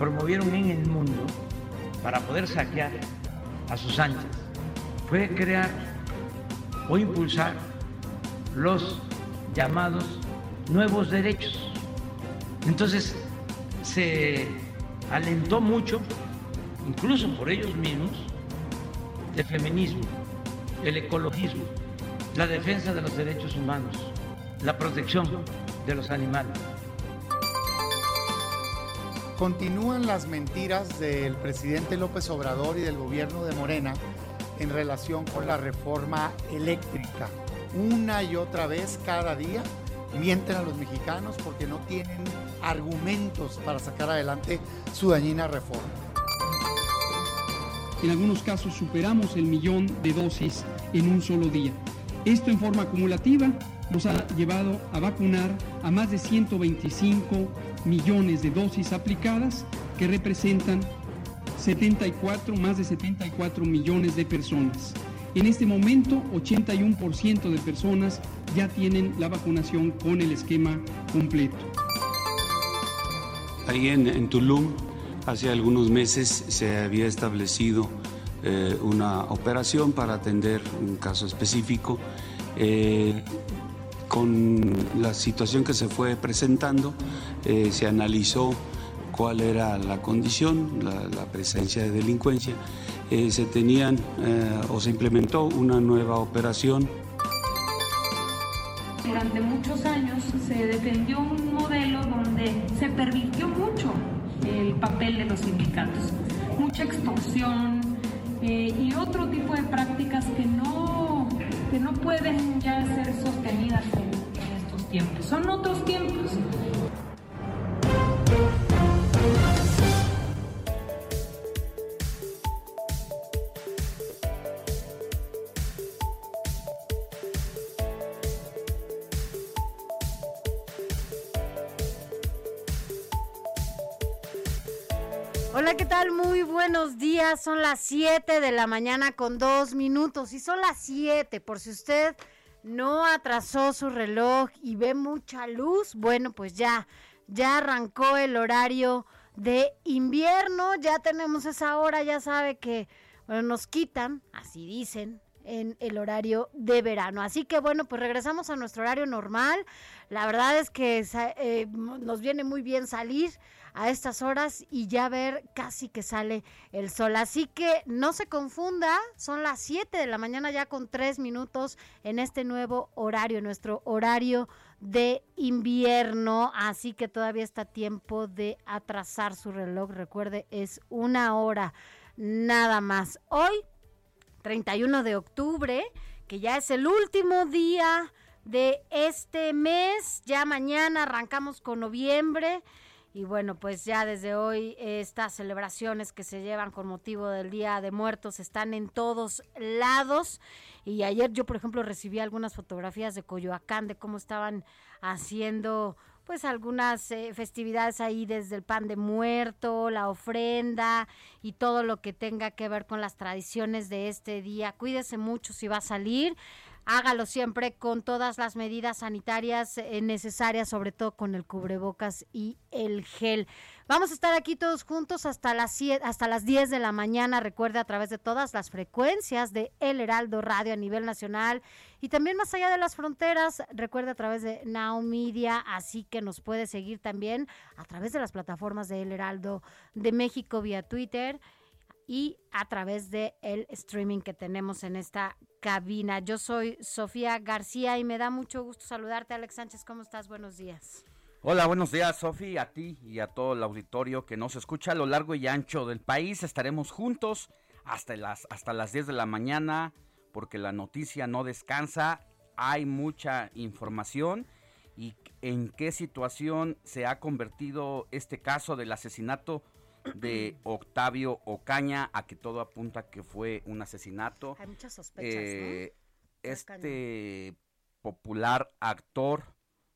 promovieron en el mundo para poder saquear a sus anchas fue crear o impulsar los llamados nuevos derechos. Entonces se alentó mucho, incluso por ellos mismos, el feminismo, el ecologismo, la defensa de los derechos humanos, la protección de los animales. Continúan las mentiras del presidente López Obrador y del gobierno de Morena en relación con la reforma eléctrica. Una y otra vez, cada día, mienten a los mexicanos porque no tienen argumentos para sacar adelante su dañina reforma. En algunos casos superamos el millón de dosis en un solo día. Esto en forma acumulativa nos ha llevado a vacunar a más de 125 millones de dosis aplicadas que representan 74, más de 74 millones de personas. En este momento, 81% de personas ya tienen la vacunación con el esquema completo. Ahí en, Tulum, hace algunos meses se había establecido eh, una operación para atender un caso específico. Eh, con la situación que se fue presentando, eh, se analizó cuál era la condición, la, presencia de delincuencia. Eh, se tenían eh, o se implementó una nueva operación Durante muchos años se defendió un modelo donde se pervirtió mucho el papel de los sindicatos, mucha extorsión eh, y otro tipo de prácticas que no, que no pueden ya ser sostenidas en, estos tiempos. Son otros tiempos. Muy buenos días. Son las 7 de la mañana con dos minutos. Y son las 7, por si usted no atrasó su reloj y ve mucha luz, bueno, pues ya, ya arrancó el horario de invierno. Ya tenemos esa hora, ya sabe que bueno, nos quitan, así dicen, en el horario de verano. Así que bueno, pues regresamos a nuestro horario normal. La verdad es que eh, nos viene muy bien salir a estas horas y ya ver casi que sale el sol. Así que no se confunda, son las 7 de la mañana ya con 3 minutos en este nuevo horario, nuestro horario de invierno. Así que todavía está tiempo de atrasar su reloj. Recuerde, es una hora nada más. Hoy 31 de octubre, que ya es el último día de este mes. Ya mañana arrancamos con noviembre. Y bueno, pues ya desde hoy estas celebraciones que se llevan con motivo del Día de Muertos están en todos lados. Y ayer yo, por ejemplo, recibí algunas fotografías de Coyoacán de cómo estaban haciendo pues algunas eh, festividades ahí desde el pan de muerto, la ofrenda y todo lo que tenga que ver con las tradiciones de este día. Cuídese mucho si va a salir. Hágalo siempre con todas las medidas sanitarias eh, necesarias, sobre todo con el cubrebocas y el gel. Vamos a estar aquí todos juntos hasta las, hasta las 10 de la mañana. Recuerde a través de todas las frecuencias de El Heraldo Radio a nivel nacional y también más allá de las fronteras. Recuerde a través de Now Media, así que nos puede seguir también a través de las plataformas de El Heraldo de México vía Twitter y a través de el streaming que tenemos en esta cabina. Yo soy Sofía García y me da mucho gusto saludarte, Alex Sánchez. ¿Cómo estás? Buenos días. Hola, buenos días, Sofi, a ti y a todo el auditorio que nos escucha a lo largo y ancho del país. Estaremos juntos hasta las, hasta las 10 de la mañana porque la noticia no descansa. Hay mucha información y en qué situación se ha convertido este caso del asesinato de Octavio Ocaña, a que todo apunta que fue un asesinato. Hay muchas sospechas, ¿no? Eh, este popular actor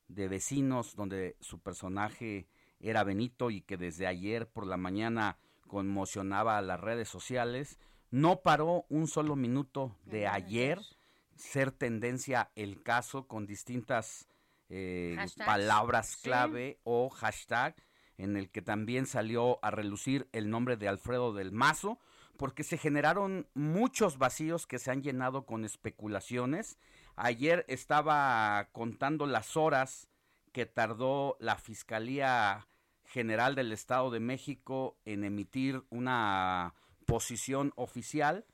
de vecinos donde su personaje era Benito y que desde ayer por la mañana conmocionaba a las redes sociales, no paró un solo minuto de ayer ser tendencia el caso con distintas eh, palabras clave o hashtag en el que también salió a relucir el nombre de Alfredo del Mazo, porque se generaron muchos vacíos que se han llenado con especulaciones Ayer estaba contando las horas que tardó la Fiscalía General del Estado de México en emitir una posición oficial.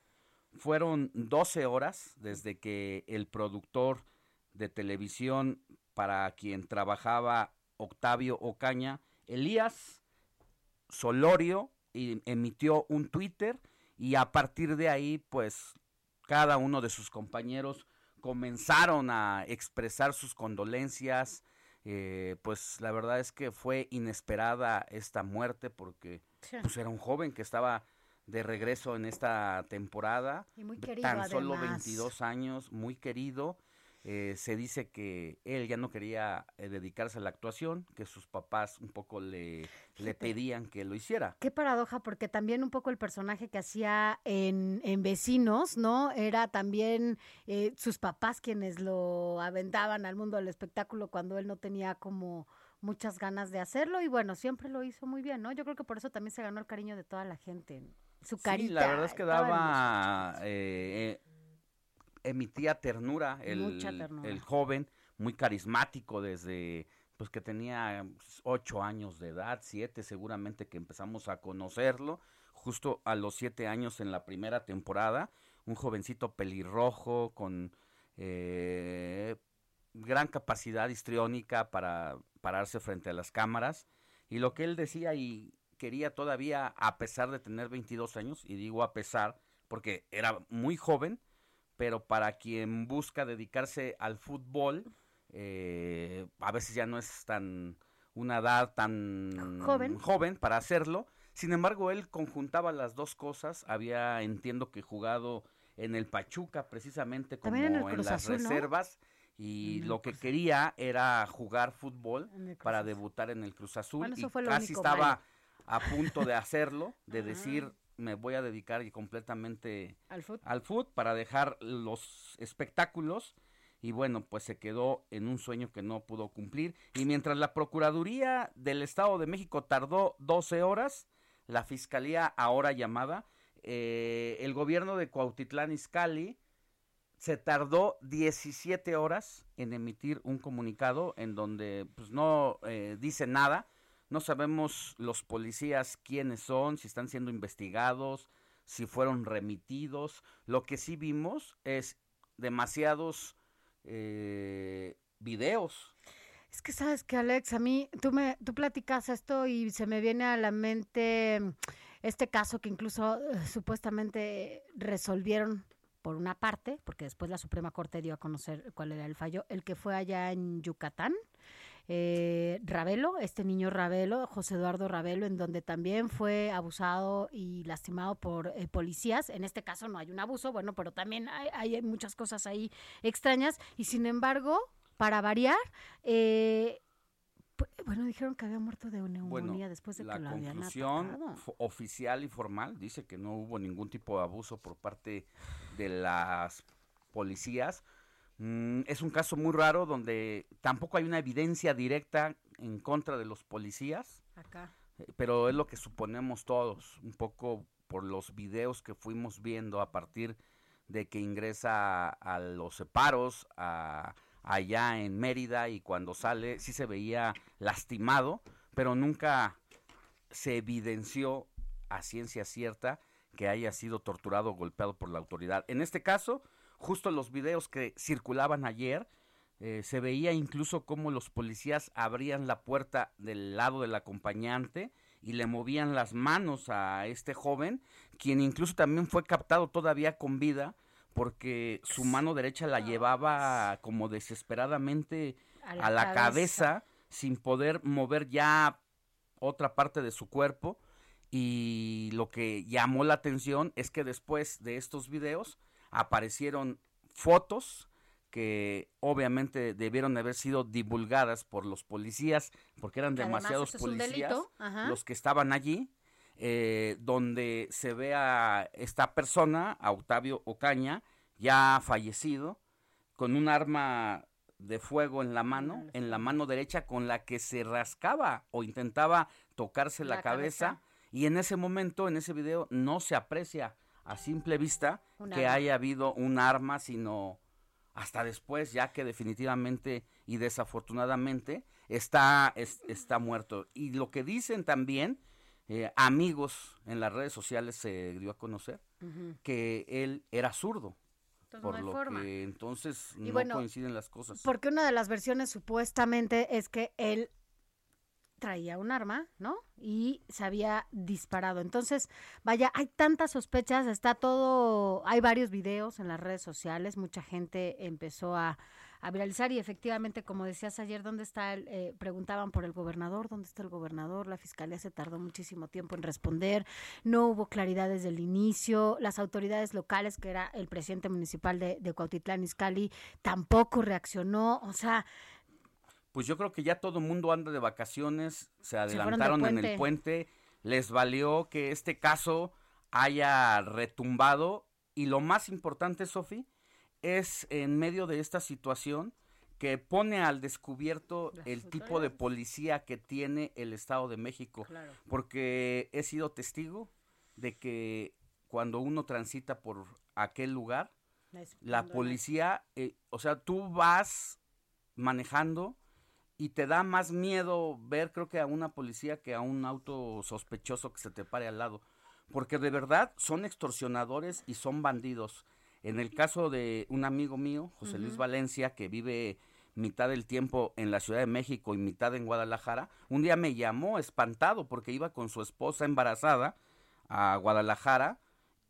Fueron 12 horas desde que el productor de televisión para quien trabajaba Octavio Ocaña, Elías Solorio, emitió un Twitter y a partir de ahí, pues cada uno de sus compañeros comenzaron a expresar sus condolencias. Eh, pues la verdad es que fue inesperada esta muerte porque pues, era un joven que estaba de regreso en esta temporada. Y muy querido, tan solo además. 22 años, muy querido. Eh, se dice que él ya no quería eh, dedicarse a la actuación, que sus papás un poco le, le pedían que lo hiciera. Qué paradoja, porque también un poco el personaje que hacía en, en Vecinos, ¿no? Era también eh, sus papás quienes lo aventaban al mundo del espectáculo cuando él no tenía como muchas ganas de hacerlo y bueno, siempre lo hizo muy bien, ¿no? Yo creo que por eso también se ganó el cariño de toda la gente. Su carita. Sí, la verdad es que daba, eh, eh, emitía ternura el, ternura. el joven, muy carismático desde pues que tenía ocho años de edad, siete seguramente que empezamos a conocerlo, justo a los siete años en la primera temporada, un jovencito pelirrojo con eh, gran capacidad histriónica para pararse frente a las cámaras y lo que él decía y quería todavía a pesar de tener 22 años y digo a pesar porque era muy joven pero para quien busca dedicarse al fútbol eh, a veces ya no es tan una edad tan Joven. para hacerlo sin embargo él conjuntaba las dos cosas había entiendo que jugado en el Pachuca precisamente como en las Azul, ¿no? reservas y lo que Cruz quería era jugar fútbol para debutar en el Cruz Azul Bueno, eso y fue lo casi único estaba a punto de hacerlo, de Ajá. decir me voy a dedicar completamente Al fútbol para dejar los espectáculos y bueno, pues se quedó en un sueño que no pudo cumplir. Y mientras la Procuraduría del Estado de México tardó 12 horas, la Fiscalía ahora llamada, eh, el gobierno de Cuautitlán Izcalli se tardó 17 horas en emitir un comunicado en donde pues no eh, dice nada, no sabemos los policías quiénes son, si están siendo investigados, si fueron remitidos. Lo que sí vimos es demasiados eh, videos. Es que sabes que Alex, a mí, tú me, tú platicas esto y se me viene a la mente mm, este caso que incluso eh, supuestamente resolvieron por una parte, porque después la Suprema Corte dio a conocer cuál era el fallo, el que fue allá en Yucatán, eh, Ravelo, este niño Ravelo, José Eduardo Ravelo, en donde también fue abusado y lastimado por eh, policías. En este caso no hay un abuso, bueno, pero también hay, hay muchas cosas ahí extrañas y sin embargo, para variar, eh, bueno, dijeron que había muerto de neumonía Bueno, después de la que lo habían conclusión atacado. fo- oficial y formal dice que no hubo ningún tipo de abuso por parte de las policías. Mm, es un caso muy raro donde tampoco hay una evidencia directa en contra de los policías. Acá. Eh, pero es lo que suponemos todos, un poco por los videos que fuimos viendo a partir de que ingresa a los separos, a, allá en Mérida y cuando sale sí se veía lastimado, pero nunca se evidenció a ciencia cierta que haya sido torturado o golpeado por la autoridad. En este caso, justo los videos que circulaban ayer, eh, se veía incluso cómo los policías abrían la puerta del lado del acompañante y le movían las manos a este joven, quien incluso también fue captado todavía con vida porque su mano derecha la llevaba como desesperadamente a la, a la cabeza. cabeza sin poder mover ya otra parte de su cuerpo y lo que llamó la atención es que después de estos videos aparecieron fotos que obviamente debieron haber sido divulgadas por los policías porque eran demasiados policías los que estaban allí eh, donde se ve a esta persona, a Octavio Ocaña, ya fallecido, con un arma de fuego en la mano, en la mano derecha, con la que se rascaba o intentaba tocarse la, cabeza, Y en ese momento, en ese video, no se aprecia a simple vista que haya habido un arma, sino hasta después, ya que definitivamente y desafortunadamente está, está muerto. Y lo que dicen también eh, amigos en las redes sociales se dio a conocer que él era zurdo. Entonces, por no hay lo forma. que entonces Y no bueno, coinciden las cosas. Porque una de las versiones supuestamente es que él traía un arma, ¿no? Y se había disparado. Entonces, vaya, hay tantas sospechas, está todo, hay varios videos en las redes sociales, mucha gente empezó a, a viralizar y efectivamente, como decías ayer, ¿dónde está el, eh, preguntaban por el gobernador, ¿dónde está el gobernador? La fiscalía se tardó muchísimo tiempo en responder, no hubo claridad desde el inicio, las autoridades locales, que era el presidente municipal de, de Cuautitlán Izcalli, tampoco reaccionó, o sea, Pues yo creo que ya todo el mundo anda de vacaciones, se adelantaron en el puente, les valió que este caso haya retumbado y lo más importante, Sofi, es en medio de esta situación que pone al descubierto Las el tipo de policía que tiene el Estado de México. Claro. Porque he sido testigo de que cuando uno transita por aquel lugar, la policía, eh, o sea, tú vas manejando y te da más miedo ver, creo que a una policía que a un auto sospechoso que se te pare al lado. Porque de verdad son extorsionadores y son bandidos. En el caso de un amigo mío, José Luis. Valencia, que vive mitad del tiempo en la Ciudad de México y mitad en Guadalajara, un día me llamó espantado porque iba con su esposa embarazada a Guadalajara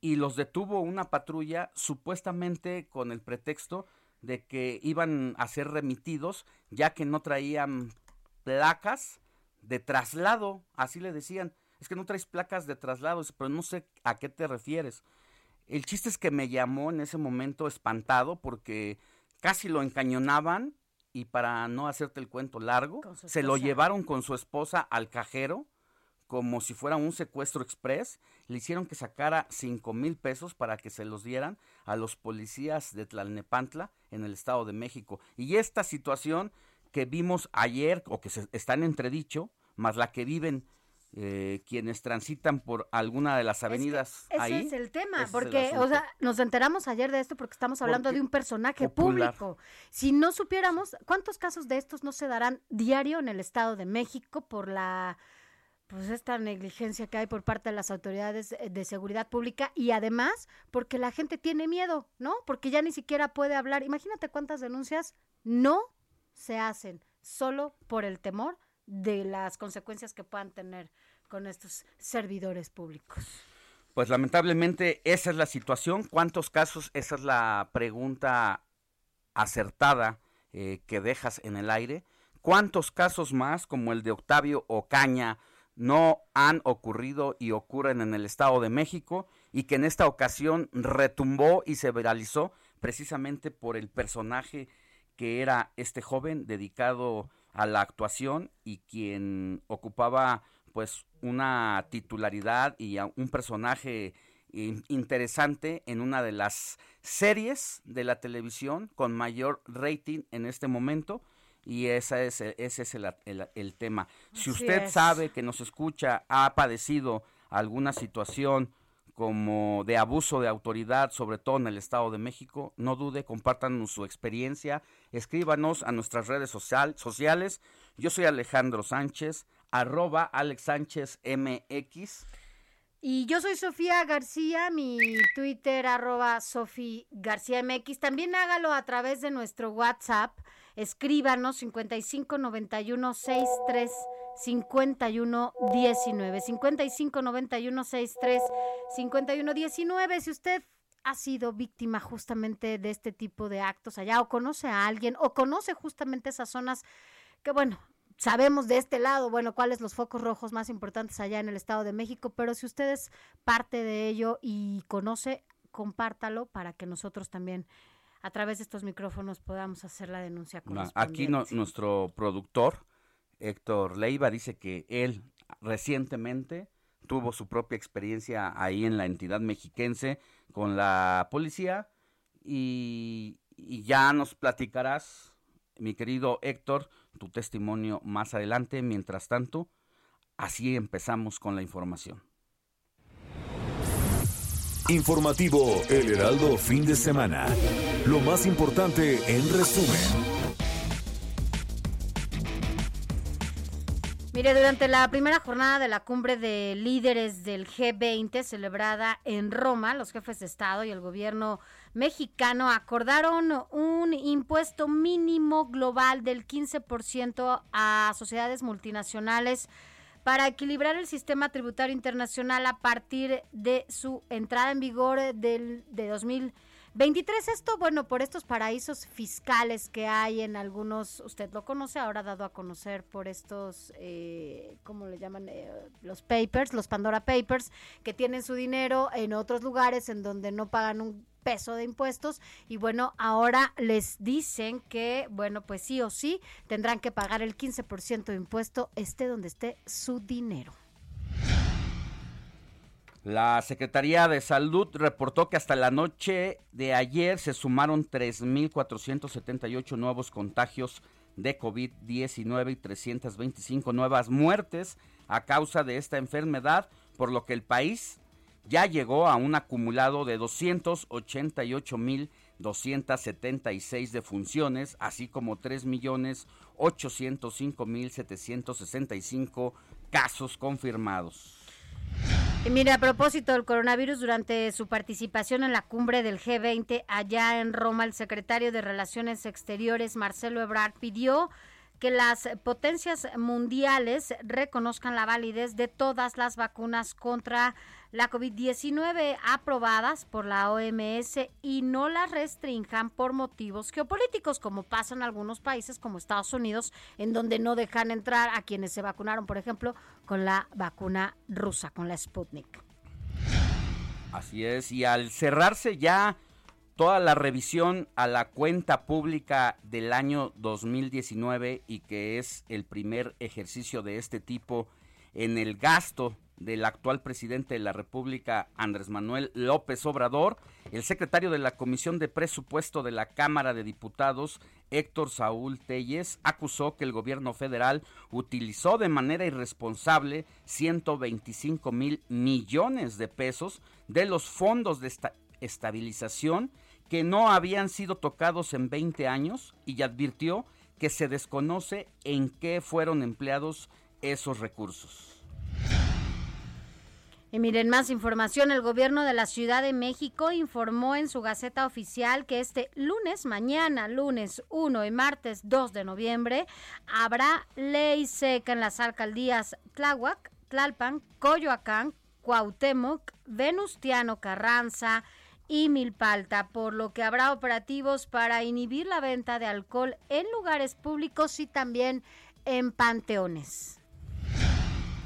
y los detuvo una patrulla supuestamente con el pretexto de que iban a ser remitidos ya que no traían placas de traslado, así le decían, es que no traes placas de traslado, pero no sé a qué te refieres. El chiste es que me llamó en ese momento espantado porque casi lo encañonaban y para no hacerte el cuento largo, se lo llevaron con su esposa al cajero como si fuera un secuestro express, le hicieron que sacara cinco mil pesos para que se los dieran a los policías de Tlalnepantla en el Estado de México. Y esta situación que vimos ayer, o que se está en entredicho, más la que viven eh, quienes transitan por alguna de las avenidas Ese ahí. es el tema, el porque, o sea, nos enteramos ayer de esto porque estamos hablando Porque de un personaje popular. público. Si no supiéramos, ¿cuántos casos de estos no se darán diario en el Estado de México por la pues esta negligencia que hay por parte de las autoridades eh, de seguridad pública y además porque la gente tiene miedo, ¿no? Porque ya ni siquiera puede hablar. Imagínate cuántas denuncias no se hacen solo por el temor de las consecuencias que puedan tener con estos servidores públicos. Pues lamentablemente esa es la situación. ¿Cuántos casos? Esa es la pregunta acertada eh, que dejas en el aire. ¿Cuántos casos más como el de Octavio Ocaña no han ocurrido y ocurren en el Estado de México y que en esta ocasión retumbó y se viralizó precisamente por el personaje que era este joven dedicado a la actuación y quien ocupaba pues una titularidad y un personaje interesante en una de las series de la televisión con mayor rating en este momento y esa es, ese es el, tema. Si usted sabe que nos escucha, ha padecido alguna situación como de abuso de autoridad, sobre todo en el Estado de México, no dude, compártanos su experiencia, escríbanos a nuestras redes social, sociales. Yo soy Alejandro Sánchez, arroba Alex Sánchez MX. Y yo soy Sofía García, mi Twitter arroba Sofía García MX. También hágalo a través de nuestro WhatsApp. Escríbanos 55 91 63 51 19. 55 91 63 51 19. Si usted ha sido víctima justamente de este tipo de actos allá o conoce a alguien o conoce justamente esas zonas que bueno, sabemos de este lado, bueno, cuáles los focos rojos más importantes allá en el Estado de México, pero si usted es parte de ello y conoce, compártalo para que nosotros también a través de estos micrófonos podamos hacer la denuncia Aquí nuestro productor, Héctor Leiva, dice que él recientemente tuvo su propia experiencia ahí en la entidad mexiquense con la policía y ya nos platicarás, mi querido Héctor, tu testimonio más adelante. Mientras tanto, así empezamos con la información. Informativo El Heraldo fin de semana. Lo más importante en resumen. Mire, durante la primera jornada de la cumbre de líderes del G20 celebrada en Roma, los jefes de Estado y el gobierno mexicano acordaron un impuesto mínimo global del 15% a sociedades multinacionales para equilibrar el sistema tributario internacional a partir de su entrada en vigor del, de 2023. Esto, bueno, por estos paraísos fiscales que hay en algunos, usted lo conoce, ahora dado a conocer por estos, eh, ¿cómo le llaman? Eh, los papers, los Pandora Papers, que tienen su dinero en otros lugares en donde no pagan un peso de impuestos y bueno, ahora les dicen que, bueno, pues sí o sí tendrán que pagar el 15% de impuesto esté donde esté su dinero. La Secretaría de Salud reportó que hasta la noche de ayer se sumaron 3.478 nuevos contagios de COVID-19 y 325 nuevas muertes a causa de esta enfermedad, por lo que el país ya llegó a un acumulado de 288.276 defunciones, así como 3.805.765 casos confirmados. Y mire, a propósito del coronavirus, durante su participación en la cumbre del G20 allá en Roma, el secretario de Relaciones Exteriores, Marcelo Ebrard, pidió que las potencias mundiales reconozcan la validez de todas las vacunas contra la COVID-19 aprobadas por la OMS y no las restrinjan por motivos geopolíticos, como pasa en algunos países como Estados Unidos, en donde no dejan entrar a quienes se vacunaron, por ejemplo, con la vacuna rusa, con la Sputnik. Así es, y al cerrarse ya toda la revisión a la cuenta pública del año 2019 y que es el primer ejercicio de este tipo en el gasto del actual presidente de la República, Andrés Manuel López Obrador, el secretario de la Comisión de Presupuesto de la Cámara de Diputados, Héctor Saúl Telles, acusó que el gobierno federal utilizó de manera irresponsable 125 mil millones de pesos de los fondos de estabilización que no habían sido tocados en 20 años y advirtió que se desconoce en qué fueron empleados esos recursos. Y miren, más información, el gobierno de la Ciudad de México informó en su Gaceta Oficial que este lunes, mañana, lunes 1 y martes 2 de noviembre, habrá ley seca en las alcaldías Tláhuac, Tlalpan, Coyoacán, Cuauhtémoc, Venustiano Carranza y Milpalta, por lo que habrá operativos para inhibir la venta de alcohol en lugares públicos y también en panteones.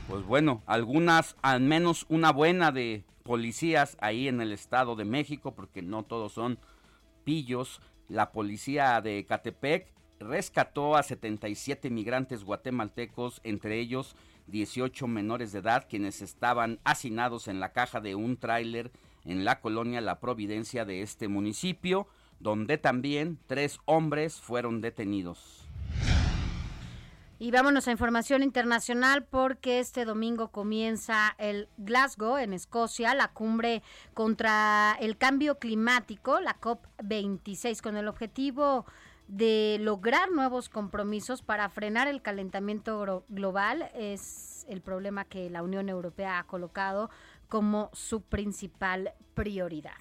Pues bueno, algunas, al menos una buena de policías ahí en el Estado de México, porque no todos son pillos. La policía de Catepec rescató a 77 migrantes guatemaltecos, entre ellos 18 menores de edad, quienes estaban hacinados en la caja de un tráiler en la colonia La Providencia de este municipio, donde también tres hombres fueron detenidos. Y vámonos a información internacional porque este domingo comienza el Glasgow en Escocia, la cumbre contra el cambio climático, la COP26, con el objetivo de lograr nuevos compromisos para frenar el calentamiento global. Es el problema que la Unión Europea ha colocado como su principal prioridad.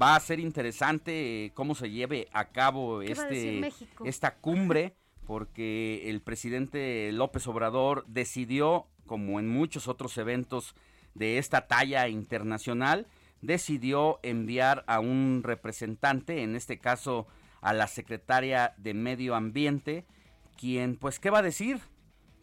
Va a ser interesante eh, cómo se lleve a cabo este, esta cumbre, porque el presidente López Obrador decidió, como en muchos otros eventos de esta talla internacional, decidió enviar a un representante, en este caso a la secretaria de Medio Ambiente, quien, pues, ¿qué va a decir?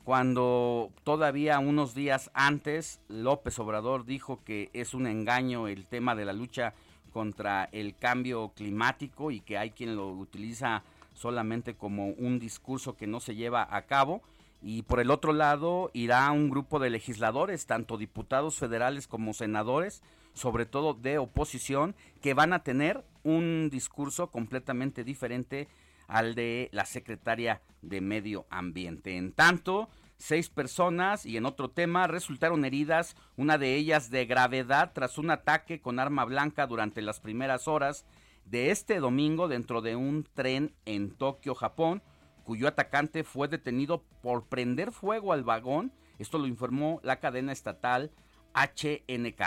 Cuando todavía unos días antes López Obrador dijo que es un engaño el tema de la lucha contra el cambio climático y que hay quien lo utiliza solamente como un discurso que no se lleva a cabo. Y por el otro lado irá un grupo de legisladores, tanto diputados federales como senadores, sobre todo de oposición, que van a tener un discurso completamente diferente al de la secretaria de Medio Ambiente. En tanto, seis personas y en otro tema resultaron heridas, una de ellas de gravedad tras un ataque con arma blanca durante las primeras horas de este domingo dentro de un tren en Tokio, Japón, cuyo atacante fue detenido por prender fuego al vagón. Esto lo informó la cadena estatal HNK.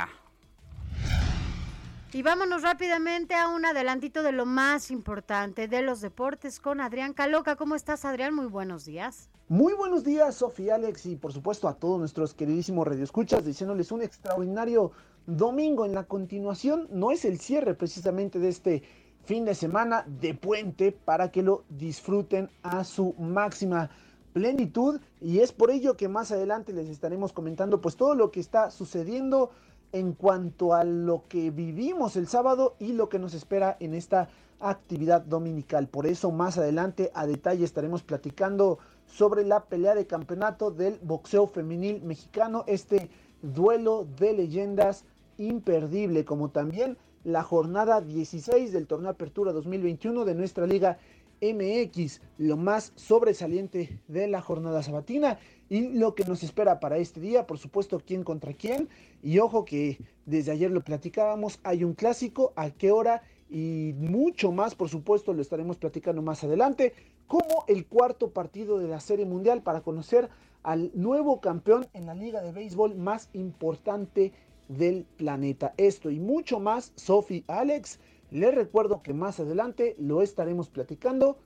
Y vámonos rápidamente a un adelantito de lo más importante de los deportes con Adrián Caloca. ¿Cómo estás, Adrián? Muy buenos días. Muy buenos días, Sofía, Alex, y por supuesto a todos nuestros queridísimos radioescuchas, diciéndoles un extraordinario domingo en la continuación. No es el cierre precisamente de este fin de semana de puente para que lo disfruten a su máxima plenitud y es por ello que más adelante les estaremos comentando pues todo lo que está sucediendo en cuanto a lo que vivimos el sábado y lo que nos espera en esta actividad dominical. Por eso más adelante a detalle estaremos platicando sobre la pelea de campeonato del boxeo femenil mexicano, este duelo de leyendas imperdible, como también la jornada 16 del torneo Apertura 2021 de nuestra liga MX, lo más sobresaliente de la jornada sabatina y lo que nos espera para este día, por supuesto, quién contra quién. Y ojo que desde ayer lo platicábamos, hay un clásico, a qué hora y mucho más, por supuesto, lo estaremos platicando más adelante, como el cuarto partido de la Serie Mundial para conocer al nuevo campeón en la liga de béisbol más importante del planeta. Esto y mucho más, Sophie Alex. Les recuerdo que más adelante lo estaremos platicando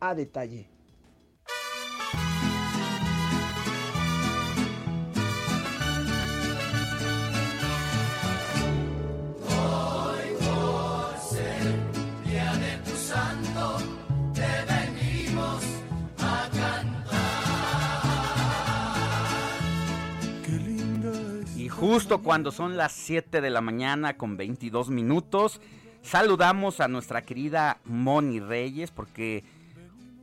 a detalle. Justo cuando son las 7 de la mañana con 22 minutos, saludamos a nuestra querida Moni Reyes porque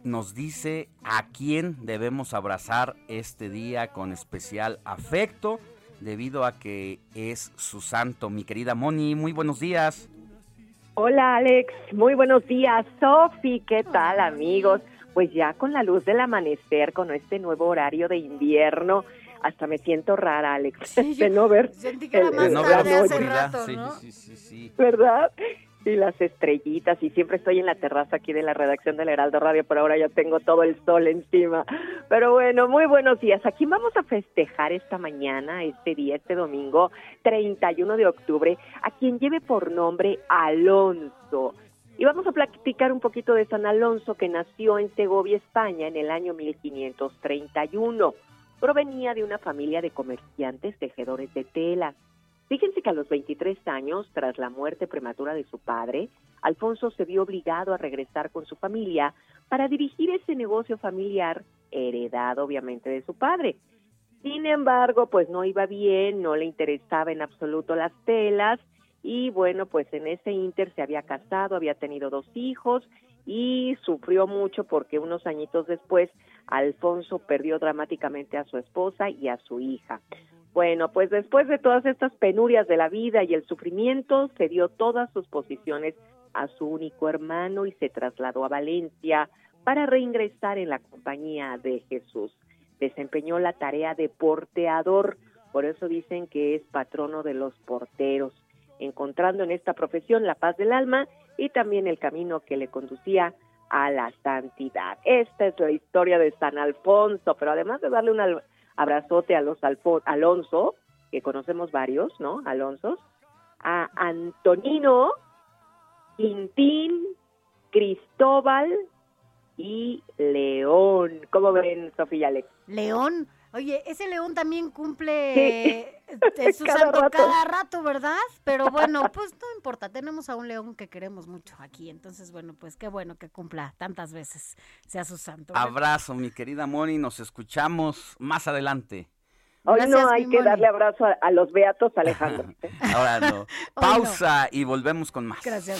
nos dice a quién debemos abrazar este día con especial afecto debido a que es su santo. Mi querida Moni, muy buenos días. Hola Alex, muy buenos días. Sofi, ¿qué tal amigos? Pues ya con la luz del amanecer, con este nuevo horario de invierno, hasta me siento rara, Alex, de no ver sentí que era más tarde hace rato, ¿no? Sí, sí, sí, ¿Verdad? Y las estrellitas, y siempre estoy en la terraza aquí de la redacción del Heraldo Radio, pero ahora ya tengo todo el sol encima. Pero bueno, muy buenos días. Aquí vamos a festejar esta mañana, este día, este domingo, 31 de octubre, a quien lleve por nombre Alonso. Y vamos a platicar un poquito de San Alonso, que nació en Segovia, España, en el año 1531 provenía de una familia de comerciantes tejedores de telas. Fíjense que a los 23 años, tras la muerte prematura de su padre, Alfonso se vio obligado a regresar con su familia para dirigir ese negocio familiar, heredado obviamente de su padre. Sin embargo, pues no iba bien, no le interesaba en absoluto las telas y bueno, pues en ese inter se había casado, había tenido dos hijos y sufrió mucho porque unos añitos después Alfonso perdió dramáticamente a su esposa y a su hija. Bueno, pues después de todas estas penurias de la vida y el sufrimiento, se dio todas sus posiciones a su único hermano y se trasladó a Valencia para reingresar en la compañía de Jesús. Desempeñó la tarea de porteador, por eso dicen que es patrono de los porteros, encontrando en esta profesión la paz del alma y también el camino que le conducía a la santidad. Esta es la historia de San Alfonso, pero además de darle un abrazote a los Alonso, que conocemos varios, ¿no? Alonsos, a Antonino, Quintín, Cristóbal y León. ¿Cómo ven, Sofía Alex? León, Oye, ese león también cumple su santo cada rato, ¿verdad? Pero bueno, pues no importa, tenemos a un león que queremos mucho aquí, entonces bueno, pues qué bueno que cumpla tantas veces, sea su santo. Abrazo, mi querida Moni, nos escuchamos más adelante. Hoy no hay que darle abrazo a, los beatos Alejandro. Ahora no. Pausa y volvemos con más. Gracias.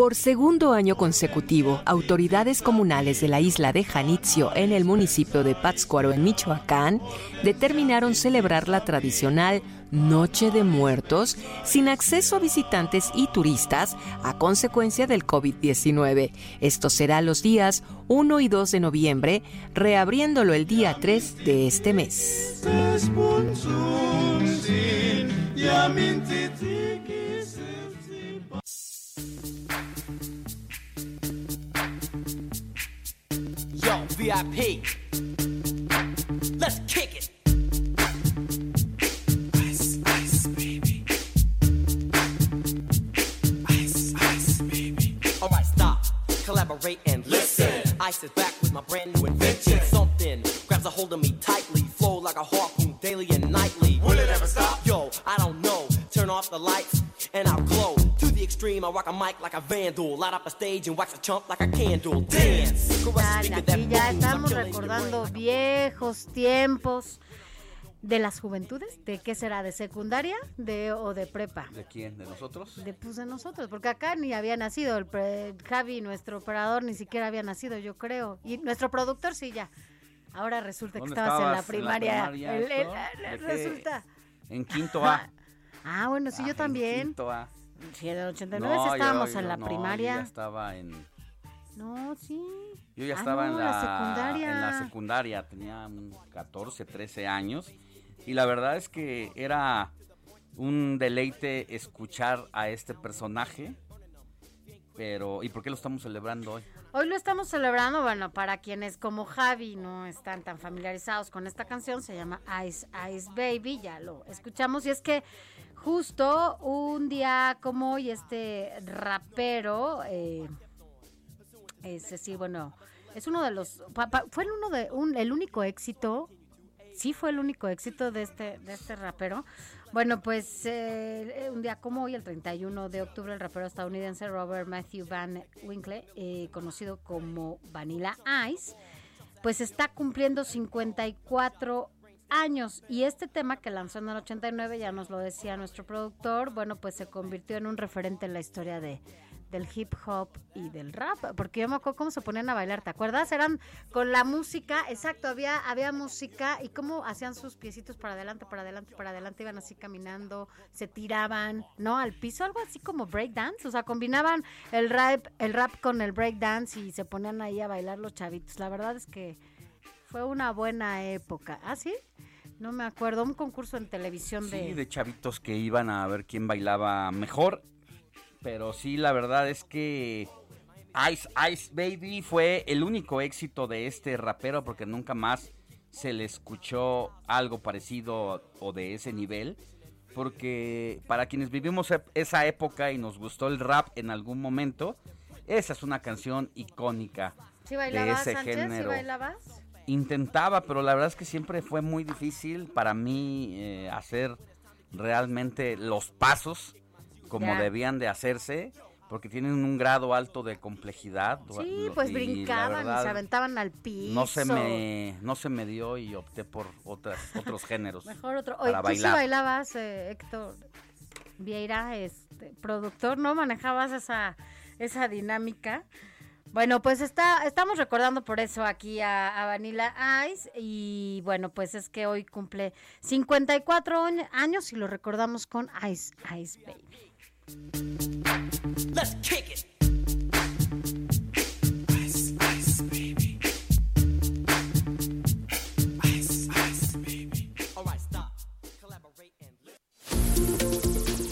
Por segundo año consecutivo, autoridades comunales de la isla de Janitzio, en el municipio de Pátzcuaro, en Michoacán, determinaron celebrar la tradicional Noche de Muertos sin acceso a visitantes y turistas a consecuencia del COVID-19. Esto será los días 1 y 2 de noviembre, reabriéndolo el día 3 de este mes. VIP. Let's kick it. Ice, ice, baby. Ice, ice, baby. All right, stop, collaborate and listen. Ice is back with my brand new invention. Something grabs a hold of me tightly, flow like a harpoon daily and nightly. Will it ever stop? Yo, I don't know. Turn off the lights and I'll glow. The extreme, I rock a mic like a vandal. Light up a stage and wax a chump like a candle. Dance. Aquí ya estamos recordando viejos tiempos de las juventudes, de qué será, de secundaria, de o de prepa. ¿De quién? ¿De nosotros? De pues de nosotros, porque acá ni había nacido el Javi, nuestro operador, ni siquiera había nacido, yo creo, y nuestro productor sí ya. Ahora resulta que estabas, en la primaria. resulta. En quinto A. ah, bueno, sí, yo también. En quinto A. Sí, en el 89 estábamos en la primaria. Yo ya estaba en no, sí. Yo ya ah, estaba en, la, secundaria. en la secundaria, tenía 14, 13 años y la verdad es que era un deleite escuchar a este personaje. Pero, ¿y por qué lo estamos celebrando hoy? Hoy lo estamos celebrando, bueno, para quienes como Javi no están tan familiarizados con esta canción, se llama Ice Ice Baby, ya lo escuchamos. Y es que justo un día como hoy, este rapero, eh, ese sí, bueno, es uno de los, fue el uno de, un, el único éxito, sí fue el único éxito de este, de este rapero. Bueno, pues eh, un día como hoy, el 31 de octubre, el rapero estadounidense Robert Matthew Van Winkle, eh, conocido como Vanilla Ice, pues está cumpliendo 54 años. Y este tema que lanzó en el 89, ya nos lo decía nuestro productor, bueno, pues se convirtió en un referente en la historia de del hip hop y del rap, porque yo me acuerdo cómo se ponían a bailar, ¿te acuerdas? Eran con la música, exacto, había, había música y cómo hacían sus piecitos para adelante, para adelante, para adelante, iban así caminando, se tiraban, ¿no? Al piso, algo así como break dance, o sea, combinaban el rap, el rap con el break dance y se ponían ahí a bailar los chavitos. La verdad es que fue una buena época. ¿Ah, sí? No me acuerdo, un concurso en televisión sí, de... de chavitos que iban a ver quién bailaba mejor pero sí, la verdad es que Ice Ice Baby fue el único éxito de este rapero porque nunca más se le escuchó algo parecido o de ese nivel. Porque para quienes vivimos esa época y nos gustó el rap en algún momento, esa es una canción icónica ¿Sí bailabas, de ese género. ¿Sí bailabas? intentaba, pero la verdad es que siempre fue muy difícil para mí eh, hacer realmente los pasos como Ya. debían de hacerse, porque tienen un grado alto de complejidad. Sí, Lo- pues brincaban y, se aventaban al piso. No se me, no se me dio y opté por otras, otros géneros. Mejor otro. Oye, tú sí bailabas, eh, Héctor Vieira, este, productor, ¿no? Manejabas esa, esa dinámica. Bueno, pues está, estamos recordando por eso aquí a, a Vanilla Ice y bueno, pues es que hoy cumple 54 añ- años y lo recordamos con Ice Ice Baby. Let's it.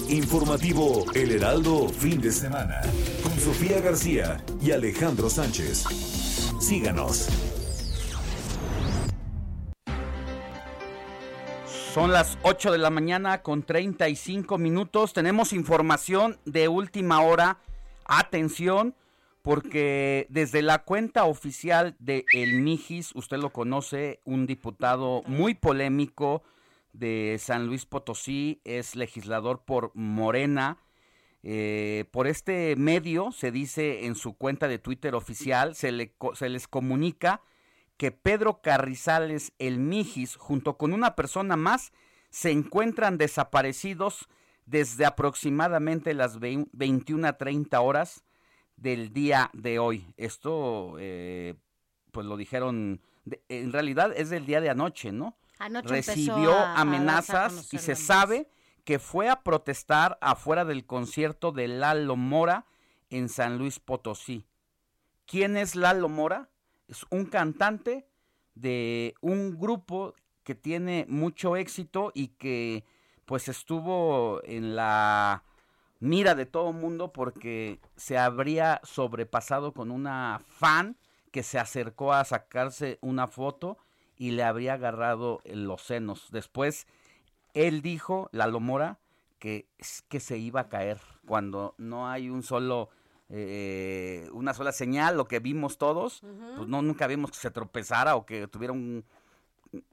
Informativo El Heraldo Fin de Semana con Sofía García y Alejandro Sánchez. Síganos. Son las 8 de la mañana con 35 minutos. Tenemos información de última hora. Atención, porque desde la cuenta oficial de El Mijis, usted lo conoce, un diputado muy polémico de San Luis Potosí, es legislador por Morena. Eh, por este medio se dice en su cuenta de Twitter oficial, se, le, se les comunica que Pedro Carrizales El Mijis, junto con una persona más, se encuentran desaparecidos desde aproximadamente las vein- 21 a 30 horas del día de hoy. Esto, eh, pues lo dijeron, de- en realidad es del día de anoche, ¿no? Anoche Recibió a- a amenazas y se sabe que fue a protestar afuera del concierto de Lalo Mora en San Luis Potosí. ¿Quién es Lalo Mora? Es un cantante de un grupo que tiene mucho éxito y que pues estuvo en la mira de todo mundo porque se habría sobrepasado con una fan que se acercó a sacarse una foto y le habría agarrado los senos. Después él dijo, Lalo Mora, que, que se iba a caer cuando no hay un solo eh, una sola señal, lo que vimos todos, pues no nunca vimos que se tropezara o que tuviera un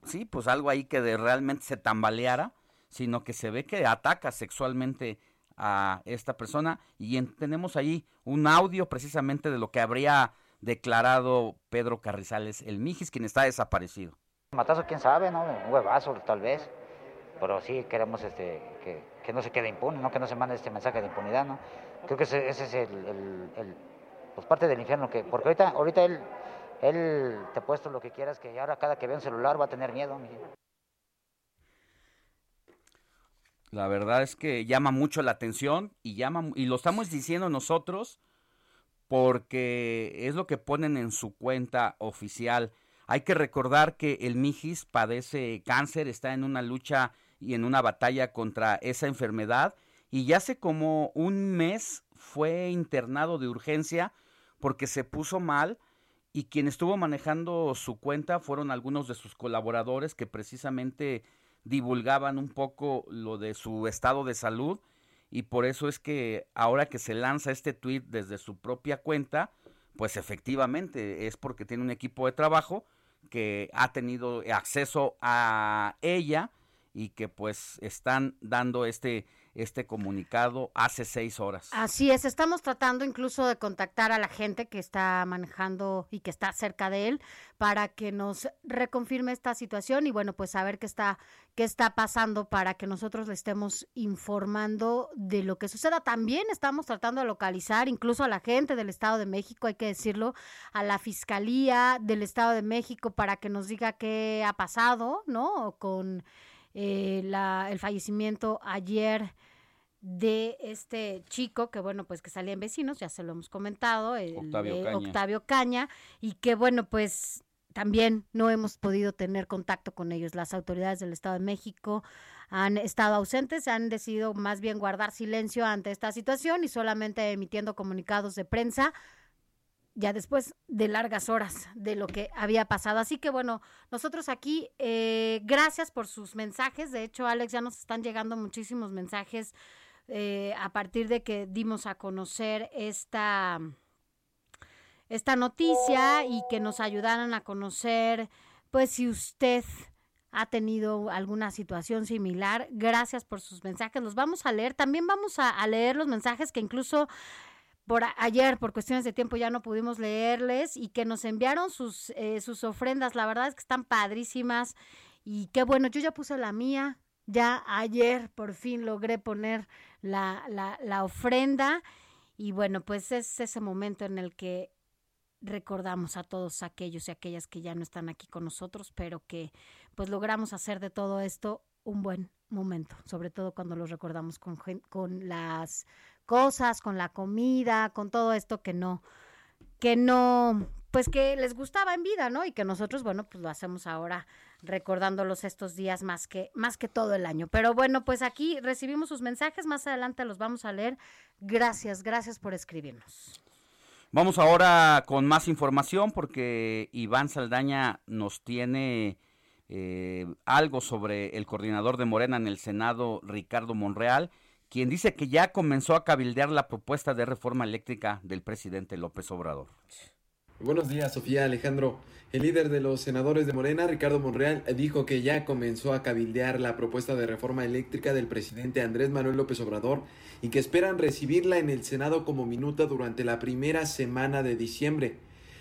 sí, pues algo ahí que de realmente se tambaleara, sino que se ve que ataca sexualmente a esta persona y en- tenemos ahí un audio precisamente de lo que habría declarado Pedro Carrizales el Mijis, quien está desaparecido. Matazo, quién sabe, ¿no? Un huevazo, tal vez. Pero sí queremos este, que, que no se quede impune, ¿no? Que no se mande este mensaje de impunidad, ¿no? Creo que ese, es el, pues parte del infierno que, porque ahorita, ahorita él, él te ha puesto lo que quieras, que ahora cada que vea un celular va a tener miedo, mi La verdad es que llama mucho la atención y llama y lo estamos diciendo nosotros porque es lo que ponen en su cuenta oficial. Hay que recordar que el Mijis padece cáncer, está en una lucha y en una batalla contra esa enfermedad y ya hace como un mes fue internado de urgencia porque se puso mal y quien estuvo manejando su cuenta fueron algunos de sus colaboradores que precisamente divulgaban un poco lo de su estado de salud y por eso es que ahora que se lanza este tweet desde su propia cuenta, pues efectivamente es porque tiene un equipo de trabajo que ha tenido acceso a ella y que pues están dando este este comunicado hace seis horas. Así es, estamos tratando incluso de contactar a la gente que está manejando y que está cerca de él para que nos reconfirme esta situación y bueno, pues saber qué está qué está pasando para que nosotros le estemos informando de lo que suceda. También estamos tratando de localizar incluso a la gente del Estado de México, hay que decirlo, a la Fiscalía del Estado de México para que nos diga qué ha pasado, ¿no? Con eh, el fallecimiento ayer de este chico que bueno pues que salía en vecinos ya se lo hemos comentado el, Octavio eh, Caña. Octavio Caña y que bueno pues también no hemos podido tener contacto con ellos las autoridades del Estado de México han estado ausentes han decidido más bien guardar silencio ante esta situación y solamente emitiendo comunicados de prensa ya después de largas horas de lo que había pasado. Así que bueno, nosotros aquí, eh, gracias por sus mensajes. De hecho, Alex, ya nos están llegando muchísimos mensajes eh, a partir de que dimos a conocer esta, esta noticia y que nos ayudaran a conocer pues si usted ha tenido alguna situación similar, gracias por sus mensajes, los vamos a leer. También vamos a, a leer los mensajes que incluso por ayer, por cuestiones de tiempo, ya no pudimos leerles y que nos enviaron sus, eh, sus ofrendas. La verdad es que están padrísimas y qué bueno, yo ya puse la mía. Ya ayer por fin logré poner la, la, la ofrenda y bueno, pues es ese momento en el que recordamos a todos aquellos y aquellas que ya no están aquí con nosotros, pero que pues logramos hacer de todo esto un buen momento, sobre todo cuando los recordamos con, con las cosas, con la comida, con todo esto que no, que no, pues que les gustaba en vida, ¿no? Y que nosotros, bueno, pues lo hacemos ahora recordándolos estos días más que, más que todo el año. Pero bueno, pues aquí recibimos sus mensajes, más adelante los vamos a leer. Gracias, gracias por escribirnos. Vamos ahora con más información porque Iván Saldaña nos tiene eh, algo sobre el coordinador de Morena en el Senado, Ricardo Monreal, quien dice que ya comenzó a cabildear la propuesta de reforma eléctrica del presidente López Obrador. Buenos días, Sofía Alejandro. El líder de los senadores de Morena, Ricardo Monreal, dijo que ya comenzó a cabildear la propuesta de reforma eléctrica del presidente Andrés Manuel López Obrador y que esperan recibirla en el Senado como minuta durante la primera semana de diciembre.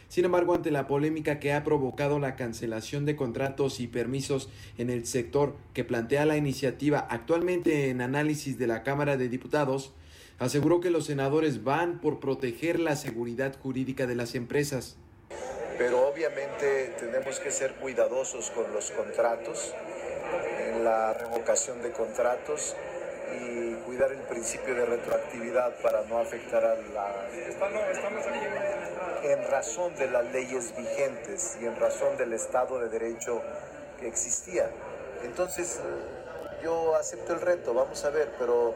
Sin embargo, ante la polémica que ha provocado la cancelación de contratos y permisos en el sector que plantea la iniciativa actualmente en análisis de la Cámara de Diputados, aseguró que los senadores van por proteger la seguridad jurídica de las empresas. Pero obviamente tenemos que ser cuidadosos con los contratos, en la revocación de contratos y cuidar el principio de retroactividad para no afectar a la... En razón de las leyes vigentes y en razón del Estado de Derecho que existía. Entonces, yo acepto el reto, vamos a ver, pero...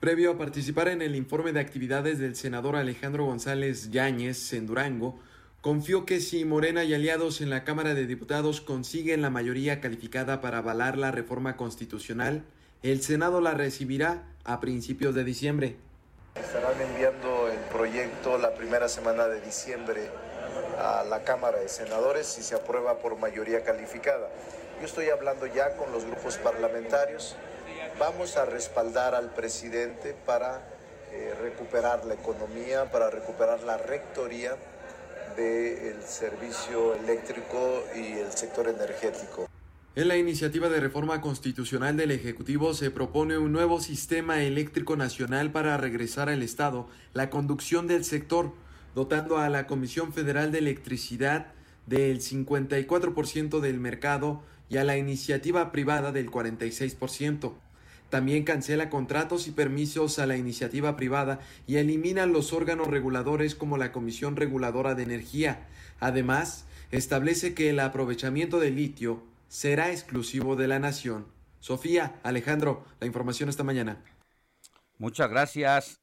Previo a participar en el informe de actividades del senador Alejandro González Yáñez en Durango, confió que si Morena y aliados en la Cámara de Diputados consiguen la mayoría calificada para avalar la reforma constitucional, el Senado la recibirá a principios de diciembre. Estarán enviando el proyecto la primera semana de diciembre a la Cámara de Senadores y se aprueba por mayoría calificada. Yo estoy hablando ya con los grupos parlamentarios. Vamos a respaldar al presidente para eh, recuperar la economía, para recuperar la rectoría del servicio eléctrico y el sector energético. En la iniciativa de reforma constitucional del Ejecutivo se propone un nuevo sistema eléctrico nacional para regresar al Estado la conducción del sector, dotando a la Comisión Federal de Electricidad del 54% del mercado y a la iniciativa privada del 46%. También cancela contratos y permisos a la iniciativa privada y elimina los órganos reguladores como la Comisión Reguladora de Energía. Además, establece que el aprovechamiento del litio será exclusivo de la nación. Sofía, Alejandro, la información esta mañana. Muchas gracias,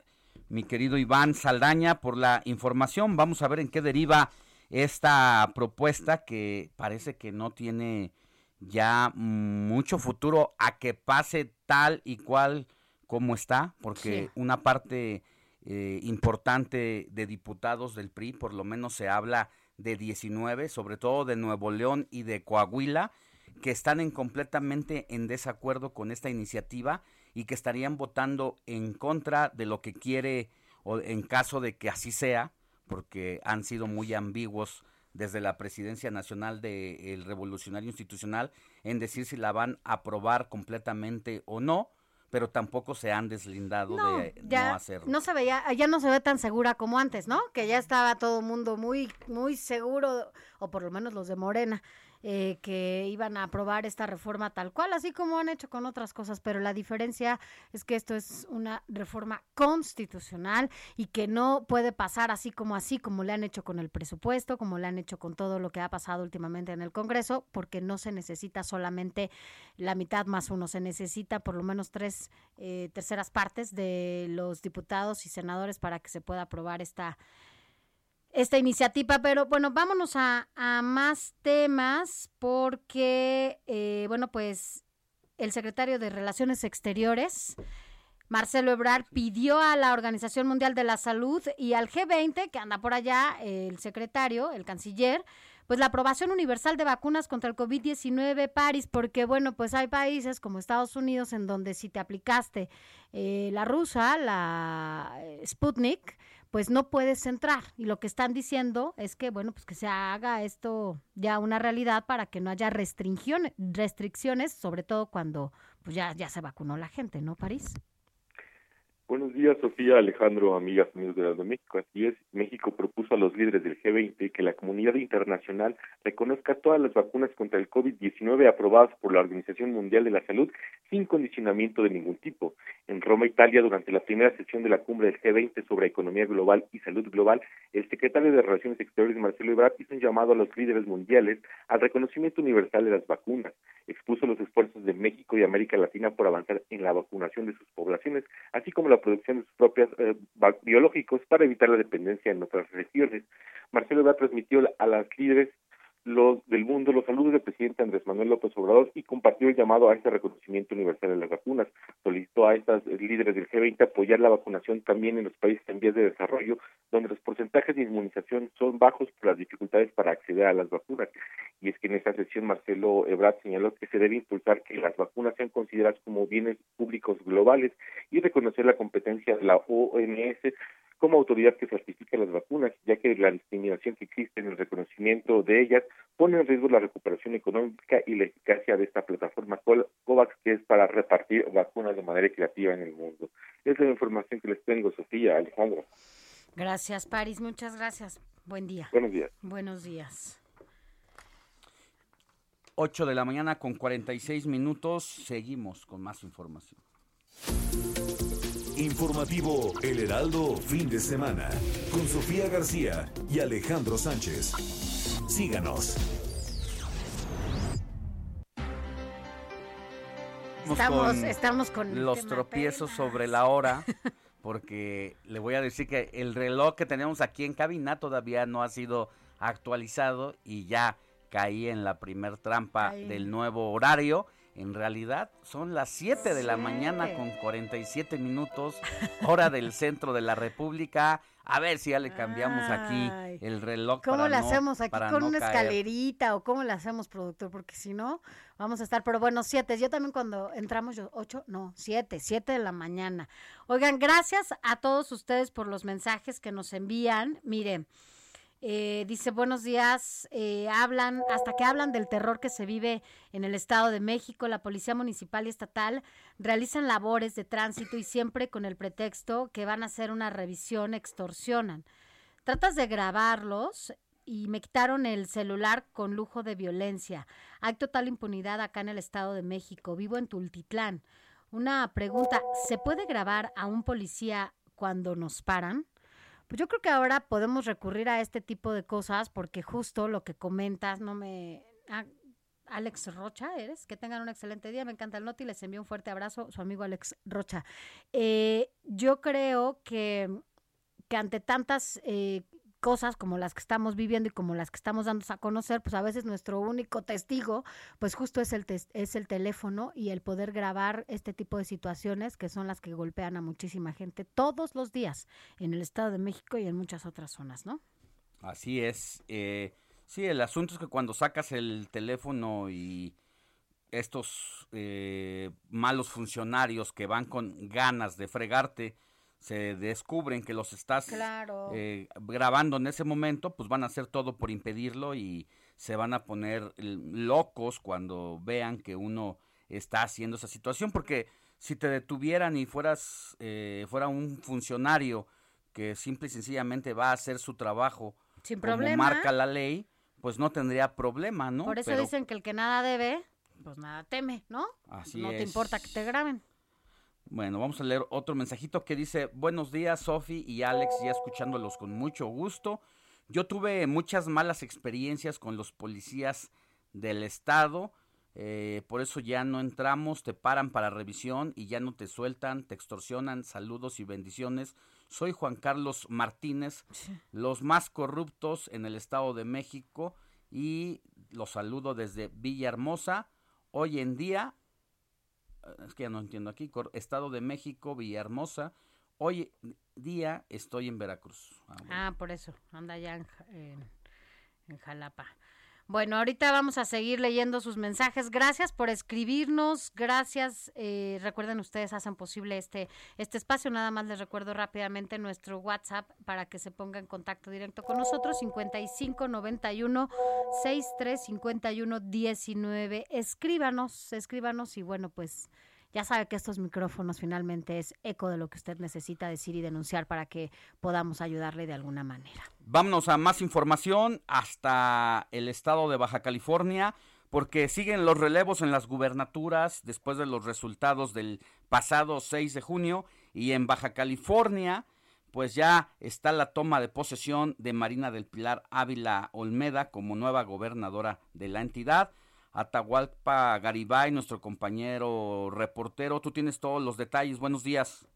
mi querido Iván Saldaña, por la información. Vamos a ver en qué deriva esta propuesta que parece que no tiene ya mucho futuro a que pase tal y cual como está, porque sí. una parte eh, importante de diputados del PRI, por lo menos se habla de 19, sobre todo de Nuevo León y de Coahuila, que están en completamente en desacuerdo con esta iniciativa y que estarían votando en contra de lo que quiere o en caso de que así sea, porque han sido muy ambiguos desde la presidencia nacional del Revolucionario Institucional en decir si la van a aprobar completamente o no, pero tampoco se han deslindado no, de ya no hacerlo. No se veía, ya no se ve tan segura como antes, ¿no? Que ya estaba todo el mundo muy, muy seguro, o por lo menos los de Morena, eh, que iban a aprobar esta reforma tal cual, así como han hecho con otras cosas, pero la diferencia es que esto es una reforma constitucional y que no puede pasar así como así, como le han hecho con el presupuesto, como le han hecho con todo lo que ha pasado últimamente en el Congreso, porque no se necesita solamente la mitad más uno, se necesita por lo menos tres eh, terceras partes de los diputados y senadores para que se pueda aprobar esta esta iniciativa, pero bueno, vámonos a, a más temas porque, eh, bueno, pues el secretario de Relaciones Exteriores, Marcelo Ebrard, pidió a la Organización Mundial de la Salud y al G20, que anda por allá, el secretario, el canciller, pues la aprobación universal de vacunas contra el COVID-19, París, porque bueno, pues hay países como Estados Unidos en donde si te aplicaste eh, la rusa, la eh, Sputnik, pues no puedes entrar. Y lo que están diciendo es que, bueno, pues que se haga esto ya una realidad para que no haya restricciones, restricciones sobre todo cuando pues ya, ya se vacunó la gente, ¿no, París? Buenos días, Sofía, Alejandro, amigas, amigos de México. Así es, México propuso a los líderes del G20 que la comunidad internacional reconozca todas las vacunas contra el COVID-19 aprobadas por la Organización Mundial de la Salud sin condicionamiento de ningún tipo. En Roma, Italia, durante la primera sesión de la cumbre del G20 sobre economía global y salud global, el secretario de Relaciones Exteriores, Marcelo Ebrard, hizo un llamado a los líderes mundiales al reconocimiento universal de las vacunas. Expuso los esfuerzos de México y América Latina por avanzar en la vacunación de sus poblaciones, así como la producción de sus propios eh, biológicos para evitar la dependencia en otras regiones. Marcelo Ebrard transmitió a las líderes los del mundo los saludos del presidente Andrés Manuel López Obrador y compartió el llamado a este reconocimiento universal de las vacunas. Solicitó a estas líderes del G20 apoyar la vacunación también en los países en vías de desarrollo, donde los porcentajes de inmunización son bajos por las dificultades para acceder a las vacunas. Y es que en esa sesión Marcelo Ebrard señaló que se debe impulsar que las vacunas sean consideradas como bienes públicos globales y reconocer la competencia de la OMS como autoridad que certifica las vacunas, ya que la discriminación que existe en el reconocimiento de ellas pone en riesgo la recuperación económica y la eficacia de esta plataforma COVAX, que es para repartir vacunas de manera creativa en el mundo. Esa es la información que les tengo, Sofía, Alejandro. Gracias, Paris. Muchas gracias. Buen día. Buenos días. Buenos días. 8 de la mañana con 46 minutos. Seguimos con más información. Informativo El Heraldo fin de semana con Sofía García y Alejandro Sánchez. Síganos. Estamos, estamos con los tropiezos sobre la hora. Porque le voy a decir que el reloj que tenemos aquí en cabina todavía no ha sido actualizado y ya caí en la primer trampa del nuevo horario en realidad son las 7 de la mañana con 47 minutos, hora del centro de la República. A ver si ya le cambiamos aquí el reloj. ¿Cómo lo hacemos aquí con una escalerita o cómo lo hacemos, productor? Porque si no, vamos a estar, pero bueno, 7. Yo también cuando entramos, yo, 8, no, 7, 7 de la mañana. Oigan, gracias a todos ustedes por los mensajes que nos envían. Miren. Eh, dice, buenos días, eh, hablan, hasta que hablan del terror que se vive en el Estado de México, la Policía Municipal y Estatal realizan labores de tránsito y siempre con el pretexto que van a hacer una revisión, extorsionan. Tratas de grabarlos y me quitaron el celular con lujo de violencia. Hay total impunidad acá en el Estado de México. Vivo en Tultitlán. Una pregunta, ¿se puede grabar a un policía cuando nos paran? Pues yo creo que ahora podemos recurrir a este tipo de cosas porque justo lo que comentas no me... Ah, Alex Rocha, ¿eres? Que tengan un excelente día. Me encanta el noti. Les envío un fuerte abrazo. Su amigo Alex Rocha. Eh, yo creo que, que ante tantas eh, cosas como las que estamos viviendo y como las que estamos dando a conocer, pues a veces nuestro único testigo, pues justo es el, es el teléfono y el poder grabar este tipo de situaciones que son las que golpean a muchísima gente todos los días en el Estado de México y en muchas otras zonas, ¿no? Así es. Eh, sí, el asunto es que cuando sacas el teléfono y estos eh, malos funcionarios que van con ganas de fregarte, se descubren que los estás eh, grabando en ese momento, pues van a hacer todo por impedirlo y se van a poner locos cuando vean que uno está haciendo esa situación, porque si te detuvieran y fueras eh, fuera un funcionario que simple y sencillamente va a hacer su trabajo Sin como problema. marca la ley, pues no tendría problema, ¿no? Por eso dicen que el que nada debe, pues nada teme, ¿no? Así no te importa que te graben. Bueno, vamos a leer otro mensajito que dice, buenos días Sofi y Alex, ya escuchándolos con mucho gusto. Yo tuve muchas malas experiencias con los policías del estado, eh, por eso ya no entramos, te paran para revisión y ya no te sueltan, te extorsionan, saludos y bendiciones. Soy Juan Carlos Martínez, los más corruptos en el Estado de México y los saludo desde Villahermosa. Hoy en día es que ya no entiendo aquí, Estado de México, Villahermosa. Hoy día estoy en Veracruz. Ah, por eso, anda en, en, en Jalapa. Bueno, ahorita vamos a seguir leyendo sus mensajes. Gracias por escribirnos. Gracias. Eh, recuerden, ustedes hacen posible este, este espacio. Nada más les recuerdo rápidamente nuestro WhatsApp para que se ponga en contacto directo con nosotros. 5591 6351 19. Escríbanos, escríbanos y bueno, pues ya sabe que estos micrófonos finalmente es eco de lo que usted necesita decir y denunciar para que podamos ayudarle de alguna manera. Vámonos a más información hasta el estado de Baja California porque siguen los relevos en las gubernaturas después de los resultados del pasado 6 de junio y en Baja California pues ya está la toma de posesión de Marina del Pilar Ávila Olmeda como nueva gobernadora de la entidad. Atahualpa Garibay, nuestro compañero reportero. Tú tienes todos los detalles. Buenos días.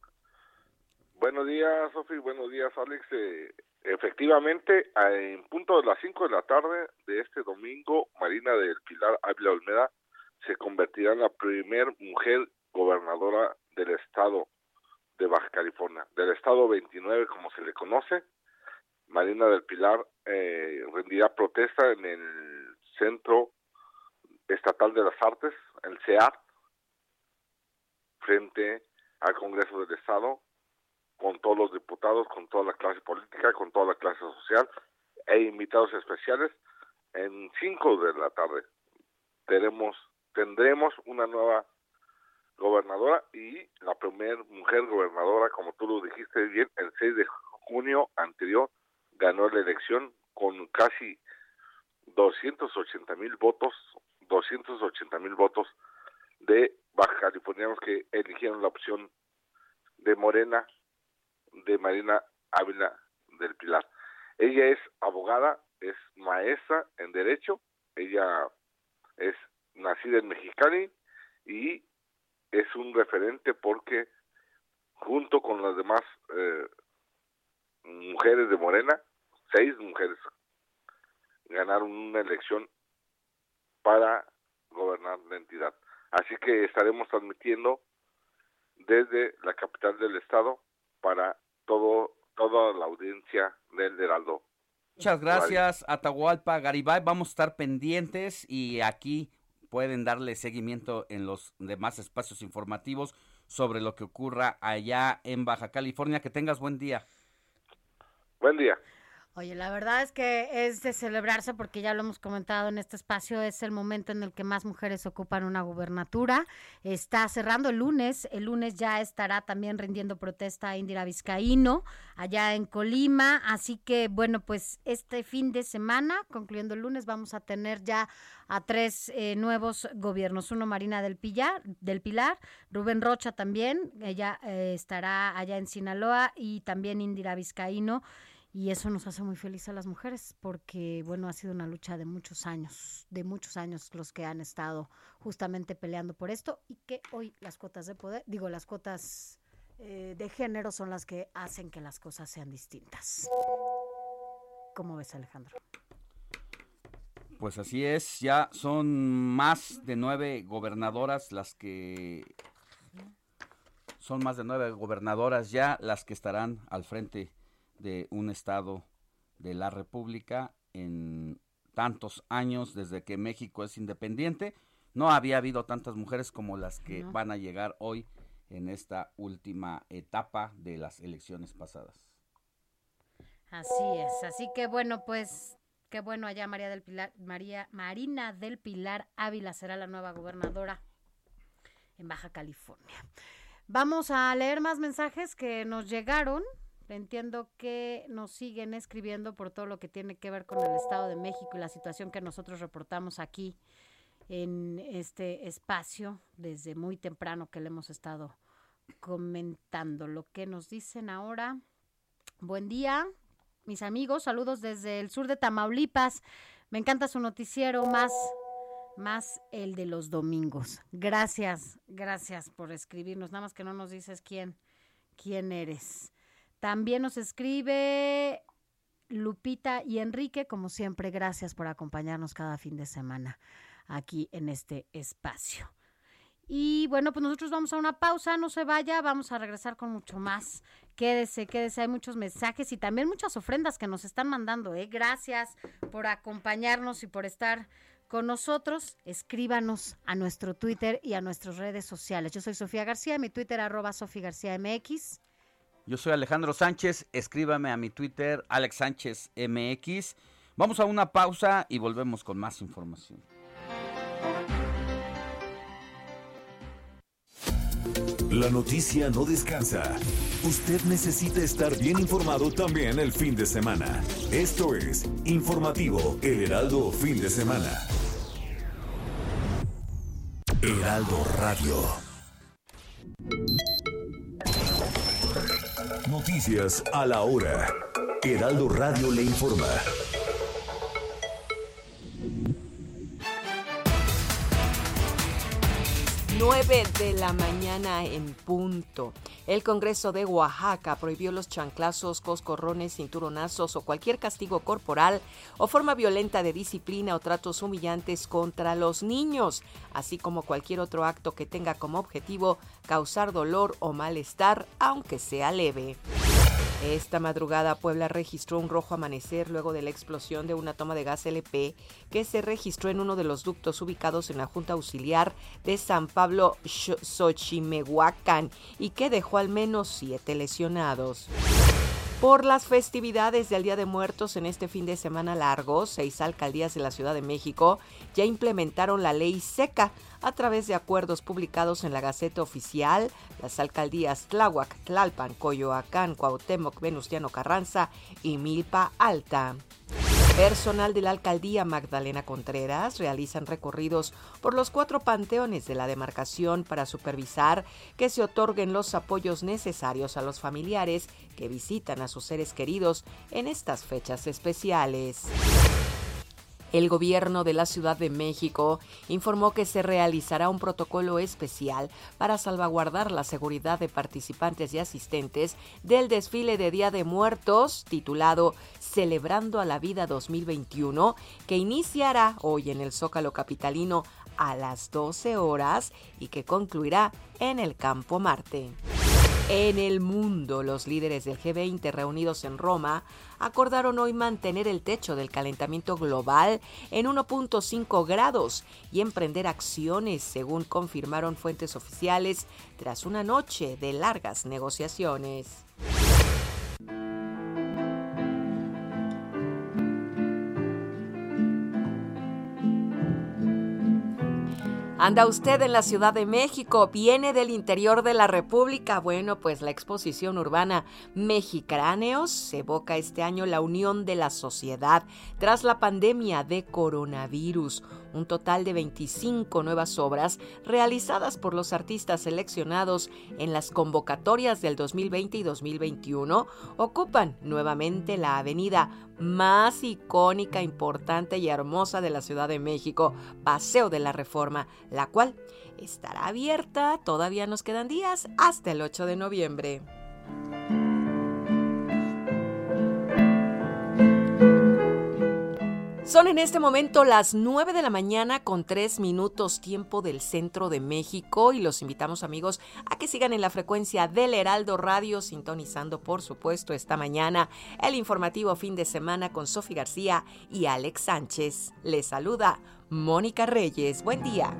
Buenos días, Sofi. Buenos días, Alex. Eh, efectivamente, en punto de las 5 de la tarde de este domingo, Marina del Pilar Ávila Olmeda se convertirá en la primer mujer gobernadora del estado de Baja California, del estado 29 como se le conoce. Marina del Pilar eh, rendirá protesta en el centro Estatal de las Artes, el CEART, frente al Congreso del Estado, con todos los diputados, con toda la clase política, con toda la clase social e invitados especiales en 5 de la tarde. Tenemos, tendremos una nueva gobernadora y la primera mujer gobernadora, como tú lo dijiste bien, el 6 de junio anterior ganó la elección con casi 280 mil votos 280 mil votos de baja californianos que eligieron la opción de Morena, de Marina Ávila del Pilar. Ella es abogada, es maestra en Derecho, ella es nacida en Mexicali y es un referente porque junto con las demás eh, mujeres de Morena, seis mujeres ganaron una elección para gobernar la entidad. Así que estaremos transmitiendo desde la capital del estado para todo toda la audiencia del Heraldo. Muchas gracias, Atahualpa Garibay. Vamos a estar pendientes y aquí pueden darle seguimiento en los demás espacios informativos sobre lo que ocurra allá en Baja California. Que tengas buen día. Buen día. Oye, la verdad es que es de celebrarse porque ya lo hemos comentado en este espacio, es el momento en el que más mujeres ocupan una gubernatura. Está cerrando el lunes, el lunes ya estará también rindiendo protesta Indira Vizcaíno allá en Colima, así que bueno, pues este fin de semana, concluyendo el lunes, vamos a tener ya a tres eh, nuevos gobiernos, uno Marina del Pilar, del Pilar, Rubén Rocha también, ella eh, estará allá en Sinaloa y también Indira Vizcaíno y eso nos hace muy feliz a las mujeres porque bueno ha sido una lucha de muchos años de muchos años los que han estado justamente peleando por esto y que hoy las cuotas de poder digo las cuotas eh, de género son las que hacen que las cosas sean distintas ¿cómo ves Alejandro? Pues así es, ya son más de nueve gobernadoras las que son más de nueve gobernadoras ya las que estarán al frente de un Estado de la República en tantos años desde que México es independiente. No había habido tantas mujeres como las que van a llegar hoy en esta última etapa de las elecciones pasadas. Así es, así que bueno, pues qué bueno allá María del Pilar, María Marina del Pilar Ávila será la nueva gobernadora en Baja California. Vamos a leer más mensajes que nos llegaron. Entiendo que nos siguen escribiendo por todo lo que tiene que ver con el Estado de México y la situación que nosotros reportamos aquí en este espacio desde muy temprano que le hemos estado comentando. Lo que nos dicen ahora. Buen día, mis amigos. Saludos desde el sur de Tamaulipas. Me encanta su noticiero más más el de los domingos. Gracias, gracias por escribirnos. Nada más que no nos dices quién quién eres. También nos escribe Lupita y Enrique, como siempre, gracias por acompañarnos cada fin de semana aquí en este espacio. Y bueno, pues nosotros vamos a una pausa, no se vaya, vamos a regresar con mucho más. Quédese, quédese, hay muchos mensajes y también muchas ofrendas que nos están mandando, ¿eh? Gracias por acompañarnos y por estar con nosotros. Escríbanos a nuestro Twitter y a nuestras redes sociales. Yo soy Sofía García, mi Twitter arroba Sofía García MX. Yo soy Alejandro Sánchez, escríbame a mi Twitter, Alex Sánchez. Vamos a una pausa y volvemos con más información. La noticia no descansa. Usted necesita estar bien informado también el fin de semana. Esto es Informativo El Heraldo Fin de Semana. Heraldo Radio. Noticias a la hora. Heraldo Radio le informa. 9 de la mañana en punto. El Congreso de Oaxaca prohibió los chanclazos, coscorrones, cinturonazos o cualquier castigo corporal o forma violenta de disciplina o tratos humillantes contra los niños, así como cualquier otro acto que tenga como objetivo causar dolor o malestar, aunque sea leve. Esta madrugada Puebla registró un rojo amanecer luego de la explosión de una toma de gas LP que se registró en uno de los ductos ubicados en la Junta Auxiliar de San Pablo Xochimehuacán y que dejó al menos siete lesionados. Por las festividades del Día de Muertos en este fin de semana largo, seis alcaldías de la Ciudad de México ya implementaron la ley seca a través de acuerdos publicados en la Gaceta Oficial. Las alcaldías Tláhuac, Tlalpan, Coyoacán, Cuauhtémoc, Venustiano Carranza y Milpa Alta. Personal de la alcaldía Magdalena Contreras realizan recorridos por los cuatro panteones de la demarcación para supervisar que se otorguen los apoyos necesarios a los familiares que visitan a sus seres queridos en estas fechas especiales. El gobierno de la Ciudad de México informó que se realizará un protocolo especial para salvaguardar la seguridad de participantes y asistentes del desfile de Día de Muertos titulado Celebrando a la Vida 2021, que iniciará hoy en el Zócalo Capitalino a las 12 horas y que concluirá en el Campo Marte. En el mundo, los líderes del G20 reunidos en Roma acordaron hoy mantener el techo del calentamiento global en 1.5 grados y emprender acciones, según confirmaron fuentes oficiales, tras una noche de largas negociaciones. Anda usted en la Ciudad de México, viene del interior de la República. Bueno, pues la exposición urbana Mexicráneos evoca este año la unión de la sociedad tras la pandemia de coronavirus un total de 25 nuevas obras realizadas por los artistas seleccionados en las convocatorias del 2020 y 2021 ocupan nuevamente la avenida más icónica, importante y hermosa de la Ciudad de México, Paseo de la Reforma, la cual estará abierta, todavía nos quedan días, hasta el 8 de noviembre. Son en este momento las 9 de la mañana con 3 minutos tiempo del centro de México y los invitamos amigos a que sigan en la frecuencia del Heraldo Radio sintonizando por supuesto esta mañana el informativo fin de semana con Sofi García y Alex Sánchez. Les saluda Mónica Reyes. Buen día.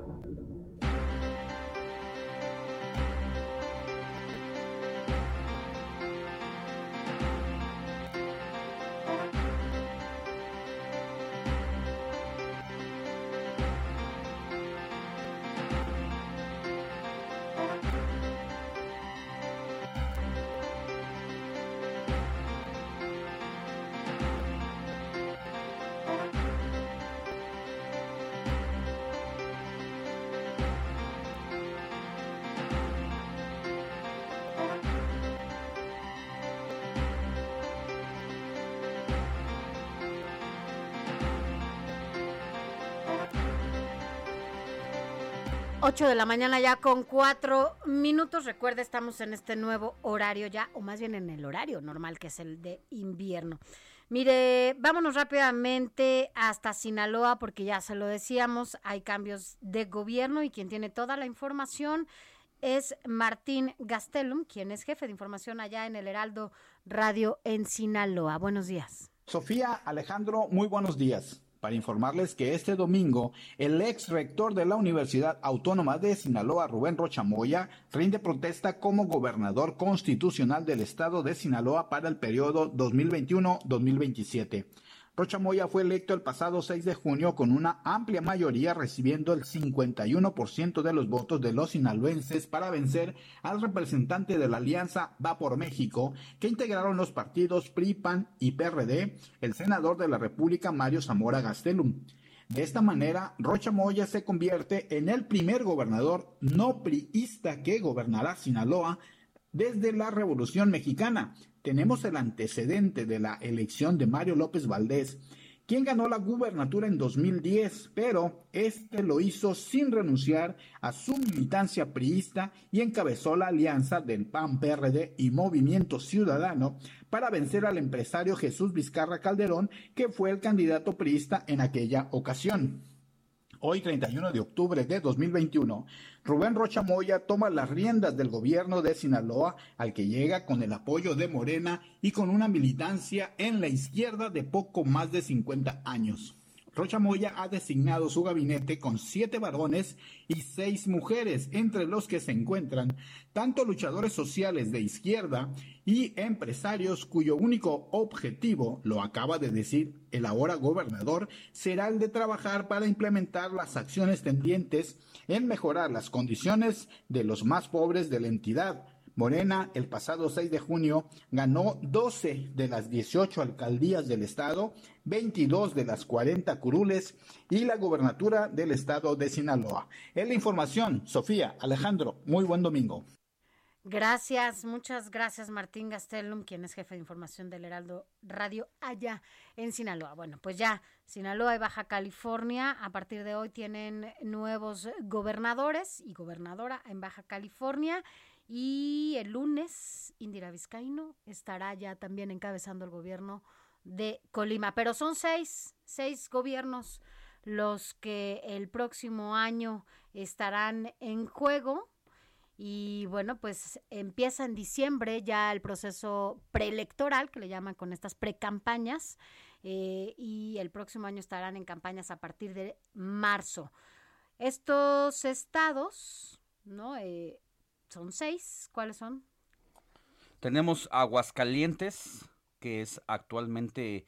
8 de la mañana ya con 4 minutos. Recuerda, estamos en este nuevo horario ya, o más bien en el horario normal que es el de invierno. Mire, vámonos rápidamente hasta Sinaloa porque ya se lo decíamos, hay cambios de gobierno y quien tiene toda la información es Martín Gastelum, quien es jefe de información allá en el Heraldo Radio en Sinaloa. Buenos días. Sofía Alejandro, muy buenos días para informarles que este domingo el ex rector de la Universidad Autónoma de Sinaloa, Rubén Rocha Moya, rinde protesta como gobernador constitucional del estado de Sinaloa para el periodo 2021-2027. Rocha Moya fue electo el pasado 6 de junio con una amplia mayoría recibiendo el 51% de los votos de los sinaloenses para vencer al representante de la alianza Va por México que integraron los partidos PRI, PAN y PRD, el senador de la República Mario Zamora Gastelum. De esta manera, Rocha Moya se convierte en el primer gobernador no priista que gobernará Sinaloa desde la Revolución Mexicana, tenemos el antecedente de la elección de Mario López Valdés, quien ganó la gubernatura en 2010, pero este lo hizo sin renunciar a su militancia priista y encabezó la alianza del PAN PRD y Movimiento Ciudadano para vencer al empresario Jesús Vizcarra Calderón, que fue el candidato priista en aquella ocasión. Hoy, 31 de octubre de 2021, Rubén Rocha Moya toma las riendas del gobierno de Sinaloa, al que llega con el apoyo de Morena y con una militancia en la izquierda de poco más de 50 años. Rocha Moya ha designado su gabinete con siete varones y seis mujeres, entre los que se encuentran tanto luchadores sociales de izquierda y empresarios cuyo único objetivo, lo acaba de decir el ahora gobernador, será el de trabajar para implementar las acciones tendientes en mejorar las condiciones de los más pobres de la entidad, Morena el pasado 6 de junio ganó 12 de las 18 alcaldías del estado, 22 de las 40 curules y la gobernatura del estado de Sinaloa. Es la información, Sofía, Alejandro, muy buen domingo. Gracias, muchas gracias Martín Gastelum, quien es jefe de información del Heraldo Radio allá en Sinaloa. Bueno, pues ya Sinaloa y Baja California a partir de hoy tienen nuevos gobernadores y gobernadora en Baja California y el lunes, Indira Vizcaíno estará ya también encabezando el gobierno de Colima. Pero son seis, seis gobiernos los que el próximo año estarán en juego. Y bueno, pues empieza en diciembre ya el proceso preelectoral, que le llaman con estas precampañas, eh, y el próximo año estarán en campañas a partir de marzo. Estos estados, ¿no? Eh, son seis. ¿Cuáles son? Tenemos Aguascalientes, que es actualmente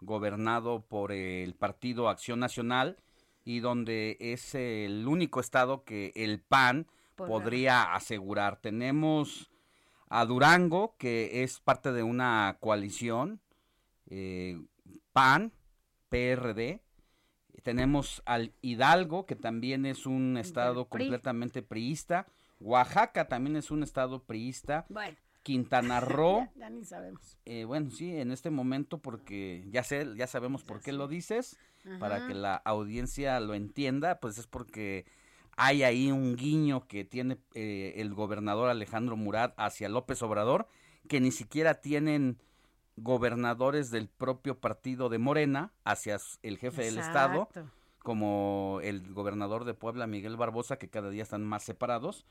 gobernado por el Partido Acción Nacional y donde es el único estado que el PAN podría asegurar. Tenemos a Durango, que es parte de una coalición, eh, PAN, PRD. Tenemos al Hidalgo, que también es un estado completamente priista. Oaxaca también es un estado priista. Bueno. Quintana Roo. ya, ni sabemos. Eh, bueno, sí, en este momento porque ya sé, ya sabemos por qué lo dices, para que la audiencia lo entienda, pues es porque hay ahí un guiño que tiene eh, el gobernador Alejandro Murat hacia López Obrador, que ni siquiera tienen gobernadores del propio partido de Morena hacia el jefe del estado, como el gobernador de Puebla, Miguel Barbosa, que cada día están más separados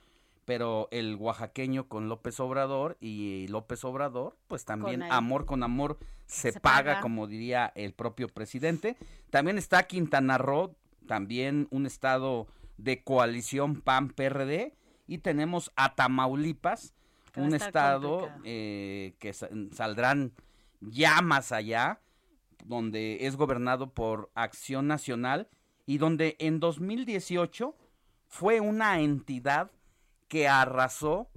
pero el oaxaqueño con López Obrador y López Obrador, pues también amor con amor se, paga, como diría el propio presidente. También está Quintana Roo, también un estado de coalición PAN-PRD, y tenemos a Tamaulipas, un estado eh, que saldrán ya más allá, donde es gobernado por Acción Nacional y donde en 2018 fue una entidad que arrasó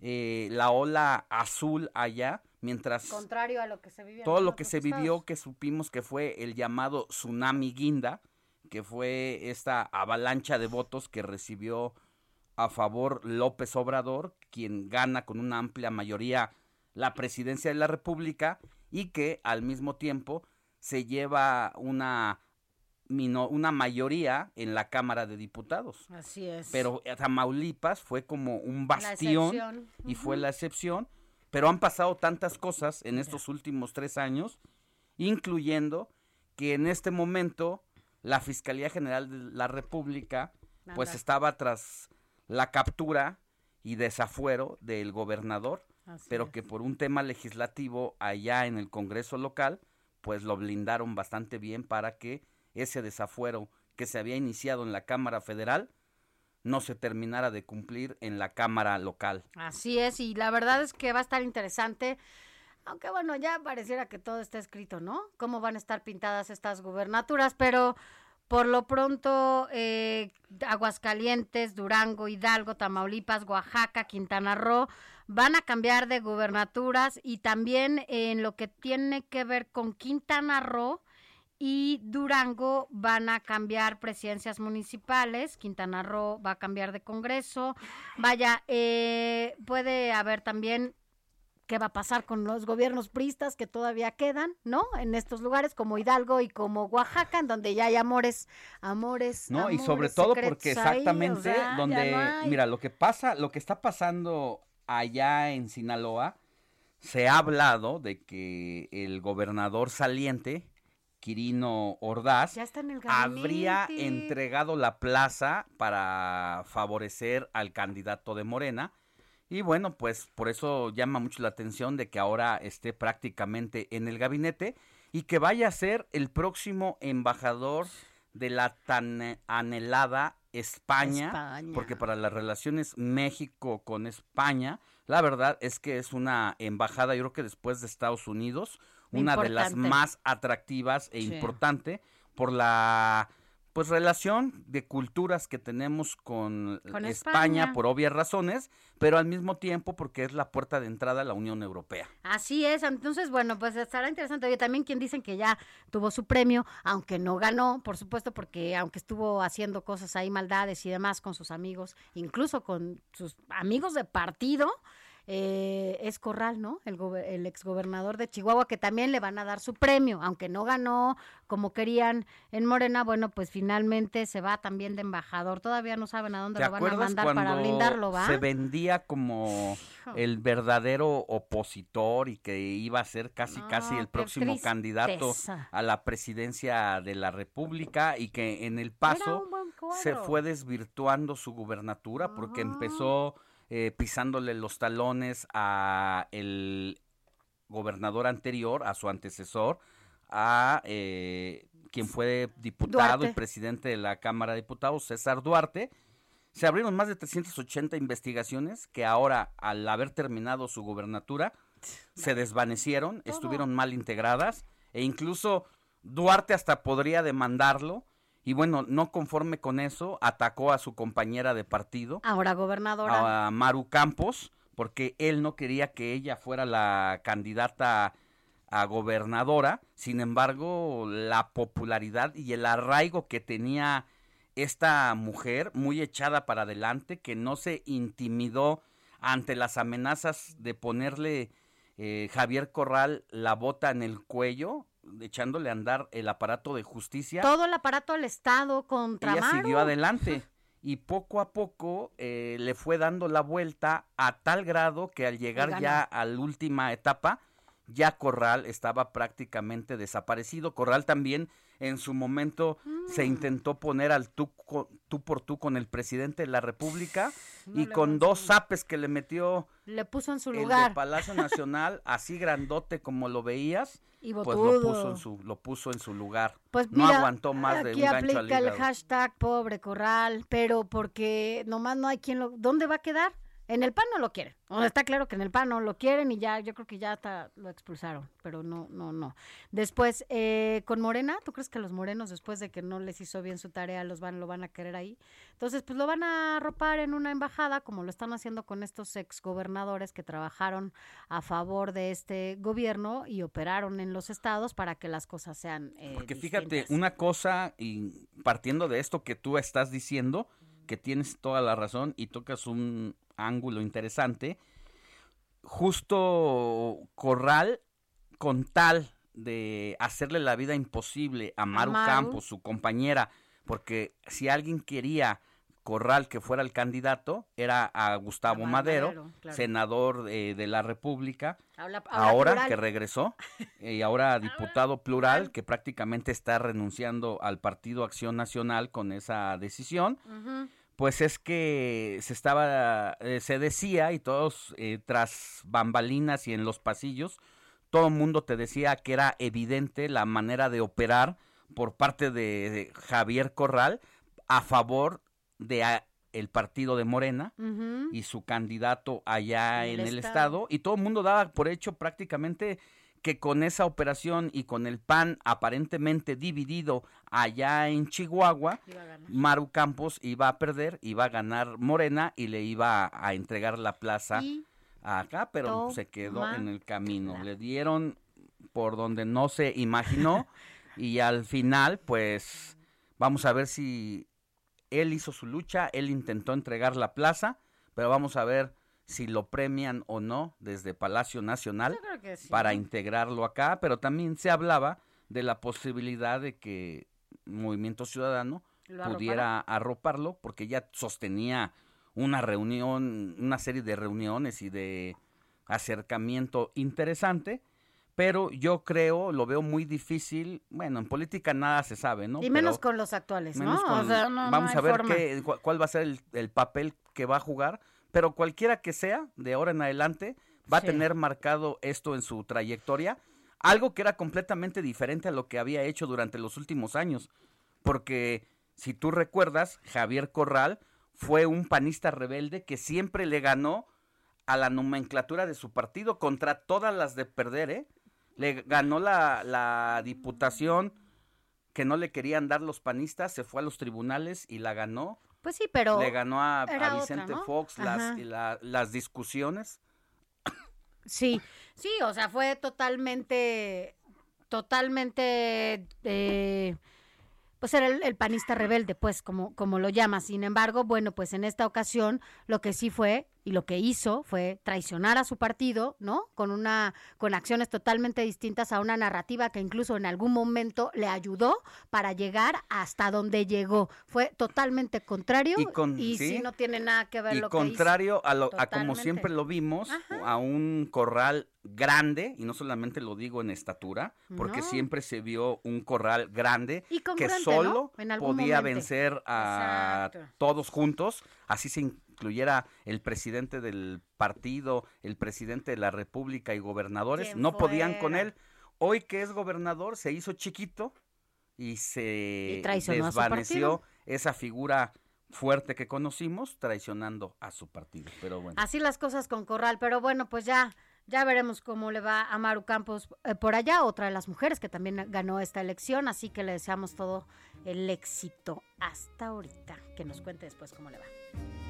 eh, la ola azul allá, mientras... Contrario a lo que se vivió. Todo lo que se vivió, que supimos que fue el llamado tsunami guinda, que fue esta avalancha de votos que recibió a favor López Obrador, quien gana con una amplia mayoría la presidencia de la República y que al mismo tiempo se lleva una una mayoría en la Cámara de Diputados. Así es. Pero Tamaulipas fue como un bastión y fue la excepción. Pero han pasado tantas cosas en estos últimos tres años, incluyendo que en este momento la Fiscalía General de la República pues estaba tras la captura y desafuero del gobernador, pero que por un tema legislativo allá en el Congreso local, pues lo blindaron bastante bien para que ese desafuero que se había iniciado en la Cámara Federal no se terminara de cumplir en la Cámara local. Así es, y la verdad es que va a estar interesante. Aunque bueno, ya pareciera que todo está escrito, ¿no? Cómo van a estar pintadas estas gubernaturas, pero por lo pronto, eh, Aguascalientes, Durango, Hidalgo, Tamaulipas, Oaxaca, Quintana Roo van a cambiar de gubernaturas y también en lo que tiene que ver con Quintana Roo, y Durango van a cambiar presidencias municipales, Quintana Roo va a cambiar de Congreso, vaya, eh, puede haber también qué va a pasar con los gobiernos pristas que todavía quedan, ¿no? En estos lugares como Hidalgo y como Oaxaca, en donde ya hay amores, amores. No, y sobre todo porque exactamente donde, mira, lo que pasa, lo que está pasando allá en Sinaloa, se ha hablado de que el gobernador saliente, Quirino Ordaz habría entregado la plaza para favorecer al candidato de Morena. Y bueno, pues por eso llama mucho la atención de que ahora esté prácticamente en el gabinete y que vaya a ser el próximo embajador de la tan anhelada España, porque para las relaciones México con España, la verdad es que es una embajada, yo creo que después de Estados Unidos, una de las más atractivas e importante por la pues relación de culturas que tenemos con, España, por obvias razones, pero al mismo tiempo porque es la puerta de entrada a la Unión Europea. Así es, entonces bueno, pues estará interesante. Oye, también quien dicen que ya tuvo su premio, aunque no ganó, por supuesto, porque aunque estuvo haciendo cosas ahí, maldades y demás con sus amigos, incluso con sus amigos de partido, eh, es Corral, ¿no? El, el exgobernador de Chihuahua, que también le van a dar su premio, aunque no ganó como querían en Morena, bueno, pues finalmente se va también de embajador. Todavía no saben a dónde lo van a mandar para blindarlo, ¿va? Se vendía como el verdadero opositor y que iba a ser casi, casi el próximo candidato a la presidencia de la República y que en el paso se fue desvirtuando su gubernatura porque empezó eh, pisándole los talones a el gobernador anterior, a su antecesor, a eh, quien fue diputado y presidente de la Cámara de Diputados, César Duarte. Se abrieron más de 380 investigaciones que ahora, al haber terminado su gobernatura, se desvanecieron, estuvieron mal integradas e incluso Duarte hasta podría demandarlo y bueno, no conforme con eso, atacó a su compañera de partido. Ahora gobernadora. A Maru Campos, porque él no quería que ella fuera la candidata a gobernadora. Sin embargo, la popularidad y el arraigo que tenía esta mujer, muy echada para adelante, que no se intimidó ante las amenazas de ponerle eh, Javier Corral la bota en el cuello, echándole a andar el aparato de justicia. Todo el aparato del Estado contra Ella siguió adelante y poco a poco eh, le fue dando la vuelta a tal grado que al llegar ya a la última etapa, ya Corral estaba prácticamente desaparecido. Corral también en su momento se mm. intentó poner al tú, tú, por tú con el presidente de la República y con dos zapes que le metió le puso en su lugar. El Palacio Nacional así grandote como lo veías y pues lo puso en su lo puso en su lugar. Pues no aguantó más de un gancho aplica el hashtag pobre Corral pero porque nomás no hay quien lo dónde va a quedar en el PAN no lo quieren. está claro que en el PAN no lo quieren y ya, yo creo que ya hasta lo expulsaron, pero no, no, no. Después, eh, con Morena, ¿tú crees que los morenos, después de que no les hizo bien su tarea, los van, lo van a querer ahí? Entonces, pues lo van a arropar en una embajada, como lo están haciendo con estos exgobernadores que trabajaron a favor de este gobierno y operaron en los estados para que las cosas sean. Eh, Porque fíjate, una cosa, y partiendo de esto que tú estás diciendo, que tienes toda la razón y tocas un ángulo interesante. Justo Corral, con tal de hacerle la vida imposible a Maru, Maru. Campos, su compañera, porque si alguien quería Corral que fuera el candidato, era a Gustavo Madero, Madero, claro. senador eh, de la República, Habla- habla ahora plural. que regresó, y ahora diputado plural, que prácticamente está renunciando al Partido Acción Nacional con esa decisión. Pues es que se estaba, eh, se decía y todos eh, tras bambalinas y en los pasillos, todo el mundo te decía que era evidente la manera de operar por parte de, Javier Corral a favor de a- el partido de Morena y su candidato allá En el estado. estado y todo el mundo daba por hecho prácticamente que con esa operación y con el PAN aparentemente dividido allá en Chihuahua. Maru Campos iba a perder, iba a ganar Morena y le iba a, a entregar la plaza Y acá, pero se quedó en el camino. Le dieron por donde no se imaginó y al final, pues, vamos a ver si él hizo su lucha, él intentó entregar la plaza, pero vamos a ver si lo premian o no desde Palacio Nacional sí. para integrarlo acá, pero también se hablaba de la posibilidad de que Movimiento Ciudadano pudiera arroparlo porque ya sostenía una reunión, una serie de reuniones y de acercamiento interesante, pero yo creo, lo veo muy difícil, bueno, en política nada se sabe, ¿no? y menos Pero con los actuales, ¿no? menos con- o sea, no, no vamos a ver qué, cu- cuál va a ser el, el papel que va a jugar, pero cualquiera que sea, de ahora en adelante, va Sí. a tener marcado esto en su trayectoria, algo que era completamente diferente a lo que había hecho durante los últimos años, porque si tú recuerdas, Javier Corral fue un panista rebelde que siempre le ganó a la nomenclatura de su partido contra todas las de perder, ¿eh? Le ganó la, la diputación que no le querían dar los panistas, se fue a los tribunales y la ganó. Pues sí, pero le ganó a, a era otra, Vicente ¿no? Fox las, la- las discusiones. Sí, sí, o sea, fue totalmente, totalmente, eh, pues era el, el panista rebelde, pues, como, como lo llama. Sin embargo, bueno, pues en esta ocasión lo que sí fue y lo que hizo fue traicionar a su partido, ¿no? Con una, con acciones totalmente distintas a una narrativa que incluso en algún momento le ayudó para llegar hasta donde llegó. Fue totalmente contrario Y con- sí, sí. no tiene nada que ver Y lo que hizo. contrario a, lo, a como siempre lo vimos, a un corral grande, y no solamente lo digo en estatura, porque No. siempre se vio un corral grande Y que solo podía momento. vencer a Exacto. todos juntos, así se incluyera el presidente del partido, el presidente de la república y gobernadores, no podían con él. Hoy que es gobernador se hizo chiquito y se Y desvaneció esa figura fuerte que conocimos traicionando a su partido. Pero bueno. Así las cosas con Corral, pero bueno, pues ya, ya veremos cómo le va a Maru Campos eh, por allá, otra de las mujeres que también ganó esta elección, así que le deseamos todo el éxito hasta ahorita. Que nos cuente después cómo le va.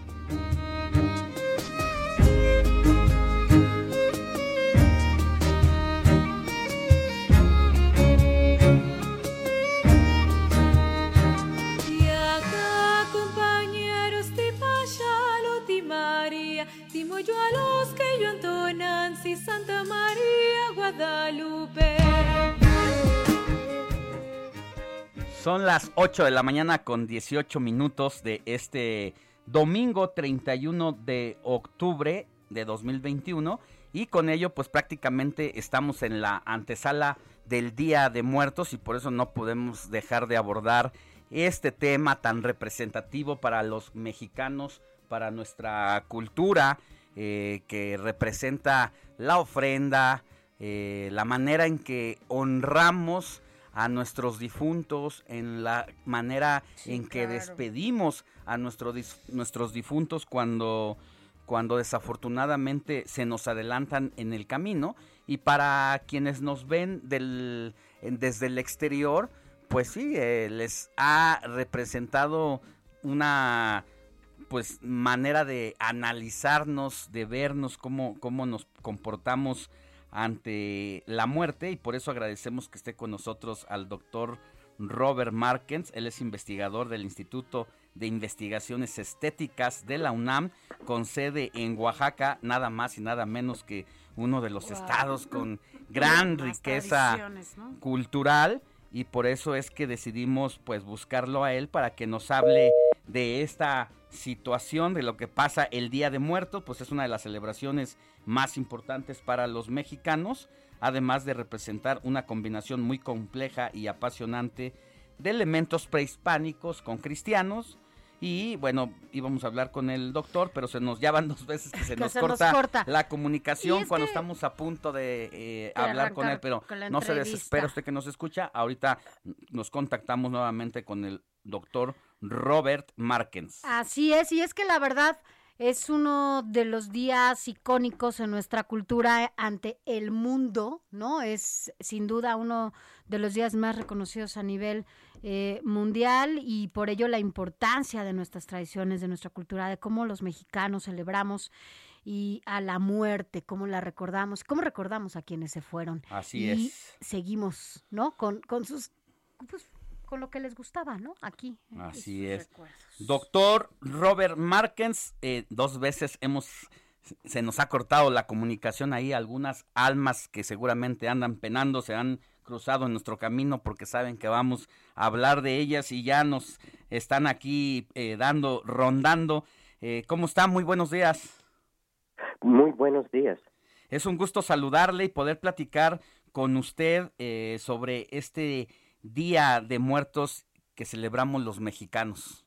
Son las 8 de la mañana con 18 minutos de este domingo 31 de octubre de 2021 y con ello pues prácticamente estamos en la antesala del Día de Muertos y por eso no podemos dejar de abordar este tema tan representativo para los mexicanos, para nuestra cultura, eh, que representa la ofrenda, eh, la manera en que honramos a nuestros difuntos, en la manera Sí, en que claro. despedimos a nuestro nuestros difuntos cuando, cuando desafortunadamente se nos adelantan en el camino. Y para quienes nos ven del, desde el exterior, pues sí, eh, les ha representado una pues manera de analizarnos, de vernos cómo, cómo nos comportamos ante la muerte y por eso agradecemos que esté con nosotros al doctor Robert Markens, él es investigador del Instituto de Investigaciones Estéticas de la UNAM, con sede en Oaxaca, nada más y nada menos que uno de los Wow. estados con gran riqueza cultural y por eso es que decidimos pues buscarlo a él para que nos hable de esta situación, de lo que pasa el Día de Muertos, pues es una de las celebraciones más importantes para los mexicanos, además de representar una combinación muy compleja y apasionante de elementos prehispánicos con cristianos. Y bueno, íbamos a hablar con el doctor, pero se nos ya van dos veces que se, Que nos, se nos corta la comunicación es cuando estamos a punto de eh, hablar con él, pero con no se desespera usted que nos escucha. Ahorita nos contactamos nuevamente con el doctor Robert Markens. Así es, y es que la verdad es uno de los días icónicos en nuestra cultura ante el mundo, ¿no? Es sin duda uno de los días más reconocidos a nivel eh, mundial y por ello la importancia de nuestras tradiciones, de nuestra cultura, de cómo los mexicanos celebramos y a la muerte, cómo la recordamos, cómo recordamos a quienes se fueron. Así y es. seguimos, ¿no? Con, con sus, pues, con lo que les gustaba, ¿no? Aquí. en Así es. recuerdos. Doctor Robert Markens, eh, dos veces hemos, se nos ha cortado la comunicación ahí, algunas almas que seguramente andan penando se han cruzado en nuestro camino porque saben que vamos a hablar de ellas y ya nos están aquí eh, dando, rondando. Eh, ¿Cómo está? Muy buenos días. Muy buenos días. Es un gusto saludarle y poder platicar con usted eh, sobre este Día de Muertos que celebramos los mexicanos.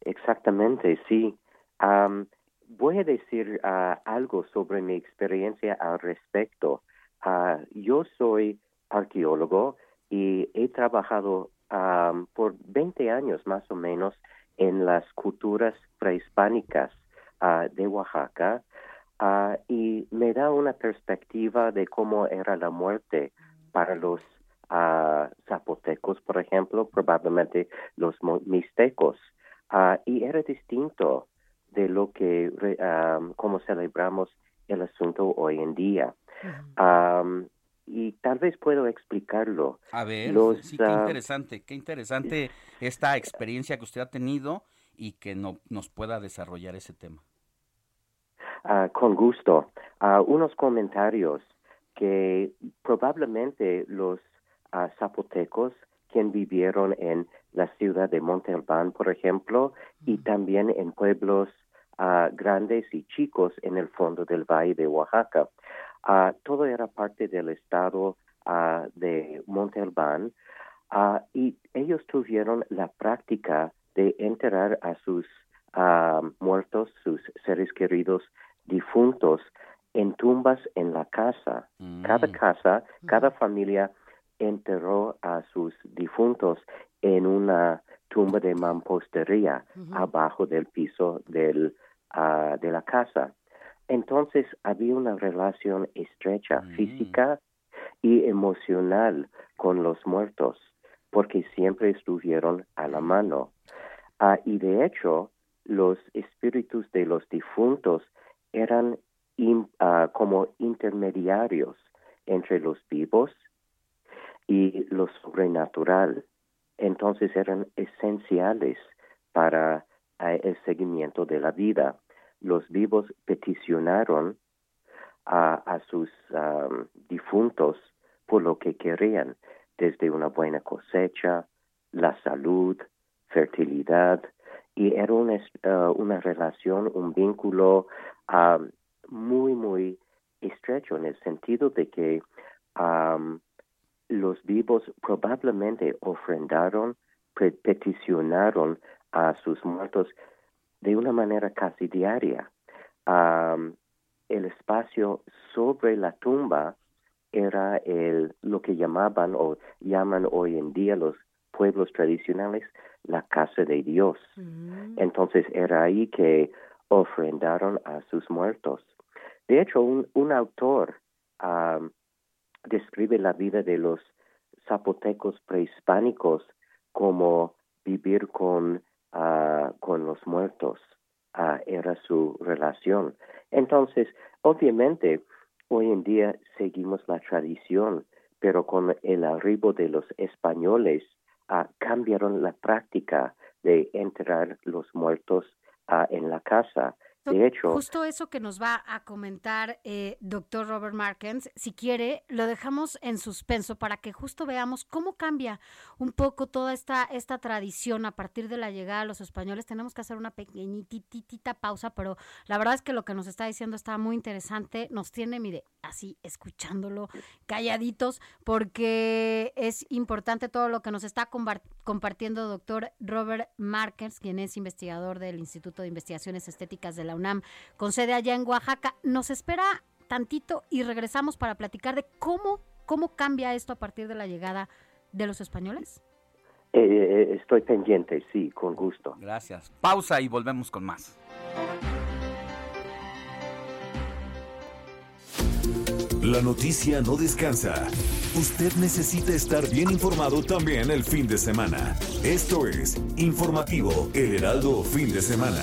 Exactamente, sí. Voy a decir ah, algo sobre mi experiencia al respecto. Ah, yo soy arqueólogo y he trabajado por 20 años más o menos en las culturas prehispánicas ah, de Oaxaca y me da una perspectiva de cómo era la muerte para los ah, zapotecos, por ejemplo, probablemente los mixtecos. Ah, y era distinto de lo que, am, como celebramos el asunto hoy en día. Am, y tal vez puedo explicarlo. A ver, Los, sí, qué interesante, qué interesante esta experiencia que usted ha tenido y que no, nos pueda desarrollar ese tema. Ah, con gusto. Ah, unos comentarios que probablemente los ah, zapotecos quien vivieron en la ciudad de Montalbán, por ejemplo, y también en pueblos ah, grandes y chicos en el fondo del valle de Oaxaca. Ah, todo era parte del estado ah, de Montalbán y ellos tuvieron la práctica de enterrar a sus muertos, sus seres queridos difuntos, en tumbas en la casa. Cada casa, cada familia enterró a sus difuntos en una tumba de mampostería abajo del piso del, ah, de la casa. Entonces había una relación estrecha física y emocional con los muertos, porque siempre estuvieron a la mano. Ah, y de hecho, los espíritus de los difuntos eran in- ah, como intermediarios entre los vivos y lo sobrenatural. Entonces eran esenciales para ah, el seguimiento de la vida. Los vivos peticionaron a, sus am, difuntos por lo que querían, desde una buena cosecha, la salud, fertilidad, y era una, ah, una relación, un vínculo muy, muy estrecho en el sentido de que am, los vivos probablemente ofrendaron, peticionaron a sus muertos de una manera casi diaria. Am, el espacio sobre la tumba era el, lo que llamaban o llaman hoy en día los pueblos tradicionales la casa de Dios. Entonces era ahí que ofrendaron a sus muertos. De hecho, un, un autor describe la vida de los zapotecos prehispánicos como vivir con, ah, con los muertos. Ah, era su relación. Entonces, obviamente, hoy en día seguimos la tradición, pero con el arribo de los españoles ah, cambiaron la práctica de enterrar los muertos en la casa De hecho, justo eso que nos va a comentar eh, doctor Robert Markens, si quiere, lo dejamos en suspenso para que justo veamos cómo cambia un poco toda esta, esta tradición a partir de la llegada de los españoles. Tenemos que hacer una pequeñitita pausa, pero la verdad es que lo que nos está diciendo está muy interesante. Nos tiene, mire, así escuchándolo, calladitos, porque es importante todo lo que nos está compartiendo doctor Robert Markens, quien es investigador del Instituto de Investigaciones Estéticas de la UNAM, con sede allá en Oaxaca. Nos espera tantito y regresamos para platicar de cómo, cómo cambia esto a partir de la llegada de los españoles. Eh, eh, estoy pendiente, sí, con gusto. Gracias. Pausa y volvemos con más. La noticia no descansa. Usted necesita estar bien informado también el fin de semana. Esto es Informativo El Heraldo Fin de Semana.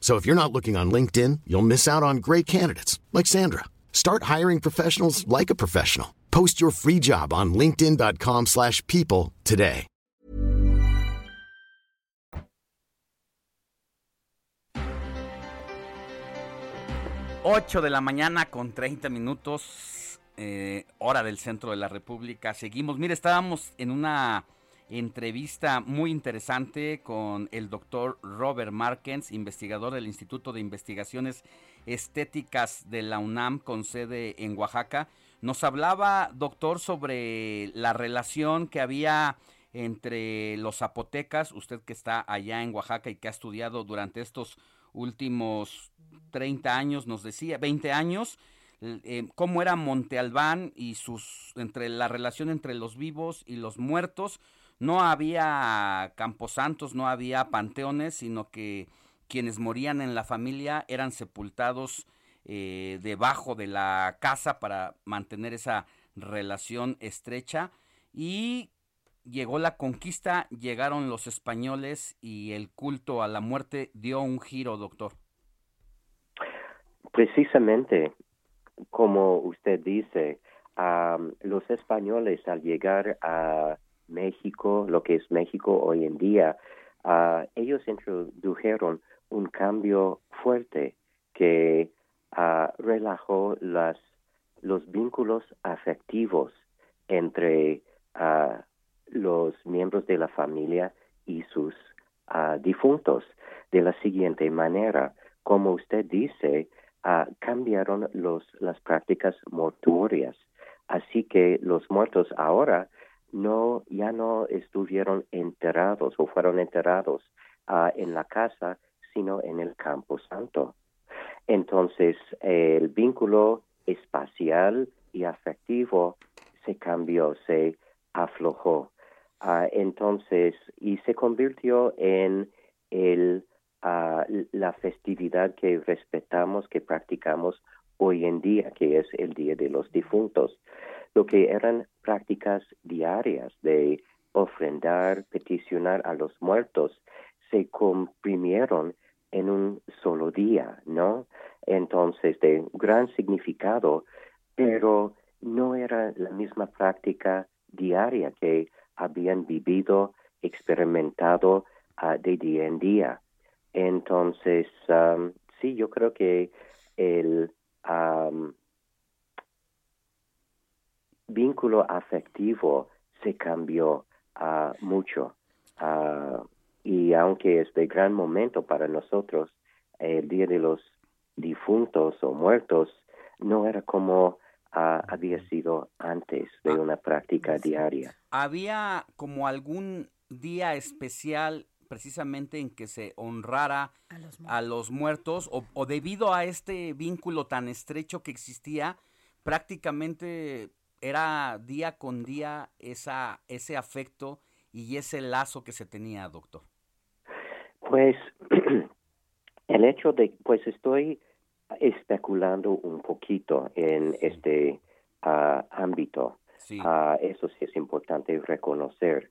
So if you're not looking on LinkedIn, you'll miss out on great candidates like Sandra. Start hiring professionals like a professional. Post your free job on linkedin.com/people today. 8 de la mañana con 30 minutos eh, hora del centro de la República. Seguimos. Mire, estábamos en una entrevista muy interesante con el doctor Robert Markens, investigador del Instituto de Investigaciones Estéticas de la UNAM con sede en Oaxaca. Nos hablaba, doctor, sobre la relación que había entre los zapotecas, usted que está allá en Oaxaca y que ha estudiado durante estos últimos 30 años, nos decía, 20 años, eh, cómo era Monte Albán y sus entre la relación entre los vivos y los muertos no había camposantos, no había panteones, sino que quienes morían en la familia eran sepultados eh, debajo de la casa para mantener esa relación estrecha y llegó la conquista, llegaron los españoles y el culto a la muerte dio un giro, doctor. Precisamente, como usted dice, los españoles al llegar a México, lo que es México hoy en día, uh, ellos introdujeron un cambio fuerte que uh, relajó las, los vínculos afectivos entre uh, los miembros de la familia y sus difuntos. De la siguiente manera, como usted dice, cambiaron los, las prácticas mortuorias. Así que los muertos ahora no ya no estuvieron enterrados o fueron enterrados uh, en la casa, sino en el campo santo. Entonces, el vínculo espacial y afectivo se cambió, se aflojó. Uh, entonces, y se convirtió en el, uh, la festividad que respetamos, que practicamos hoy en día, que es el Día de los Difuntos lo que eran prácticas diarias de ofrendar, peticionar a los muertos, se comprimieron en un solo día, ¿no? Entonces, de gran significado, pero no era la misma práctica diaria que habían vivido, experimentado ah, de día en día. Entonces, sí, yo creo que el vínculo afectivo se cambió uh, mucho. Uh, y aunque es de gran momento para nosotros, el Día de los Difuntos o Muertos no era como ah, había sido antes de una práctica diaria. ¿Había como algún día especial precisamente en que se honrara a los muertos, o, o debido a este vínculo tan estrecho que existía, prácticamente era día con día esa, ese afecto y ese lazo que se tenía, doctor? Pues el hecho de, pues estoy especulando un poquito en este ah, ámbito. Ah, eso sí es importante reconocer.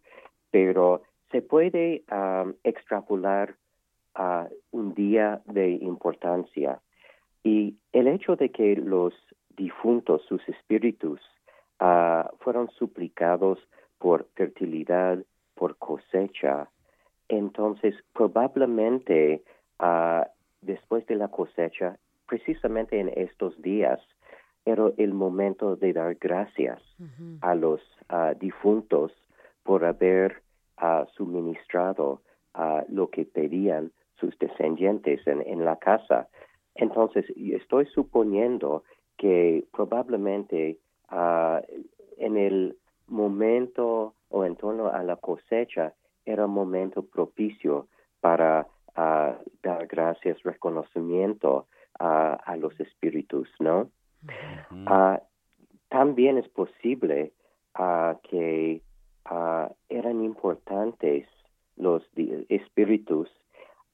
Pero se puede ah, extrapolar a un día de importancia. Y el hecho de que los difuntos, sus espíritus, fueron suplicados por fertilidad, por cosecha, entonces probablemente después de la cosecha precisamente en estos días era el momento de dar gracias a los difuntos por haber suministrado lo que pedían sus descendientes en, la casa. Entonces, estoy suponiendo que probablemente en el momento o en torno a la cosecha era un momento propicio para dar gracias, reconocimiento a, los espíritus, ¿no? Ah, también es posible ah, que ah, eran importantes los espíritus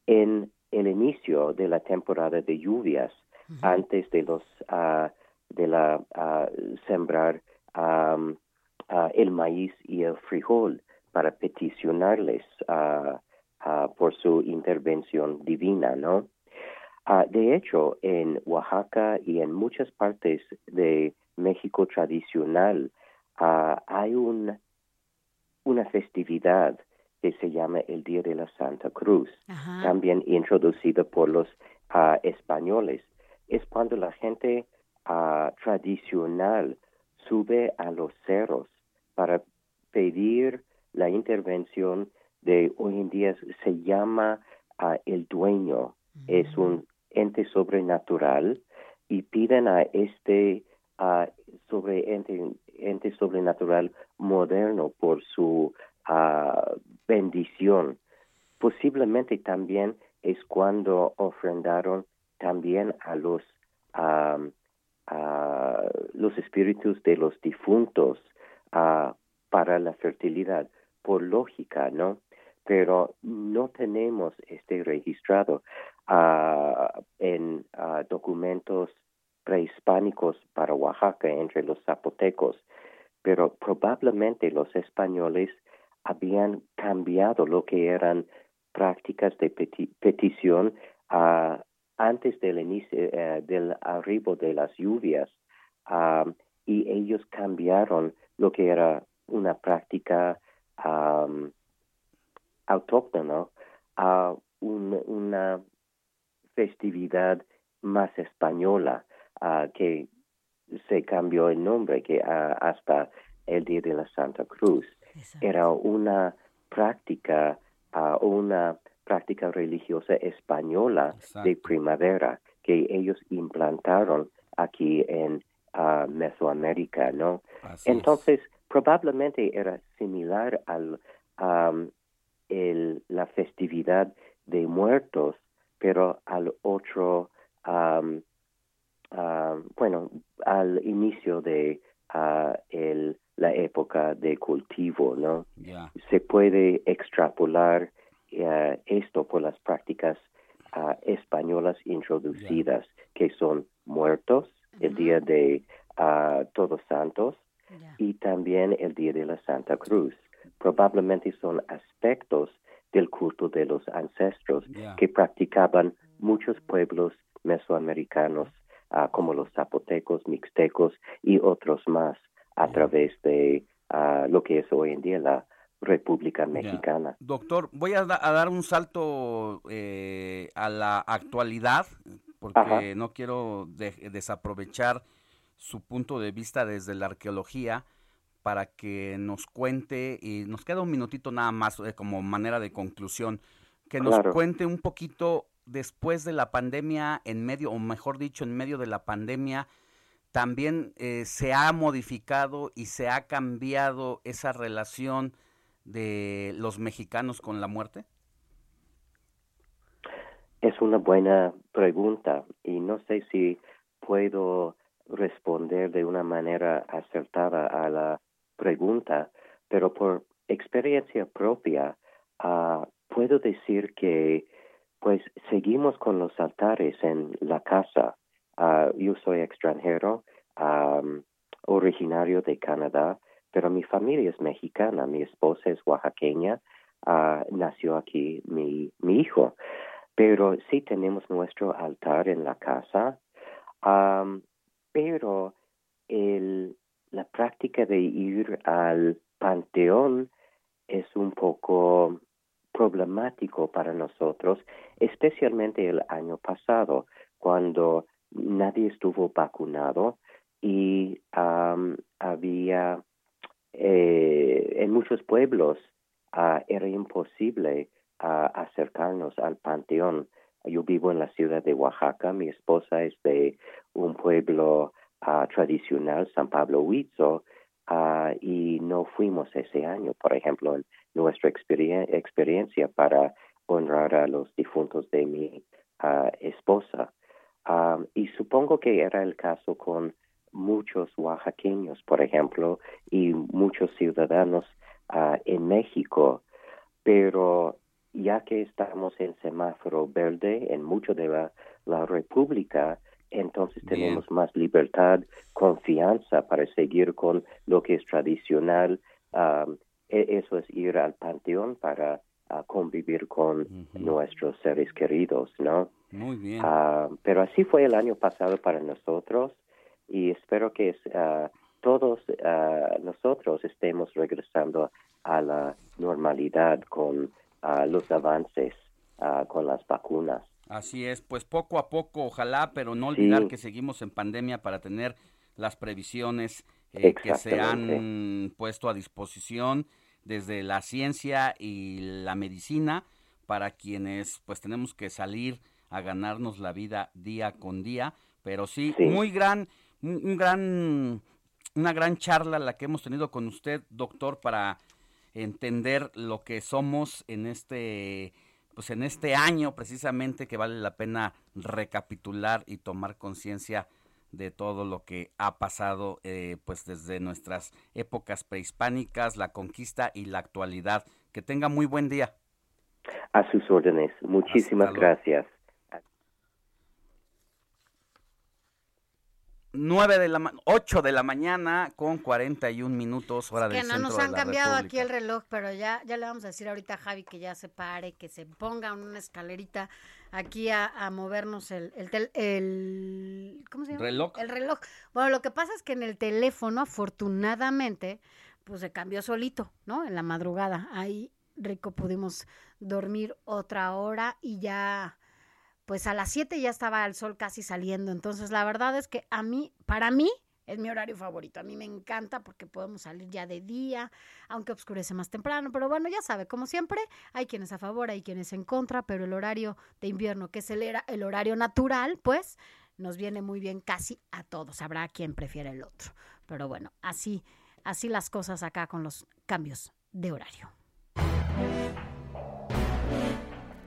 en el inicio de la temporada de lluvias, antes de los de la sembrar el maíz y el frijol para peticionarles por su intervención divina, ¿no? Ah, de hecho, en Oaxaca y en muchas partes de México tradicional ah, hay un, una festividad que se llama el Día de la Santa Cruz, también introducida por los ah, españoles. Es cuando la gente tradicional sube a los cerros para pedir la intervención de hoy en día se llama el dueño, es un ente sobrenatural y piden a este sobre ente, sobrenatural moderno por su bendición. Posiblemente también es cuando ofrendaron también a los a los espíritus de los difuntos para la fertilidad, por lógica, ¿no? Pero no tenemos este registrado. Ah, en documentos prehispánicos para Oaxaca entre los zapotecos, pero probablemente los españoles habían cambiado lo que eran prácticas de petición uh, antes del inicio eh, del arribo de las lluvias y ellos cambiaron lo que era una práctica autóctona a una festividad más española uh, que se cambió el nombre que uh, hasta el Día de la Santa Cruz. Era una práctica, uh, una práctica religiosa española de primavera que ellos implantaron aquí en Mesoamérica, ¿no? Entonces, probablemente era similar al um, el, la festividad de muertos pero al otro, bueno, al inicio de ah, el, la época de cultivo, ¿no? Se puede extrapolar eh, esto por las prácticas ah, españolas introducidas, que son muertos, el día de ah, Todos Santos y también el día de la Santa Cruz. Probablemente son aspectos del culto de los ancestros que practicaban muchos pueblos mesoamericanos ah, como los zapotecos, mixtecos y otros más a través de lo que es hoy en día la República Mexicana. Doctor, voy a, dar un salto eh, a la actualidad porque no quiero desaprovechar su punto de vista desde la arqueología para que nos cuente, y nos queda un minutito nada más eh, como manera de conclusión, que nos cuente un poquito después de la pandemia, en medio, o mejor dicho, en medio de la pandemia, también eh, se ha modificado y se ha cambiado esa relación de los mexicanos con la muerte? Es una buena pregunta y no sé si puedo responder de una manera acertada a la pregunta, pero por experiencia propia uh, puedo decir que pues seguimos con los altares en la casa. Uh, yo soy extranjero, um, originario de Canadá, pero mi familia es mexicana, mi esposa es oaxaqueña, uh, nació aquí mi, mi hijo. Pero sí tenemos nuestro altar en la casa, pero el, la práctica de ir al panteón es un poco problemático para nosotros, especialmente el año pasado, cuando nadie estuvo vacunado y um, había eh, en muchos pueblos uh, era imposible uh, acercarnos al panteón. Yo vivo en la ciudad de Oaxaca, mi esposa es de un pueblo uh, tradicional, San Pablo Huizo, y no fuimos ese año, por ejemplo, en nuestra experiencia para honrar a los difuntos de mi esposa. Y supongo que era el caso con muchos oaxaqueños, por ejemplo, y muchos ciudadanos uh, en México, pero ya que estamos en semáforo verde en mucho de la, la República, entonces tenemos más libertad, confianza para seguir con lo que es tradicional. Um, e, eso es ir al panteón para uh, convivir con nuestros seres queridos, ¿no? Muy bien. Uh, pero así fue el año pasado para nosotros y espero que uh, todos nosotros estemos regresando a la normalidad con los avances con las vacunas. Así es, pues poco a poco, ojalá, pero no olvidar que seguimos en pandemia para tener las previsiones eh, que se han puesto a disposición desde la ciencia y la medicina para quienes pues tenemos que salir a ganarnos la vida día con día, pero sí, muy gran, un gran, una gran charla la que hemos tenido con usted, doctor, para entender lo que somos en este pues en este año precisamente que vale la pena recapitular y tomar conciencia de todo lo que ha pasado eh, pues desde nuestras épocas prehispánicas, la conquista y la actualidad. Que tenga muy buen día. A sus órdenes. Muchísimas gracias. 9 de la 8 de la mañana con 41 minutos hora del que no nos han cambiado aquí el reloj, pero ya ya le vamos a decir ahorita a Javi que ya se pare, que se ponga una escalerita aquí a, movernos el el, el ¿cómo se llama? Reloj. El reloj. Bueno, lo que pasa es que en el teléfono afortunadamente pues se cambió solito, ¿no? En la madrugada. Ahí rico pudimos dormir otra hora y ya pues a las 7 ya estaba el sol casi saliendo. Entonces, la verdad es que a mí, para mí, es mi horario favorito. A mí me encanta porque podemos salir ya de día, aunque oscurece más temprano. Pero bueno, ya sabe, como siempre, hay quienes a favor, hay quienes en contra, pero el horario de invierno, que es el, el horario natural, pues nos viene muy bien casi a todos. Habrá quien prefiere el otro. Pero bueno, así, así las cosas acá con los cambios de horario.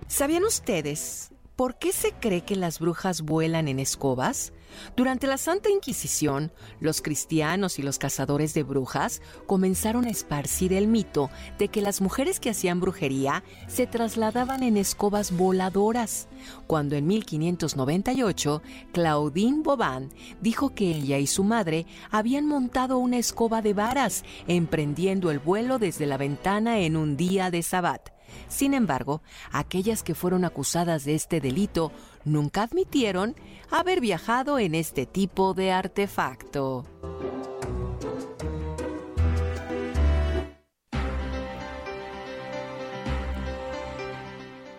¿Sabían ustedes ¿Por qué se cree que las brujas vuelan en escobas? Durante la Santa Inquisición, los cristianos y los cazadores de brujas comenzaron a esparcir el mito de que las mujeres que hacían brujería se trasladaban en escobas voladoras, cuando en 1598 Claudine Boban dijo que ella y su madre habían montado una escoba de varas, emprendiendo el vuelo desde la ventana en un día de sabbat. Sin embargo, aquellas que fueron acusadas de este delito nunca admitieron haber viajado en este tipo de artefacto.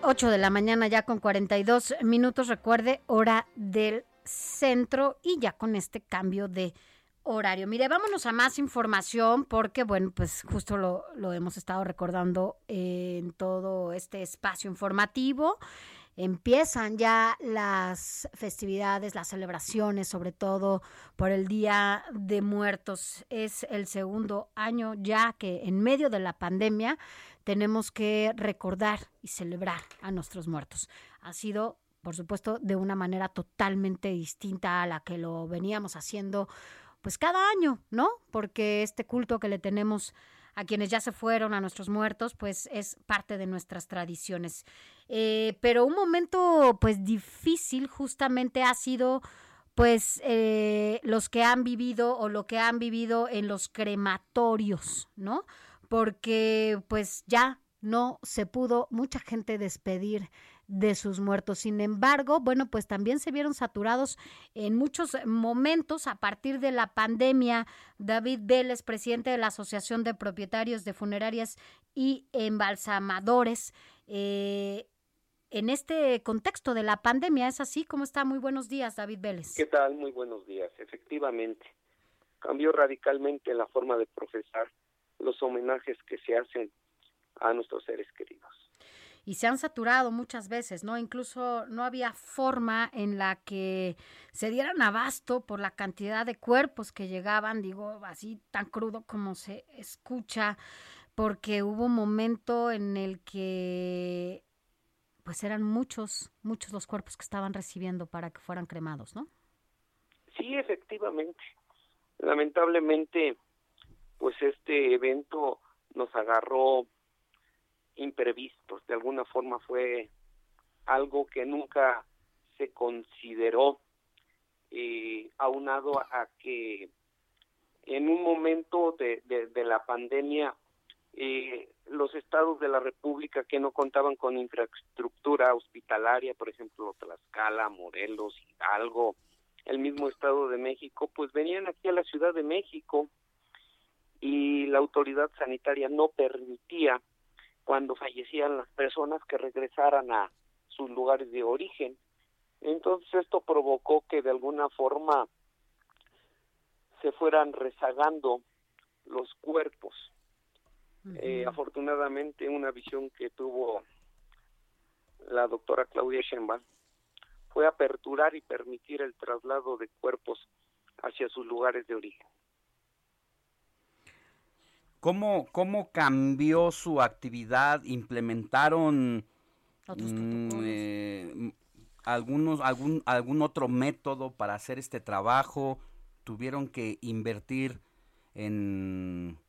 Ocho de la mañana ya con 42 minutos, recuerde, hora del centro y ya con este cambio de horario. Mire, vámonos a más información porque, bueno, pues justo lo, hemos estado recordando en todo este espacio informativo. empiezan ya las festividades, las celebraciones, sobre todo por el Día de Muertos. Es el segundo año ya que en medio de la pandemia tenemos que recordar y celebrar a nuestros muertos. Ha sido por supuesto, de una manera totalmente distinta a la que lo veníamos haciendo, pues cada año, ¿no? Porque este culto que le tenemos a quienes ya se fueron, a nuestros muertos, pues es parte de nuestras tradiciones. Eh, pero un momento, pues difícil, justamente ha sido pues eh, los que han vivido o lo que han vivido en los crematorios, ¿no? Porque pues ya no se pudo mucha gente despedir de sus muertos. Sin embargo, bueno, pues también se vieron saturados en muchos momentos a partir de la pandemia. David Vélez, presidente de la Asociación de Propietarios de Funerarias y Embalsamadores, eh, en este contexto de la pandemia, ¿es así? ¿Cómo está? Muy buenos días, David Vélez. ¿Qué tal? Muy buenos días. Efectivamente, cambió radicalmente la forma de profesar los homenajes que se hacen a nuestros seres queridos y se han saturado muchas veces, ¿no? Incluso no había forma en la que se dieran abasto por la cantidad de cuerpos que llegaban, digo, así tan crudo como se escucha, porque hubo un momento en el que pues eran muchos, muchos los cuerpos que estaban recibiendo para que fueran cremados, ¿no? Sí, efectivamente. Lamentablemente, pues este evento nos agarró imprevistos. De alguna forma fue algo que nunca se consideró, eh, aunado a que en un momento de, de, la pandemia eh, los estados de la República que no contaban con infraestructura hospitalaria, por ejemplo Tlaxcala, Morelos, Hidalgo, el mismo Estado de México, pues venían aquí a la Ciudad de México y la autoridad sanitaria no permitía cuando fallecían las personas que regresaran a sus lugares de origen. Entonces esto provocó que de alguna forma se fueran rezagando los cuerpos. Eh, afortunadamente una visión que tuvo la doctora Claudia Sheinbaum fue aperturar y permitir el traslado de cuerpos hacia sus lugares de origen. ¿Cómo, ¿Cómo cambió su actividad? ¿Implementaron mm, eh, algunos, algún, algún otro método para hacer este trabajo? ¿Tuvieron que invertir en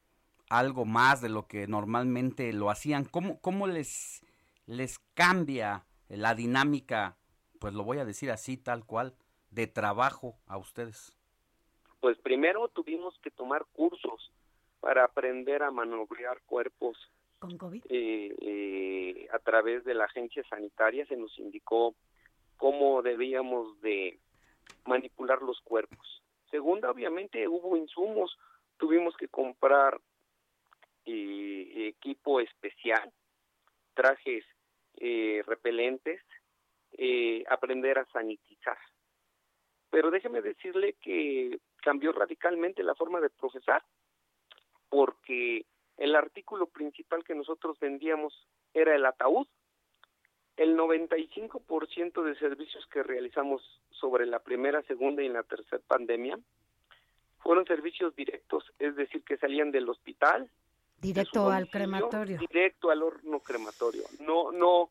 algo más de lo que normalmente lo hacían? ¿Cómo, cómo les, les cambia la dinámica, pues lo voy a decir así, tal cual, de trabajo a ustedes? Pues primero tuvimos que tomar cursos para aprender a manobrear cuerpos. ¿Con COVID? Eh, eh, a través de la agencia sanitaria se nos indicó cómo debíamos de manipular los cuerpos. Segunda, obviamente hubo insumos, tuvimos que comprar eh, equipo especial, trajes repelentes, aprender a sanitizar. Pero déjeme decirle que cambió radicalmente la forma de procesar porque el artículo principal que nosotros vendíamos era el ataúd. El 95% de servicios que realizamos sobre la primera, segunda y la tercera pandemia fueron servicios directos, es decir, que salían del hospital. Directo al crematorio. Directo al horno crematorio. No, no,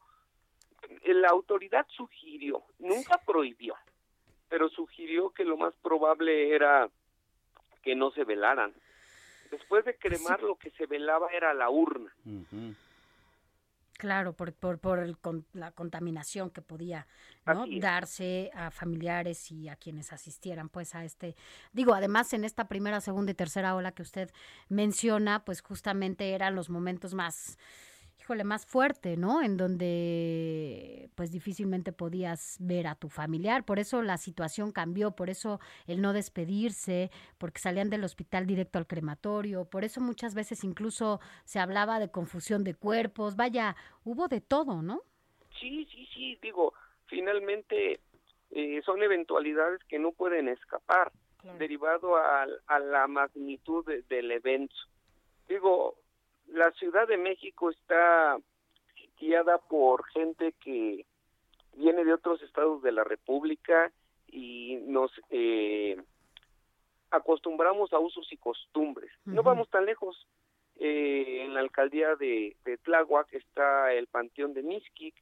la autoridad sugirió, nunca prohibió, pero sugirió que lo más probable era que no se velaran Después de cremar, lo que se velaba era la urna. Claro, por, por, por el, la contaminación que podía darse a familiares y a quienes asistieran pues a este, digo, además en esta primera, segunda y tercera ola que usted menciona, pues justamente eran los momentos más híjole, más fuerte, ¿no? En donde pues difícilmente podías ver a tu familiar, por eso la situación cambió, por eso el no despedirse, porque salían del hospital directo al crematorio, por eso muchas veces incluso se hablaba de confusión de cuerpos, vaya, hubo de todo, ¿no? Sí, sí, sí, digo, finalmente eh, son eventualidades que no pueden escapar, derivado a, a, la magnitud del evento. Digo, la Ciudad de México está sitiada por gente que viene de otros estados de la República y nos eh, acostumbramos a usos y costumbres. No vamos tan lejos. Eh, en la alcaldía de, de Tláhuac está el Panteón de Mixquic,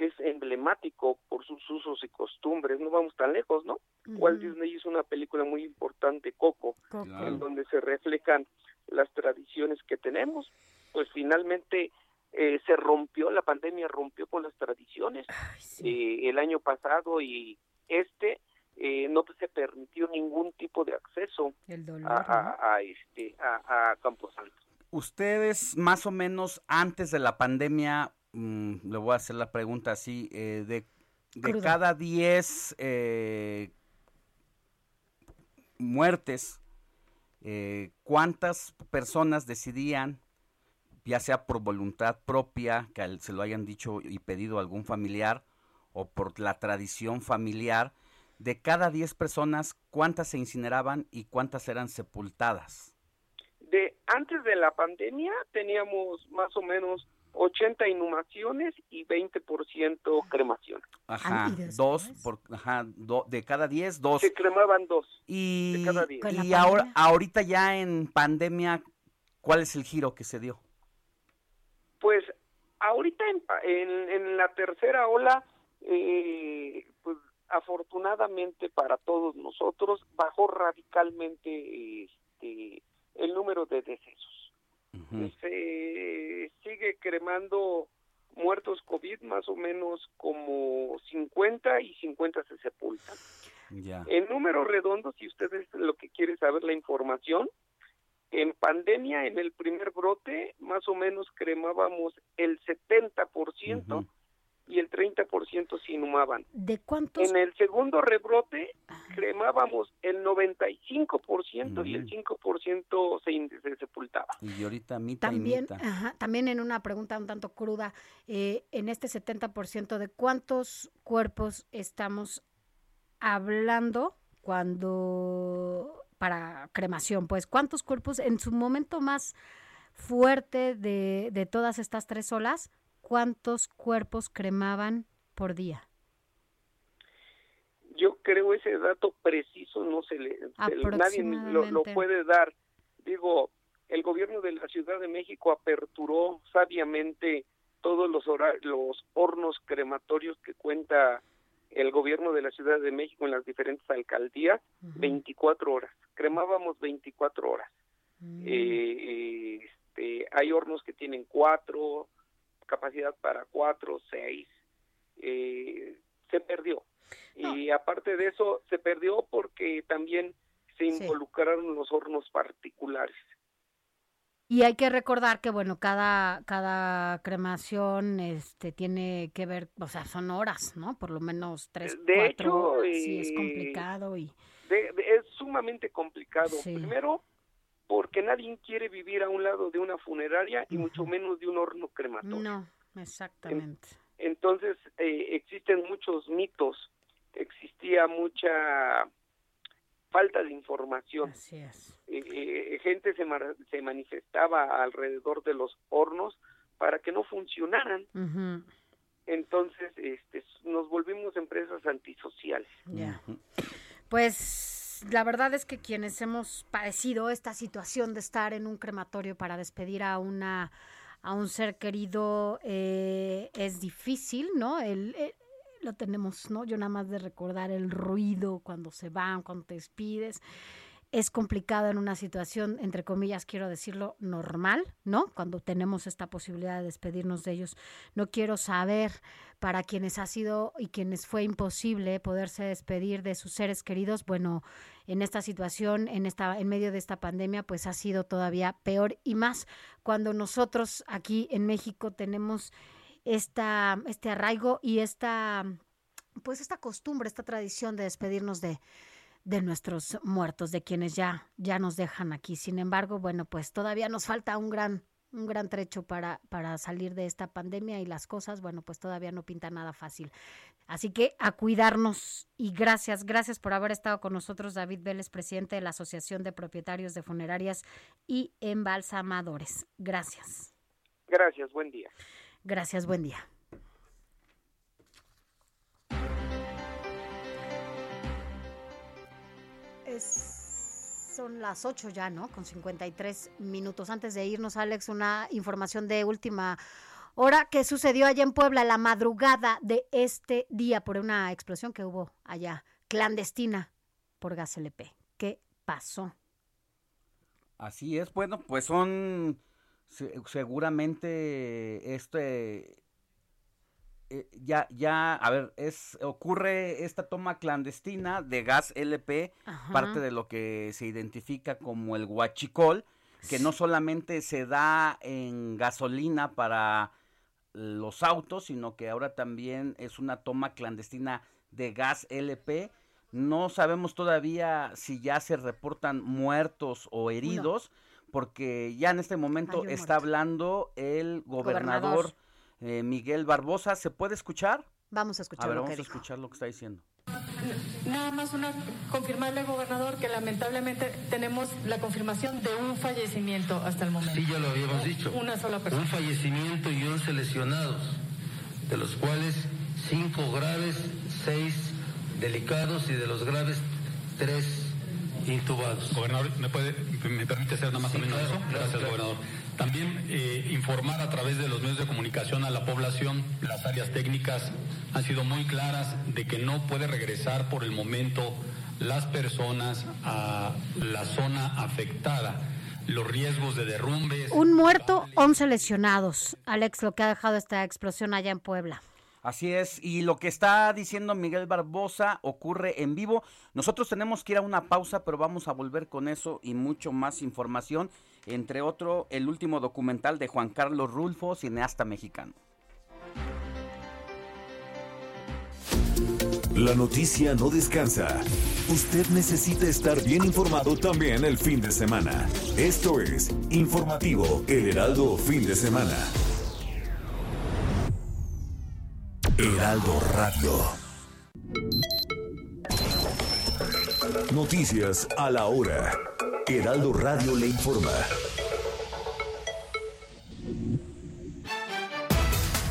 que es emblemático por sus usos y costumbres. No vamos tan lejos, ¿no? Walt Disney hizo una película muy importante, Coco, en donde se reflejan las tradiciones que tenemos. Pues finalmente eh, se rompió, la pandemia rompió con las tradiciones. Eh, el año pasado y este eh, no se permitió ningún tipo de acceso a, a, a, este, a, a Camposanto. Ustedes más o menos antes de la pandemia, mm, le voy a hacer la pregunta así, eh, de, de cada 10 eh, muertes, eh, ¿cuántas personas decidían, ya sea por voluntad propia, que al- se lo hayan dicho y pedido a algún familiar, o por la tradición familiar, de cada 10 personas, cuántas se incineraban y cuántas eran sepultadas? De antes de la pandemia teníamos más o menos 80 inhumaciones y 20% cremación. Ajá, dos, por, ajá, do- de cada 10, dos. Se cremaban dos Y, de cada diez. y ahora, ahorita ya en pandemia, ¿cuál es el giro que se dio? Pues ahorita en, en la tercera ola, eh, pues afortunadamente para todos nosotros, bajó radicalmente este, el número de decesos. Se sigue cremando muertos COVID más o menos como 50 y 50 se sepultan. En números redondos, si ustedes lo que quieren saber la información, en pandemia, en el primer brote, más o menos cremábamos el 70% y el 30% se inhumaban. ¿De cuántos? En el segundo rebrote, cremábamos el 95% y el 5% se, in- se sepultaba. Y ahorita mitad y También, mitad. ajá, también en una pregunta un tanto cruda, eh, en este 70% de cuántos cuerpos estamos hablando cuando para cremación, pues cuántos cuerpos en su momento más fuerte de, de todas estas tres olas, cuántos cuerpos cremaban por día. Yo creo ese dato preciso no se le, se le- nadie lo, puede dar. Digo, el gobierno de la Ciudad de México aperturó sabiamente todos los hornos crematorios que cuenta el gobierno de la Ciudad de México en las diferentes alcaldías, 24 horas. Cremábamos 24 horas. Eh, este, hay hornos que tienen cuatro, capacidad para cuatro, seis. Eh, se perdió. Y aparte de eso, se perdió porque también se involucraron los hornos particulares. Y hay que recordar que, bueno, cada, cada cremación este, tiene que ver, o sea, son horas, ¿no? Por lo menos tres, De cuatro. hecho, sí, es eh, complicado y... De- de- es sumamente complicado. Sí. Primero, porque nadie quiere vivir a un lado de una funeraria y mucho menos de un horno crematorio. No, exactamente. Entonces, eh, existen muchos mitos, existía mucha falta de información. Así es. Eh, eh, gente se, mar- se manifestaba alrededor de los hornos para que no funcionaran. Entonces, este, nos volvimos empresas antisociales. Ya. Pues la verdad es que quienes hemos padecido esta situación de estar en un crematorio para despedir a una a un ser querido eh, es difícil, ¿no? El, el- lo tenemos, ¿no? Yo nada más de recordar el ruido cuando se van, cuando te despides. Es complicado en una situación, entre comillas, quiero decirlo, normal, ¿no? Cuando tenemos esta posibilidad de despedirnos de ellos. No quiero saber para quienes ha sido y quienes fue imposible poderse despedir de sus seres queridos. Bueno, en esta situación, en esta, en medio de esta pandemia, pues ha sido todavía peor y más cuando nosotros aquí en México tenemos esta, este arraigo y esta, pues esta costumbre, esta tradición de despedirnos de, de nuestros muertos, de quienes ya, ya nos dejan aquí. Sin embargo, bueno, pues todavía nos falta un gran, un gran trecho para, para salir de esta pandemia y las cosas, bueno, pues todavía no pinta nada fácil. Así que a cuidarnos y gracias, gracias por haber estado con nosotros, David Vélez, presidente de la Asociación de Propietarios de Funerarias y Embalsamadores. Gracias. Gracias, buen día. Gracias, buen día. Son las 8 ya, ¿no? Con 53 minutos. Antes de irnos, Alex, una información de última hora que sucedió allá en Puebla la madrugada de este día por una explosión que hubo allá, clandestina por gas LP. ¿Qué pasó? Así es, bueno, pues son seguramente este eh, ya, ya, a ver, es, ocurre esta toma clandestina de gas LP, parte de lo que se identifica como el huachicol, que no solamente se da en gasolina para los autos, sino que ahora también es una toma clandestina de gas LP. No sabemos todavía si ya se reportan muertos o heridos, porque ya en este momento está hablando el gobernador eh, Miguel Barbosa. ¿Se puede escuchar? Vamos a escuchar. vamos a escuchar lo que está diciendo. Nada más una confirmarle, gobernador, que lamentablemente tenemos la confirmación de un fallecimiento hasta el momento. Sí, ya lo habíamos dicho. Una sola persona. Un fallecimiento y 11 lesionados, de los cuales cinco graves, seis delicados y de los graves, tres intubados. Gobernador, ¿me, puede, me permite hacer nada más o menos eso? Gracias, gobernador. También eh, informar a través de los medios de comunicación a la población, las áreas técnicas han sido muy claras de que no puede regresar por el momento las personas a la zona afectada. Los riesgos de derrumbes. Un muerto, 11 lesionados. Alex, lo que ha dejado esta explosión allá en Puebla. Así es, y lo que está diciendo Miguel Barbosa ocurre en vivo. Nosotros tenemos que ir a una pausa, pero vamos a volver con eso y mucho más información entre otro el último documental de Juan Carlos Rulfo, cineasta mexicano. La noticia no descansa. Usted necesita estar bien informado también el fin de semana. Esto es Informativo El Heraldo Fin de Semana. Heraldo Radio. Noticias a la hora. Heraldo Radio le informa.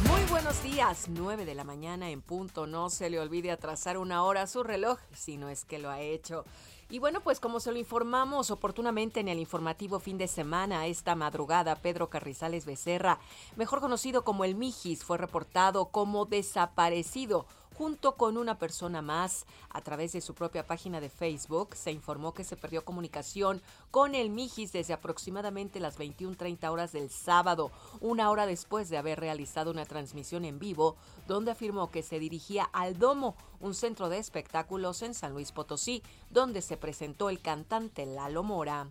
Muy buenos días, 9 de la mañana en punto. No se le olvide atrasar una hora su reloj, si no es que lo ha hecho. Y bueno, pues como se lo informamos oportunamente en el informativo fin de semana, esta madrugada, Pedro Carrizales Becerra, mejor conocido como el Mijis, fue reportado como desaparecido junto con una persona más. A través de su propia página de Facebook se informó que se perdió comunicación con el Mijis desde aproximadamente las 21.30 horas del sábado, una hora después de haber realizado una transmisión en vivo donde afirmó que se dirigía al Domo, un centro de espectáculos en San Luis Potosí, donde se presentó el cantante Lalo Mora.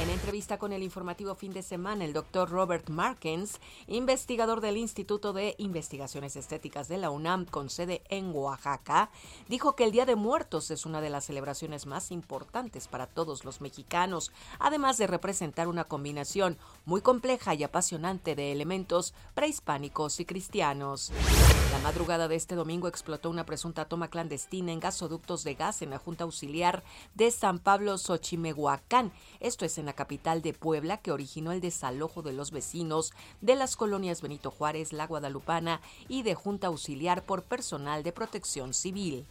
En entrevista con el informativo fin de semana, el doctor Robert Markens, investigador del Instituto de Investigaciones Estéticas de la UNAM con sede en Oaxaca, dijo que el Día de Muertos es una de las celebraciones más importantes para todos los mexicanos, además de representar una combinación muy compleja y apasionante de elementos prehispánicos y cristianos. La madrugada de este domingo explotó una presunta toma clandestina en gasoductos de gas en la Junta Auxiliar de San Pablo Xochimehuacán. Esto es en la capital de Puebla que originó el desalojo de los vecinos de las colonias Benito Juárez, La Guadalupana y de Junta Auxiliar por personal de protección civil.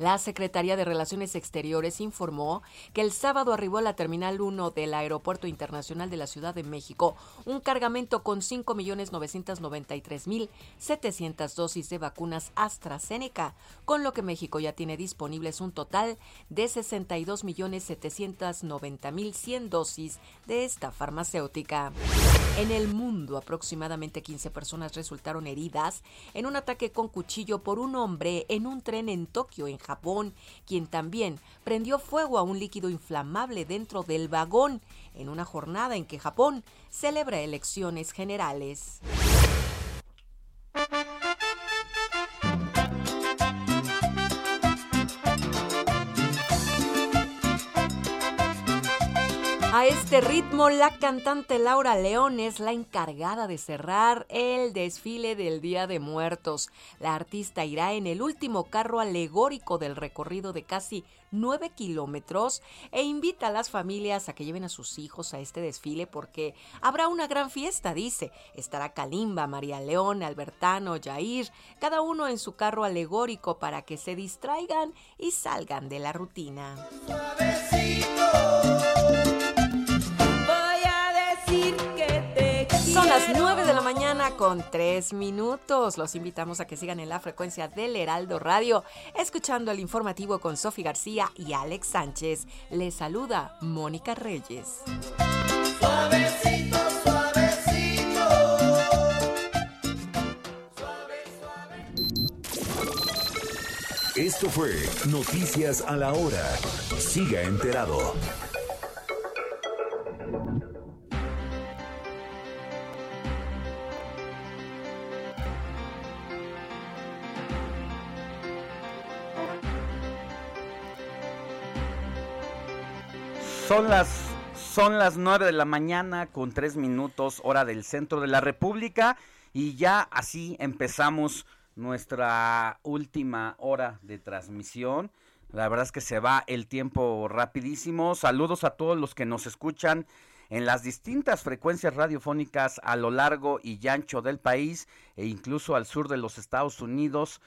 La Secretaría de Relaciones Exteriores informó que el sábado arribó a la Terminal 1 del Aeropuerto Internacional de la Ciudad de México un cargamento con 5.993.700 dosis de vacunas AstraZeneca, con lo que México ya tiene disponibles un total de 62.790.100 dosis de esta farmacéutica. En el mundo, aproximadamente 15 personas resultaron heridas en un ataque con cuchillo por un hombre en un tren en Tokio, en Japón, quien también prendió fuego a un líquido inflamable dentro del vagón en una jornada en que Japón celebra elecciones generales. Este ritmo, la cantante Laura León es la encargada de cerrar el desfile del Día de Muertos. La artista irá en el último carro alegórico del recorrido de casi 9 kilómetros e invita a las familias a que lleven a sus hijos a este desfile porque habrá una gran fiesta, dice. Estará Kalimba, María León, Albertano, Jair, cada uno en su carro alegórico para que se distraigan y salgan de la rutina. 9 de la mañana con 3 minutos. Los invitamos a que sigan en la frecuencia del Heraldo Radio, escuchando el informativo con Sofi García y Alex Sánchez. Les saluda Mónica Reyes. Suavecito, suavecito. Esto fue Noticias a la Hora. Siga enterado. Son las, son las 9 de la mañana con 3 minutos, hora del centro de la República. Y ya así empezamos nuestra última hora de transmisión. La verdad es que se va el tiempo rapidísimo. Saludos a todos los que nos escuchan en las distintas frecuencias radiofónicas a lo largo y ancho del país e incluso al sur de los Estados Unidos,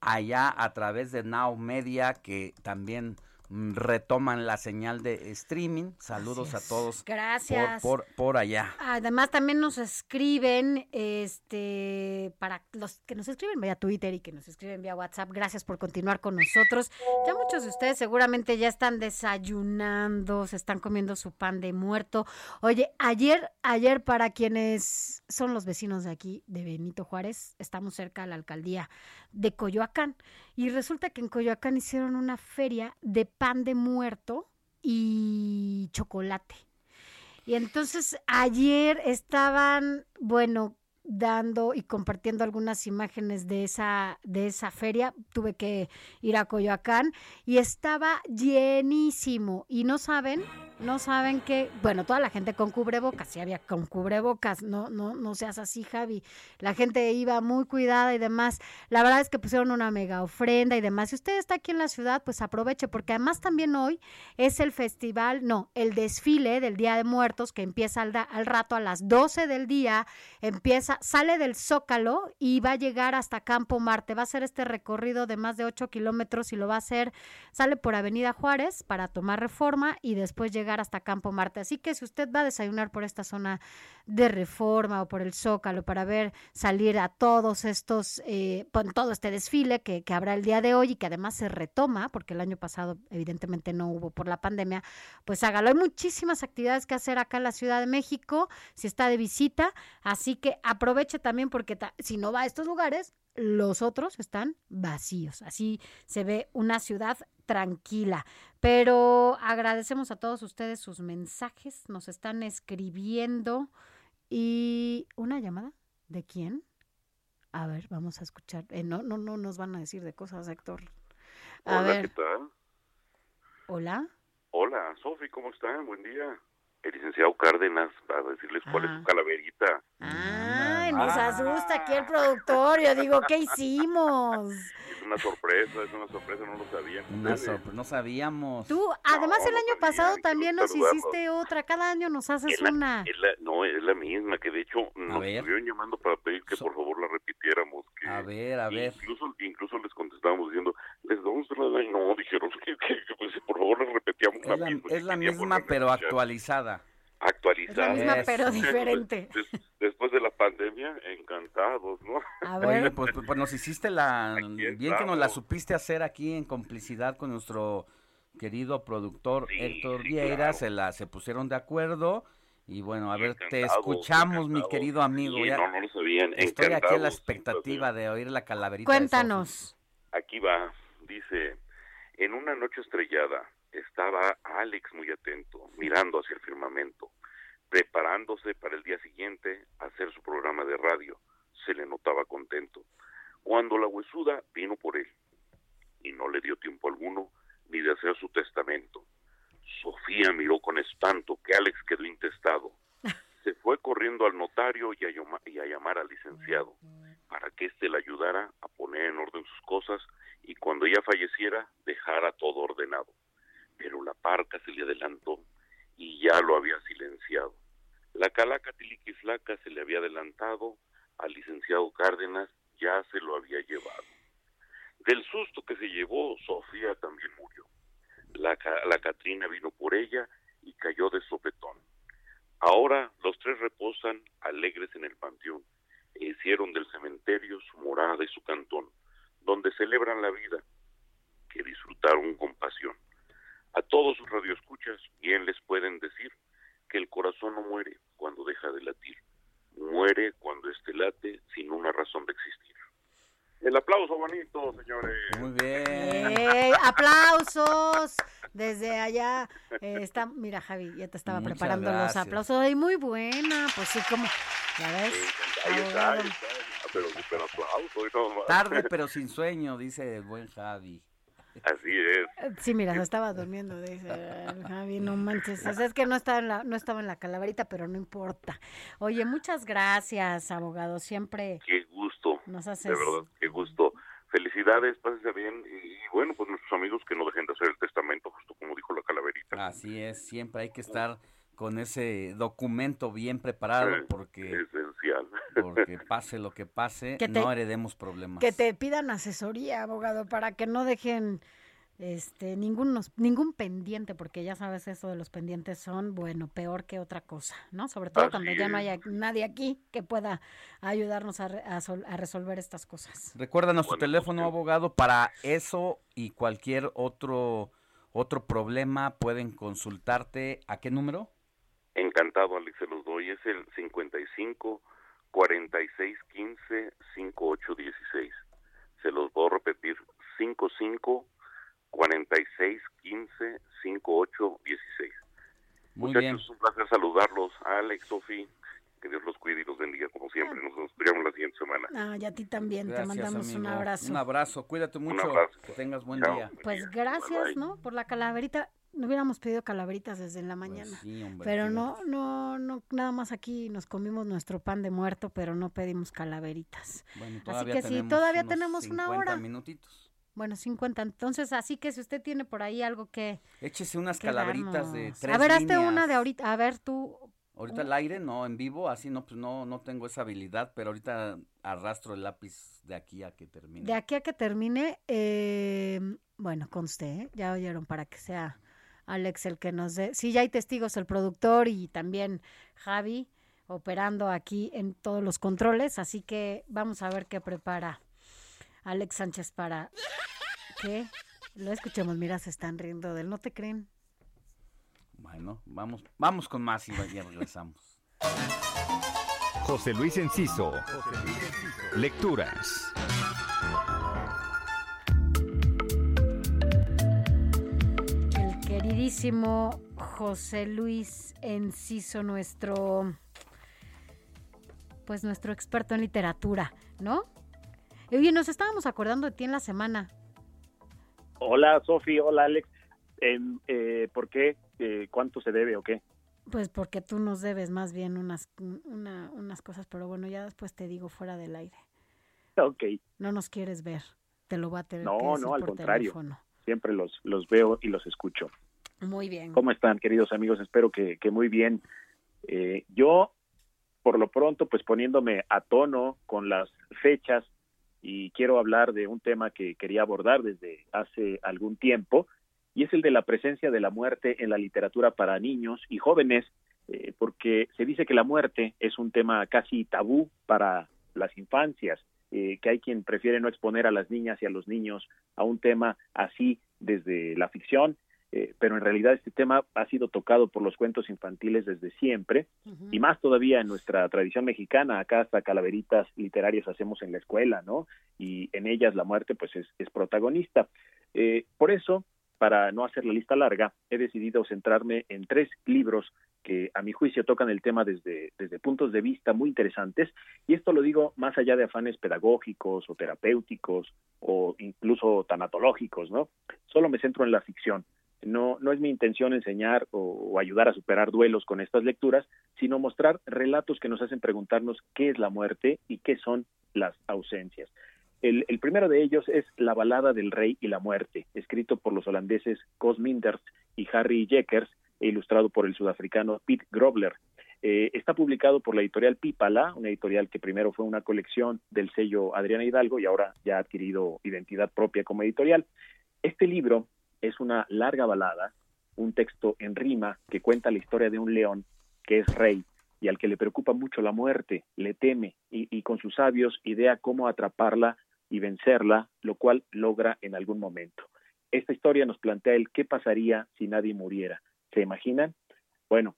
allá a través de Now Media, que también retoman la señal de streaming. Saludos a todos. Gracias. Por, por, por allá. Además también nos escriben, este, para los que nos escriben vía Twitter y que nos escriben vía WhatsApp, gracias por continuar con nosotros. Ya muchos de ustedes seguramente ya están desayunando, se están comiendo su pan de muerto. Oye, ayer, ayer para quienes son los vecinos de aquí, de Benito Juárez, estamos cerca de la alcaldía de Coyoacán y resulta que en Coyoacán hicieron una feria de pan de muerto y chocolate. Y entonces ayer estaban, bueno, dando y compartiendo algunas imágenes de esa de esa feria. Tuve que ir a Coyoacán y estaba llenísimo y no saben, no saben que, bueno, toda la gente con cubrebocas, sí había con cubrebocas, no no no seas así, Javi. La gente iba muy cuidada y demás. La verdad es que pusieron una mega ofrenda y demás. Si usted está aquí en la ciudad, pues aproveche porque además también hoy es el festival, no, el desfile del Día de Muertos que empieza al, rato a las 12 del día, empieza, sale del Zócalo y va a llegar hasta Campo Marte. Va a hacer este recorrido de más de 8 kilómetros y lo va a hacer, sale por Avenida Juárez para tomar reforma y después hasta Campo Marte. Así que si usted va a desayunar por esta zona de reforma o por el Zócalo para ver salir a todos estos, eh, todo este desfile que, que habrá el día de hoy y que además se retoma, porque el año pasado evidentemente no hubo por la pandemia, pues hágalo. Hay muchísimas actividades que hacer acá en la Ciudad de México, si está de visita, así que aproveche también porque ta- si no va a estos lugares, los otros están vacíos. Así se ve una ciudad tranquila. Pero agradecemos a todos ustedes sus mensajes, nos están escribiendo y una llamada de quién? A ver, vamos a escuchar. Eh, no, no, no nos van a decir de cosas, Héctor. A Hola, ver, ¿qué tal? hola. Hola, Sofi, ¿cómo están? Buen día. El licenciado Cárdenas, para decirles cuál es su calaverita. Ay, nos asusta aquí el productor. Yo digo, ¿qué hicimos? Es una sorpresa, es una sorpresa, no lo. Una sorpresa, no sabíamos. Tú, además el año pasado también nos saludarlos. hiciste otra. Cada año nos haces Es la- una. la- no, es la misma, que de hecho nos estuvieron llamando para pedir que por favor la repitiéramos. Que A ver, a ver. Incluso, incluso les contestábamos diciendo, les damos la y no, dijeron que, que, que, pues, por favor les repetíamos Es la, misma. es la misma, pero escuchar. actualizada. Actualizada. Es la misma, pero diferente. Des- después de la pandemia, encantados, ¿no? A Oye, pues, pues, pues nos hiciste la... Bien que nos la supiste hacer aquí en complicidad con nuestro querido productor Héctor sí, Vieira. claro. Se, la, se pusieron de acuerdo. Y bueno, a ver, te escuchamos, mi querido amigo. Sí, Ya no, no lo sabían. Estoy aquí a la expectativa de oír la calaverita. de Cuéntanos. Aquí va, dice, en una noche estrellada estaba Alex muy atento, mirando hacia el firmamento, preparándose para el día siguiente hacer su programa de radio. Se le notaba contento. Cuando la huesuda vino por él y no le dio tiempo alguno ni de hacer su testamento. Sofía miró con espanto que Alex quedó intestado. Se fue corriendo al notario y a, llama- y a llamar al licenciado para que éste le ayudara a poner en orden sus cosas y cuando ella falleciera dejara todo ordenado. Pero la parca se le adelantó y ya lo había silenciado. La calaca tiliquislaca se le había adelantado, al licenciado Cárdenas ya se lo había llevado. Del susto que se llevó, Sofía también murió. La, la Catrina vino por ella y cayó de sopetón. Ahora los tres reposan alegres en el panteón e hicieron del cementerio su morada y su cantón, donde celebran la vida que disfrutaron con pasión. A todos sus radioescuchas bien les pueden decir que el corazón no muere cuando deja de latir, muere cuando este late sin una razón de existir. El aplauso bonito, señores. Muy bien. ¡Aplausos! Desde allá eh, está, mira Javi, ya te estaba Muchas preparando los aplausos. Y muy buena, pues sí, como, ¿ya ves? Ahí está, ahí está. Pero, pero aplauso. no. Tarde pero sin sueño, dice el buen Javi. Así es. Sí, mira, se estaba durmiendo, dice Javi, no manches. O sea, es que no estaba, en la, no estaba en la calaverita, pero no importa. Oye, muchas gracias, abogado. Siempre Qué gusto. nos De haces... verdad, qué gusto. Felicidades, pásense bien. Y, y bueno, pues nuestros amigos que no dejen de hacer el testamento, justo como dijo la calaverita. Así es, siempre hay que estar con ese documento bien preparado porque, Esencial. Porque pase lo que pase, Que te- no heredemos problemas. Que te pidan asesoría, abogado, para que no dejen este ningún, ningún pendiente, porque ya sabes, eso de los pendientes son, bueno, peor que otra cosa, ¿no? Sobre todo Así cuando ya no haya nadie aquí que pueda ayudarnos a, re- a sol- a resolver estas cosas. Recuérdanos tu teléfono, abogado, para eso y cualquier otro otro problema pueden consultarte. ¿A qué número? Encantado, Alex, se los doy. Es el 55 46 15 58 16. Se los voy a repetir. 55 46 15 58 16. Muy Muchachos, bien. un placer saludarlos. Alex, Sofi, que Dios los cuide y los bendiga como siempre. Nos escuchamos la siguiente semana. Ah, y a ti también, Gracias, te mandamos un abrazo. Un abrazo, cuídate mucho. abrazo. Que tengas buen Chao. día. Pues gracias, ¿no? Por la calaverita. No hubiéramos pedido calaveritas desde la mañana. Pues sí, hombre, pero no, no, no, nada más aquí nos comimos nuestro pan de muerto, pero no pedimos calaveritas. Bueno, Así que sí, todavía unos tenemos una 50 hora. minutitos. Bueno, 50. Entonces, así que si usted tiene por ahí algo que... Échese unas calaveritas de tres A ver, hazte una de ahorita. A ver, tú... Ahorita al aire, no, en vivo, así no, pues no, no tengo esa habilidad, pero ahorita arrastro el lápiz de aquí a que termine. De aquí a que termine, eh, bueno, conste, ¿eh? ya oyeron para que sea Alex el que nos dé. Sí, ya hay testigos, el productor y también Javi operando aquí en todos los controles, así que vamos a ver qué prepara Alex Sánchez para que lo escuchemos. Mira, se están riendo de él, ¿no te creen? Bueno, vamos, vamos con más y ya regresamos. José Luis Enciso. Lecturas. El queridísimo José Luis Enciso, nuestro, pues nuestro experto en literatura, ¿no? Y Oye, nos estábamos acordando de ti en la semana. Hola, Sofi. Hola, Alex. Eh, ¿Por qué? Eh, ¿Cuánto se debe o qué? Pues porque tú nos debes más bien unas, una- unas cosas, pero bueno, ya después te digo fuera del aire. Ok. No nos quieres ver, te lo voy a tener que No, decir no, al por contrario. teléfono. Siempre los, los veo y los escucho. Muy bien. ¿Cómo están, queridos amigos? Espero que, que muy bien. Eh, yo, por lo pronto, pues poniéndome a tono con las fechas y quiero hablar de un tema que quería abordar desde hace algún tiempo y es el de la presencia de la muerte en la literatura para niños y jóvenes, eh, porque se dice que la muerte es un tema casi tabú para las infancias, eh, que hay quien prefiere no exponer a las niñas y a los niños a un tema así desde la ficción, eh, pero en realidad este tema ha sido tocado por los cuentos infantiles desde siempre y más todavía en nuestra tradición mexicana, acá hasta calaveritas literarias hacemos en la escuela, ¿no? Y en ellas la muerte pues es, es protagonista. Eh, por eso, para no hacer la lista larga, he decidido centrarme en tres libros que a mi juicio tocan el tema desde, desde puntos de vista muy interesantes, y esto lo digo más allá de afanes pedagógicos o terapéuticos o incluso tanatológicos, ¿no? Solo me centro en la ficción. No, no es mi intención enseñar o, o, ayudar a superar duelos con estas lecturas, sino mostrar relatos que nos hacen preguntarnos qué es la muerte y qué son las ausencias. El, primero de ellos es La balada del rey y la muerte, escrito por los holandeses Cos Minders y Harry Jeckers e ilustrado por el sudafricano Pete Grobler. Eh, está publicado por la editorial Pipala, una editorial que primero fue una colección del sello Adriana Hidalgo y ahora ya ha adquirido identidad propia como editorial. Este libro es una larga balada, un texto en rima que cuenta la historia de un león que es rey y al que le preocupa mucho la muerte, le teme y, y con sus sabios idea cómo atraparla y vencerla, lo cual logra en algún momento. Esta historia nos plantea el qué pasaría si nadie muriera. ¿Se imaginan? Bueno,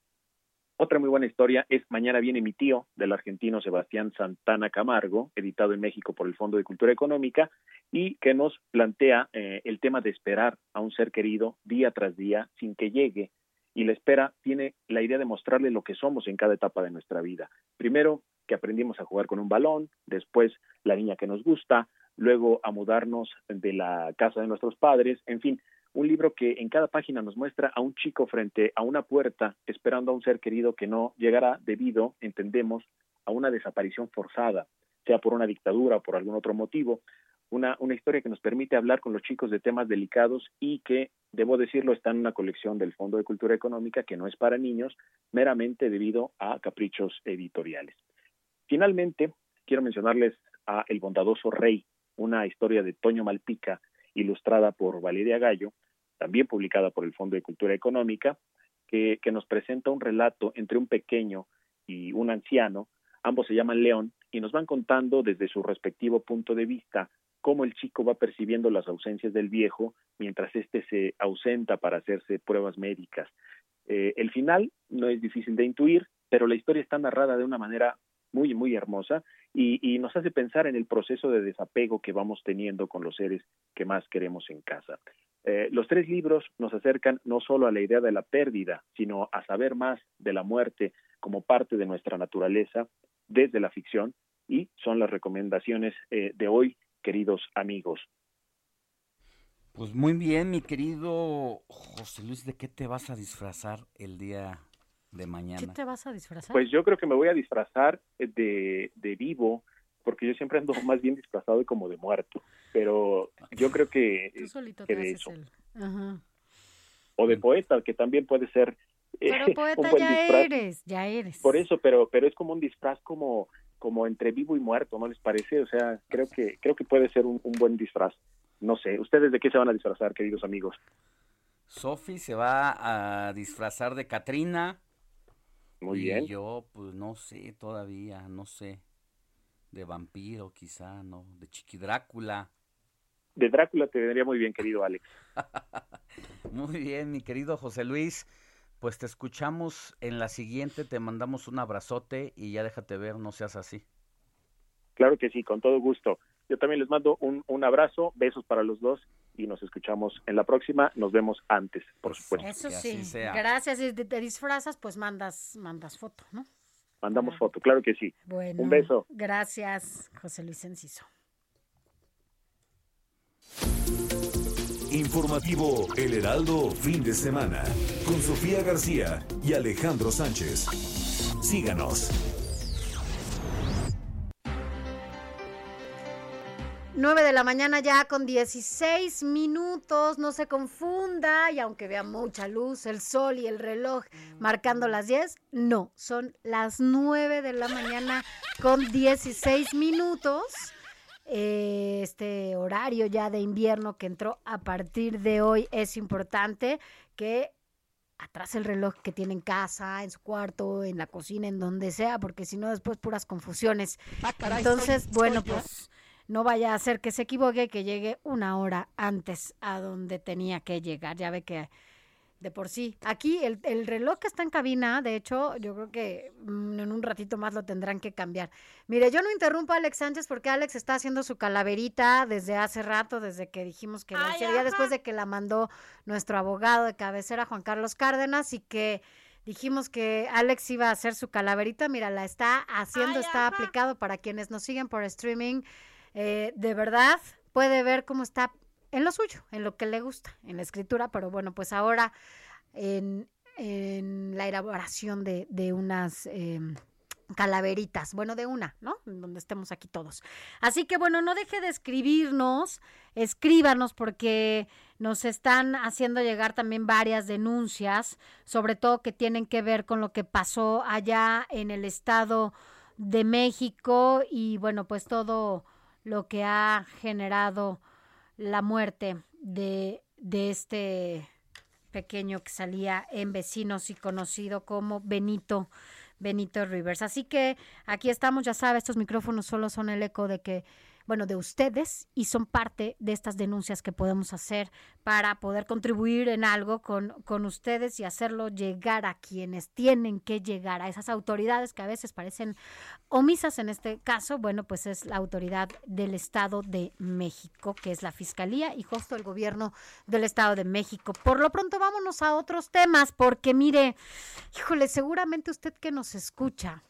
otra muy buena historia es Mañana viene mi tío, del argentino Sebastián Santana Camargo, editado en México por el Fondo de Cultura Económica, y que nos plantea eh, el tema de esperar a un ser querido día tras día sin que llegue. Y la espera tiene la idea de mostrarle lo que somos en cada etapa de nuestra vida. Primero, que aprendimos a jugar con un balón, después la niña que nos gusta, luego a mudarnos de la casa de nuestros padres, en fin, un libro que en cada página nos muestra a un chico frente a una puerta esperando a un ser querido que no llegará debido, entendemos, a una desaparición forzada, sea por una dictadura o por algún otro motivo. Una, una historia que nos permite hablar con los chicos de temas delicados y que, debo decirlo, está en una colección del Fondo de Cultura Económica que no es para niños, meramente debido a caprichos editoriales. Finalmente, quiero mencionarles a El bondadoso rey, una historia de Toño Malpica, ilustrada por Valeria Gallo, también publicada por el Fondo de Cultura Económica, que, nos presenta un relato entre un pequeño y un anciano, ambos se llaman León, y nos van contando desde su respectivo punto de vista cómo el chico va percibiendo las ausencias del viejo mientras éste se ausenta para hacerse pruebas médicas. Eh, el final no es difícil de intuir, pero la historia está narrada de una manera muy, muy hermosa y, nos hace pensar en el proceso de desapego que vamos teniendo con los seres que más queremos en casa. Eh, los tres libros nos acercan no solo a la idea de la pérdida, sino a saber más de la muerte como parte de nuestra naturaleza desde la ficción y son las recomendaciones eh, de hoy, queridos amigos. Pues muy bien, mi querido José Luis, ¿de qué te vas a disfrazar el día de mañana. ¿Qué te vas a disfrazar? Pues yo creo que me voy a disfrazar de, de vivo, porque yo siempre ando más bien disfrazado como de muerto, pero yo creo que, Tú solito que te de haces eso. el... Ajá. O de poeta, que también puede ser eh, Pero un poeta buen ya disfraz. eres, ya eres. Por eso, pero pero es como un disfraz como como entre vivo y muerto, ¿no les parece? O sea, creo que creo que puede ser un, un buen disfraz. No sé, ¿ustedes de qué se van a disfrazar, queridos amigos? Sofi se va a disfrazar de Catrina. Muy y bien. yo, pues no sé todavía, no sé. De vampiro, quizá, ¿no? De Chiqui Drácula. De Drácula te vendría muy bien, querido Alex. Muy bien, mi querido José Luis. Pues te escuchamos en la siguiente, te mandamos un abrazote y ya déjate ver, no seas así. Claro que sí, con todo gusto. Yo también les mando un, un abrazo, besos para los dos y nos escuchamos en la próxima. Nos vemos antes, por supuesto. Eso sí, gracias. Si te, disfrazas, pues mandas, mandas foto, ¿no? Mandamos foto, claro que sí. Bueno, Un beso. Gracias, José Luis Enciso. Informativo El Heraldo fin de semana con Sofía García y Alejandro Sánchez. Síganos. 9 de la mañana ya con 16 minutos, no se confunda y aunque vea mucha luz, el sol y el reloj marcando las 10, no, son las 9 de la mañana con 16 minutos. Eh, Este horario ya de invierno que entró a partir de hoy es importante que atrás el reloj que tiene en casa, en su cuarto, en la cocina, en donde sea, porque si no después puras confusiones. Entonces, bueno, pues no vaya a ser que se equivoque y que llegue una hora antes a donde tenía que llegar. Ya ve que de por sí. Aquí el, el reloj que está en cabina, de hecho, yo creo que mm, en un ratito más lo tendrán que cambiar. Mire, yo no interrumpo a Alex Sánchez porque Alex está haciendo su calaverita desde hace rato, desde que dijimos que la ya después de que la mandó nuestro abogado de cabecera, Juan Carlos Cárdenas, y que dijimos que Alex iba a hacer su calaverita. Mira, la está haciendo, está aplicado para quienes nos siguen por streaming. Eh, de verdad, puede ver cómo está en lo suyo, en lo que le gusta, en la escritura, pero bueno, pues ahora en, la elaboración de, unas... em, calaveritas, bueno, de una, ¿no? Donde estemos aquí todos. Así que bueno, no deje de escribirnos, escríbanos porque nos están haciendo llegar también varias denuncias, sobre todo que tienen que ver con lo que pasó allá en el estado de México y bueno, pues todo lo que ha generado la muerte de, de este pequeño que salía en vecinos y conocido como Benito Benito Rivers. Así que aquí estamos, ya sabe, estos micrófonos solo son el eco de que bueno, de ustedes y son parte de estas denuncias que podemos hacer para poder contribuir en algo con, con ustedes y hacerlo llegar a quienes tienen que llegar, a esas autoridades que a veces parecen omisas. En este caso, bueno, pues es la autoridad del Estado de México, que es la Fiscalía y justo el gobierno del Estado de México. Por lo pronto, vámonos a otros temas, porque mire, híjole, seguramente usted que nos escucha,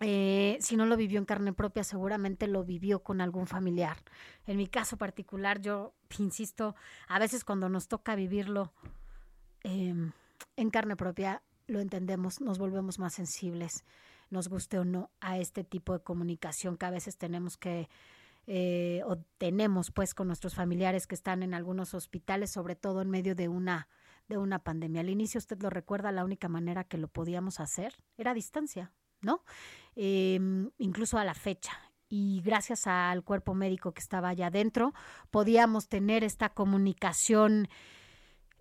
eh, si no lo vivió en carne propia, seguramente lo vivió con algún familiar. En mi caso particular, yo insisto, a veces cuando nos toca vivirlo em, en carne propia, lo entendemos, nos volvemos más sensibles, nos guste o no, a este tipo de comunicación que a veces tenemos que eh, o tenemos pues con nuestros familiares que están en algunos hospitales, sobre todo en medio de una de una pandemia. Al inicio, usted lo recuerda, la única manera que lo podíamos hacer era a distancia, ¿no? Em, incluso a la fecha. Y gracias al cuerpo médico que estaba allá adentro, podíamos tener esta comunicación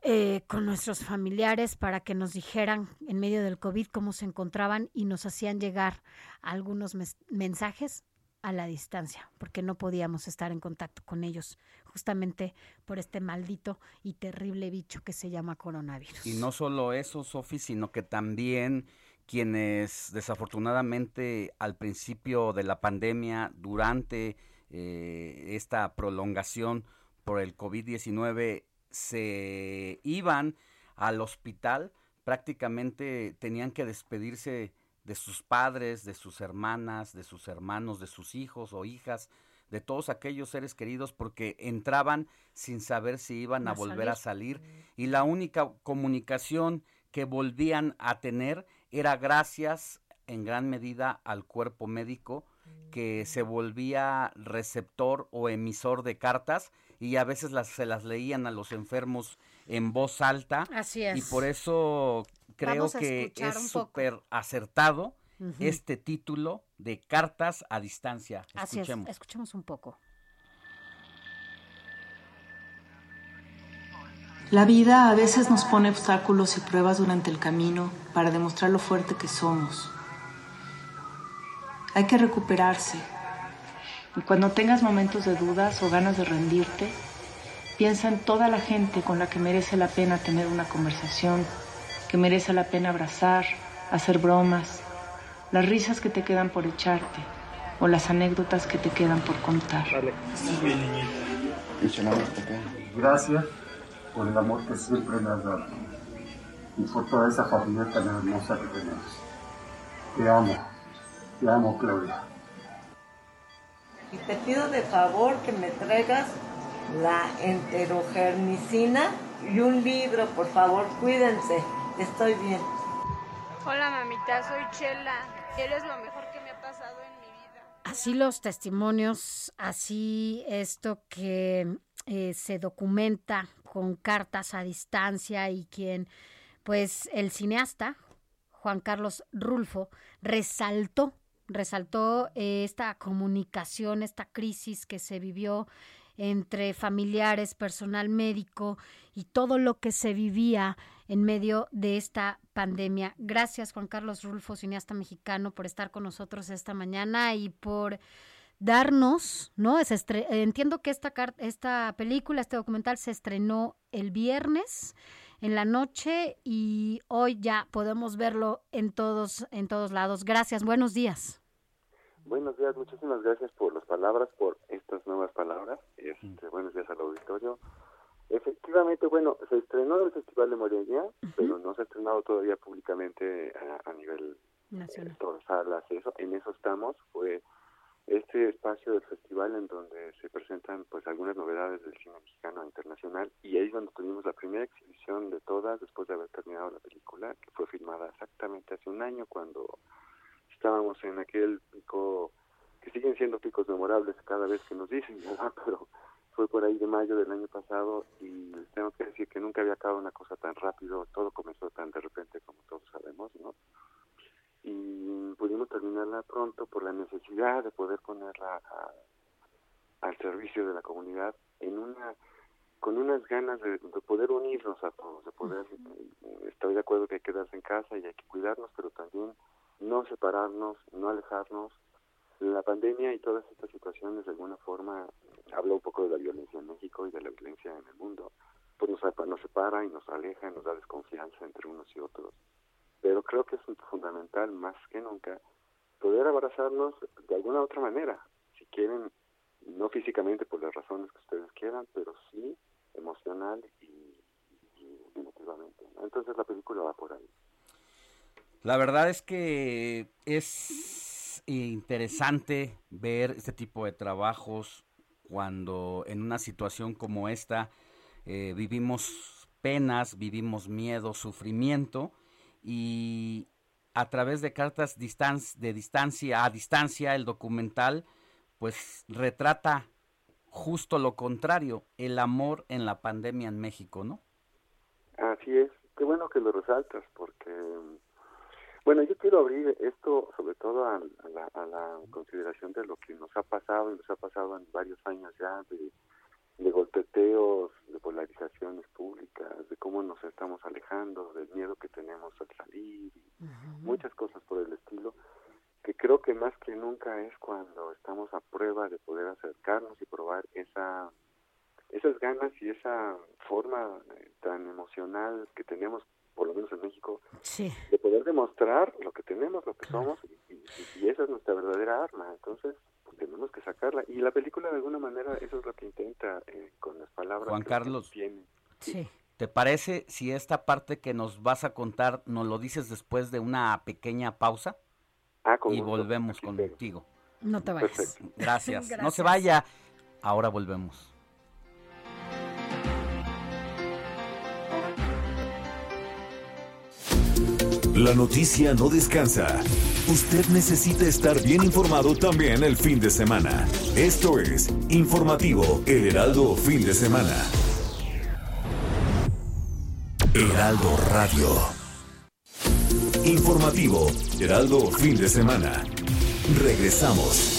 eh, con nuestros familiares para que nos dijeran en medio del COVID cómo se encontraban y nos hacían llegar algunos mensajes a la distancia, porque no podíamos estar en contacto con ellos, justamente por este maldito y terrible bicho que se llama coronavirus. Y no solo eso, Sofi, sino que también quienes desafortunadamente al principio de la pandemia, durante eh, esta prolongación por el COVID-19, se iban al hospital, prácticamente tenían que despedirse de sus padres, de sus hermanas, de sus hermanos, de sus hijos o hijas, de todos aquellos seres queridos porque entraban sin saber si iban a, volver a salir. y la única comunicación que volvían a tener era gracias en gran medida al cuerpo médico que se volvía receptor o emisor de cartas y a veces las, se las leían a los enfermos en voz alta. Así es. Y por eso creo que es súper acertado este título de Cartas a Distancia. Así es, escuchemos un poco. La vida a veces nos pone obstáculos y pruebas durante el camino para demostrar lo fuerte que somos. Hay que recuperarse. Y cuando tengas momentos de dudas o ganas de rendirte, piensa en toda la gente con la que merece la pena tener una conversación, que merece la pena abrazar, hacer bromas, las risas que te quedan por echarte o las anécdotas que te quedan por contar. Gracias por el amor que siempre me has dado y por toda esa familia tan hermosa que tenemos. Te amo, te amo Claudia. Y te pido de favor que me traigas la enterogermicina y un libro, por favor, cuídense, estoy bien. Hola mamita, soy Chela, eres lo mejor que me ha pasado en mi vida. Así los testimonios, así esto que eh, se documenta con cartas a distancia y quien, pues el cineasta Juan Carlos Rulfo resaltó, resaltó esta comunicación, esta crisis que se vivió entre familiares, personal médico y todo lo que se vivía en medio de esta pandemia. Gracias Juan Carlos Rulfo, cineasta mexicano, por estar con nosotros esta mañana y por darnos, ¿no? Es entiendo que esta, esta película, este documental se estrenó el viernes en la noche y hoy ya podemos verlo en todos, en todos lados. Gracias, buenos días. Buenos días, muchísimas gracias por las palabras, por estas nuevas palabras. Este, buenos días al auditorio. Efectivamente, bueno, se estrenó en el Festival de Morelia, pero no se ha estrenado todavía públicamente a, nivel nacional. todas salas, eso, en eso estamos. Fue este espacio del festival en donde se presentan pues algunas novedades del cine mexicano internacional y ahí es donde tuvimos la primera exhibición de todas después de haber terminado la película que fue filmada exactamente hace un año cuando estábamos en aquel pico que siguen siendo picos memorables cada vez que nos dicen ¿verdad? pero fue por ahí de mayo del año pasado y tengo que decir que nunca había acabado una cosa tan rápido todo comenzó tan de repente como todos sabemos no y pudimos terminarla pronto por la necesidad de poder ponerla al servicio de la comunidad en una con unas ganas de, poder unirnos a todos, de poder, estoy de acuerdo que hay que quedarse en casa y hay que cuidarnos, pero también no separarnos, no alejarnos. La pandemia y todas estas situaciones de alguna forma, habla un poco de la violencia en México y de la violencia en el mundo, pues nos, nos separa y nos aleja, nos da desconfianza entre unos y otros pero creo que es fundamental más que nunca poder abrazarnos de alguna otra manera, si quieren, no físicamente por las razones que ustedes quieran, pero sí emocional y, emotivamente. Entonces la película va por ahí. La verdad es que es interesante ver este tipo de trabajos cuando en una situación como esta eh, vivimos penas, vivimos miedo, sufrimiento y a través de cartas de distancia a distancia el documental pues retrata justo lo contrario, el amor en la pandemia en México, ¿no? Así es, qué bueno que lo resaltas porque bueno, yo quiero abrir esto sobre todo a, la, a la consideración de lo que nos ha pasado y nos ha pasado en varios años ya de de golpeteos, de polarizaciones públicas, de cómo nos estamos alejando, del miedo que tenemos al salir, muchas cosas por el estilo, que creo que más que nunca es cuando estamos a prueba de poder acercarnos y probar esa esas ganas y esa forma eh, tan emocional que tenemos, por lo menos en México, de poder demostrar lo que tenemos, lo que somos, y, y esa es nuestra verdadera arma. Entonces, tenemos que sacarla. Y la película, de alguna manera, eso es lo que intenta eh, con las palabras. Juan Carlos, ¿te parece si esta parte que nos vas a contar nos lo dices después de una pequeña pausa? Ah, y volvemos contigo. No te vayas. Gracias. No se vaya. Ahora volvemos. La noticia no descansa. Usted necesita estar bien informado también el fin de semana. Esto es Informativo El Heraldo Fin de Semana. Heraldo Radio. Informativo Heraldo Fin de Semana. Regresamos.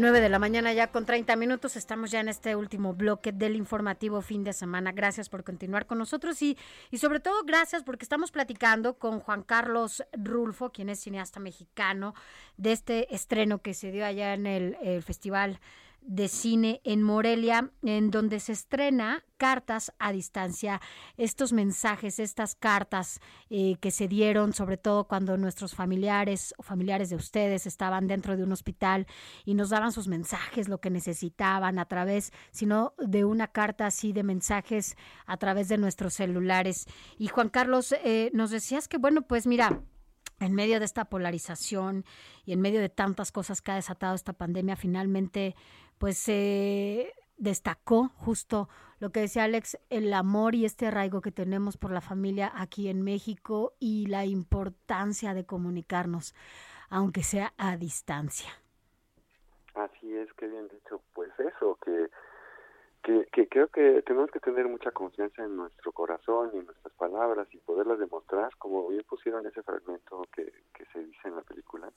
9 de la mañana ya con 30 minutos. Estamos ya en este último bloque del informativo fin de semana. Gracias por continuar con nosotros y, y sobre todo gracias porque estamos platicando con Juan Carlos Rulfo, quien es cineasta mexicano, de este estreno que se dio allá en el, el Festival de cine en Morelia, en donde se estrena Cartas a Distancia, estos mensajes, estas cartas eh, que se dieron, sobre todo cuando nuestros familiares o familiares de ustedes estaban dentro de un hospital y nos daban sus mensajes, lo que necesitaban a través, sino de una carta así de mensajes a través de nuestros celulares. Y Juan Carlos, eh, nos decías que, bueno, pues mira, en medio de esta polarización y en medio de tantas cosas que ha desatado esta pandemia, finalmente pues se destacó justo lo que decía Alex, el amor y este arraigo que tenemos por la familia aquí en México y la importancia de comunicarnos, aunque sea a distancia. Así es, que bien dicho. Pues eso, que, que, que creo que tenemos que tener mucha confianza en nuestro corazón y en nuestras palabras y poderlas demostrar, como bien pusieron ese fragmento que, que se dice en la película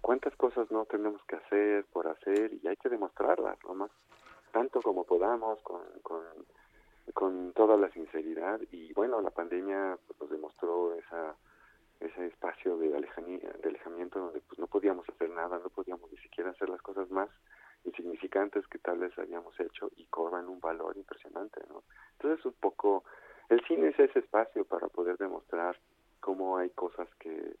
cuántas cosas no tenemos que hacer por hacer y hay que demostrarlas, ¿no? más tanto como podamos, con, con, con toda la sinceridad. Y bueno, la pandemia pues, nos demostró esa ese espacio de, de alejamiento donde pues no podíamos hacer nada, no podíamos ni siquiera hacer las cosas más insignificantes que tal vez habíamos hecho y cobran un valor impresionante, ¿no? Entonces un poco, el cine es ese espacio para poder demostrar cómo hay cosas que,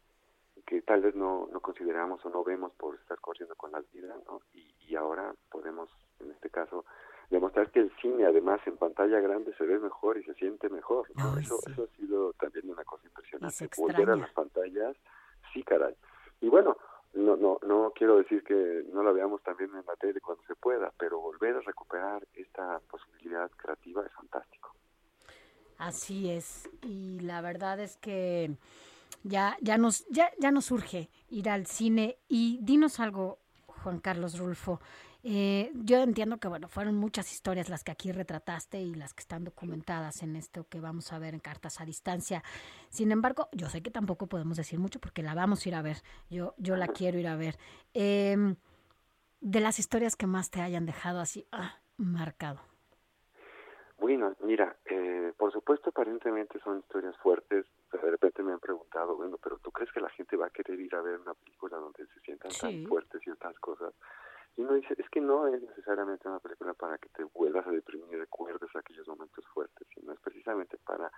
que tal vez no, no consideramos o no vemos por estar corriendo con la vida, ¿no? Y, y ahora podemos, en este caso, demostrar que el cine, además, en pantalla grande se ve mejor y se siente mejor. ¿no? Ay, eso, sí. eso ha sido también una cosa impresionante. Volver a las pantallas, sí, caray. Y bueno, no, no, no quiero decir que no la veamos también en la tele cuando se pueda, pero volver a recuperar esta posibilidad creativa es fantástico. Así es. Y la verdad es que ya, ya nos, ya, ya nos urge ir al cine. Y dinos algo, Juan Carlos Rulfo. Eh, yo entiendo que bueno, fueron muchas historias las que aquí retrataste y las que están documentadas en esto que vamos a ver en Cartas a Distancia. Sin embargo, yo sé que tampoco podemos decir mucho porque la vamos a ir a ver. Yo, yo la quiero ir a ver. Em, de las historias que más te hayan dejado así ah, marcado. Bueno, mira, eh, por supuesto aparentemente son historias fuertes. De repente me han preguntado, bueno, pero ¿tú crees que la gente va a querer ir a ver una película donde se sientan Sí. tan fuertes ciertas cosas? Y uno dice, es que no es necesariamente una película para que te vuelvas a deprimir y recuerdes aquellos momentos fuertes, sino es precisamente para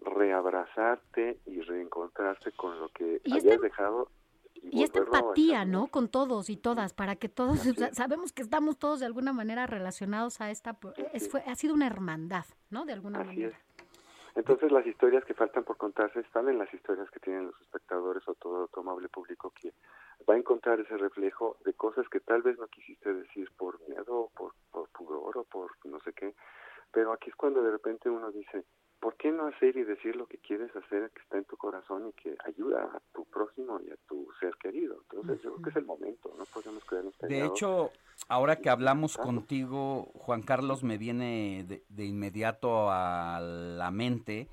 reabrazarte y reencontrarte con lo que Y habías esta- dejado. Y esta empatía, ¿no? Con todos y todas, para que todos, o sea, sabemos que estamos todos de alguna manera relacionados a esta, es, fue, ha sido una hermandad, ¿no? De alguna Así manera. es. Entonces las historias que faltan por contarse están en las historias que tienen los espectadores o todo tu amable público que va a encontrar ese reflejo de cosas que tal vez no quisiste decir por miedo, por, por pudor o por no sé qué. Pero aquí es cuando de repente uno dice, ¿por qué no hacer y decir lo que quieres hacer que está en tu corazón y que ayuda a tu próximo y a tu ser querido? Entonces yo creo que es el momento, no podemos quedarnos De hecho, ahora que hablamos contigo, Juan Carlos, me viene de, de inmediato a la mente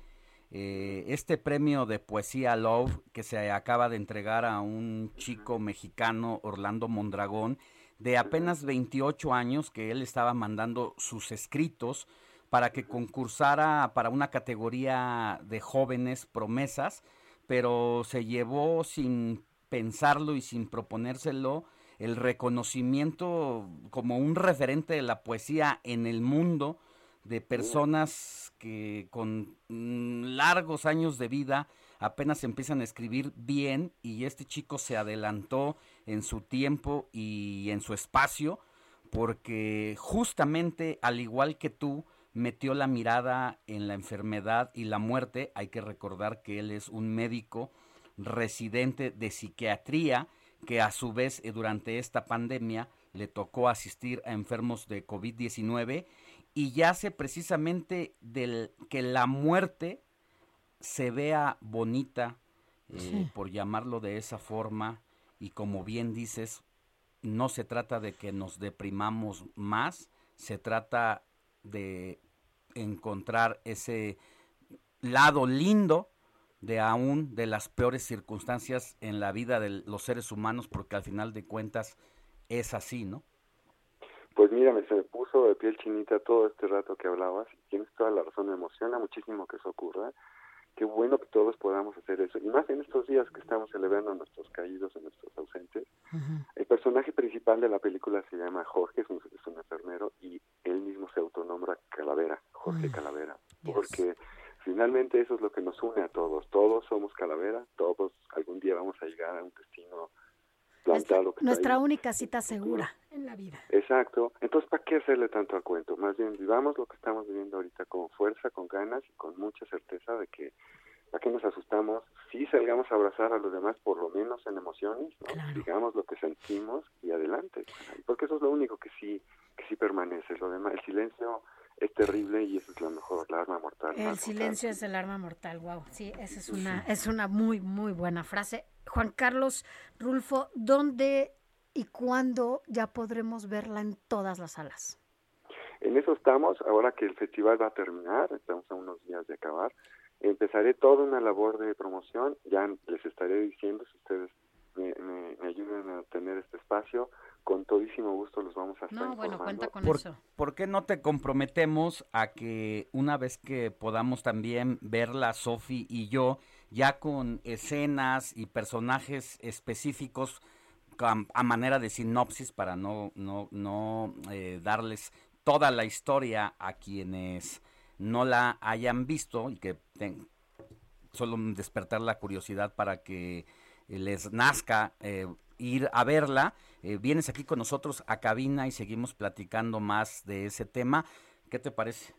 eh, este premio de poesía Love que se acaba de entregar a un chico mexicano, Orlando Mondragón, de apenas 28 años, que él estaba mandando sus escritos para que concursara para una categoría de jóvenes promesas, pero se llevó sin pensarlo y sin proponérselo el reconocimiento como un referente de la poesía en el mundo de personas que con mm, largos años de vida apenas empiezan a escribir bien y este chico se adelantó en su tiempo y en su espacio porque justamente al igual que tú metió la mirada en la enfermedad y la muerte, hay que recordar que él es un médico residente de psiquiatría que a su vez eh, durante esta pandemia le tocó asistir a enfermos de COVID-19 y ya hace precisamente del que la muerte se vea bonita, eh, Sí. por llamarlo de esa forma, y como bien dices, no se trata de que nos deprimamos más, se trata de encontrar ese lado lindo de aún de las peores circunstancias en la vida de los seres humanos, porque al final de cuentas es así, ¿no? Pues mira, me se me puso de piel chinita todo este rato que hablabas tienes toda la razón, me emociona muchísimo que eso ocurra. Qué bueno que todos podamos hacer eso. Y más en estos días que estamos celebrando a nuestros caídos, a nuestros ausentes. El personaje principal de la película se llama Jorge, es un, es un enfermero y él mismo se autonombra Calavera, Jorge Calavera. Porque finalmente eso es lo que nos une a todos. Todos somos Calavera, todos algún día vamos a llegar a un destino plantado. que está Nuestra ahí. única cita segura en la vida. Exacto. Entonces, ¿para qué hacerle tanto al cuento? Más bien, vivamos lo que estamos viviendo ahorita con fuerza, con ganas y con mucha certeza de que, ¿para qué nos asustamos? Sí salgamos a abrazar a los demás, por lo menos en emociones, ¿no? digamos lo que sentimos y adelante. Porque eso es lo único que sí, que sí permanece. Lo demás, el silencio es terrible y eso es lo mejor, la arma mortal. El silencio es el arma mortal, wow. Sí, esa es una, es una muy, muy buena frase. Juan Carlos Rulfo, ¿dónde y cuándo ya podremos verla en todas las salas? En eso estamos, ahora que el festival va a terminar, estamos a unos días de acabar, empezaré toda una labor de promoción, ya les estaré diciendo si ustedes me, me- me ayudan a tener este espacio, con todísimo gusto los vamos a estar No, bueno, cuenta con ¿Por, eso. por qué no te comprometemos a que una vez que podamos también verla, Sofi y yo, ya con escenas y personajes específicos a manera de sinopsis para no, no, no eh, darles toda la historia a quienes no la hayan visto y que solo despertar la curiosidad para que les nazca eh, ir a verla. Eh, vienes aquí con nosotros a cabina y seguimos platicando más de ese tema. ¿Qué te parece?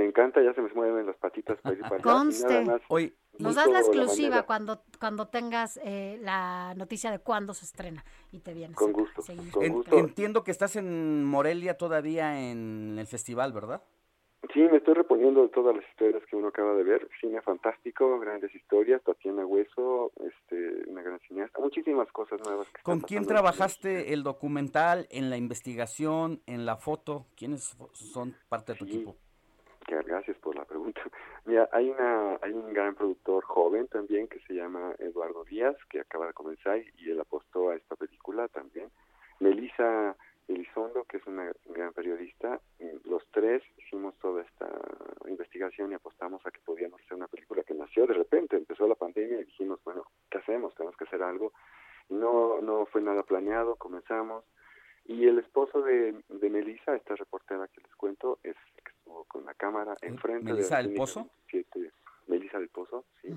Me encanta, ya se me mueven las patitas para ir para Conste. más, Hoy Nos das la exclusiva cuando, cuando tengas eh, la noticia de cuándo se estrena y te vienes. Con gusto, Seguimos. con En- gusto. entiendo que estás en Morelia todavía en el festival, ¿verdad? Sí, me estoy reponiendo de todas las historias que uno acaba de ver. Cine fantástico, grandes historias, Tatiana Hueso, este, una gran cineasta, muchísimas cosas nuevas. que ¿Con quién trabajaste el documental, en la investigación, en la foto? ¿Quiénes son parte de tu equipo? Gracias por la pregunta. Mira, hay, una, un gran productor joven también que se llama Eduardo Díaz, que acaba de comenzar y él apostó a esta película también. Melissa Elizondo, que es una gran periodista. Los tres hicimos toda esta investigación y apostamos a que podíamos hacer una película que nació de repente. Empezó la pandemia y dijimos, bueno, ¿qué hacemos? Tenemos que hacer algo. No, no fue nada planeado, comenzamos. Y el esposo de, de Melissa, esta reportera que les cuento, es con la cámara enfrente de ¿Melissa la del Pozo? 27, Melissa del Pozo, sí.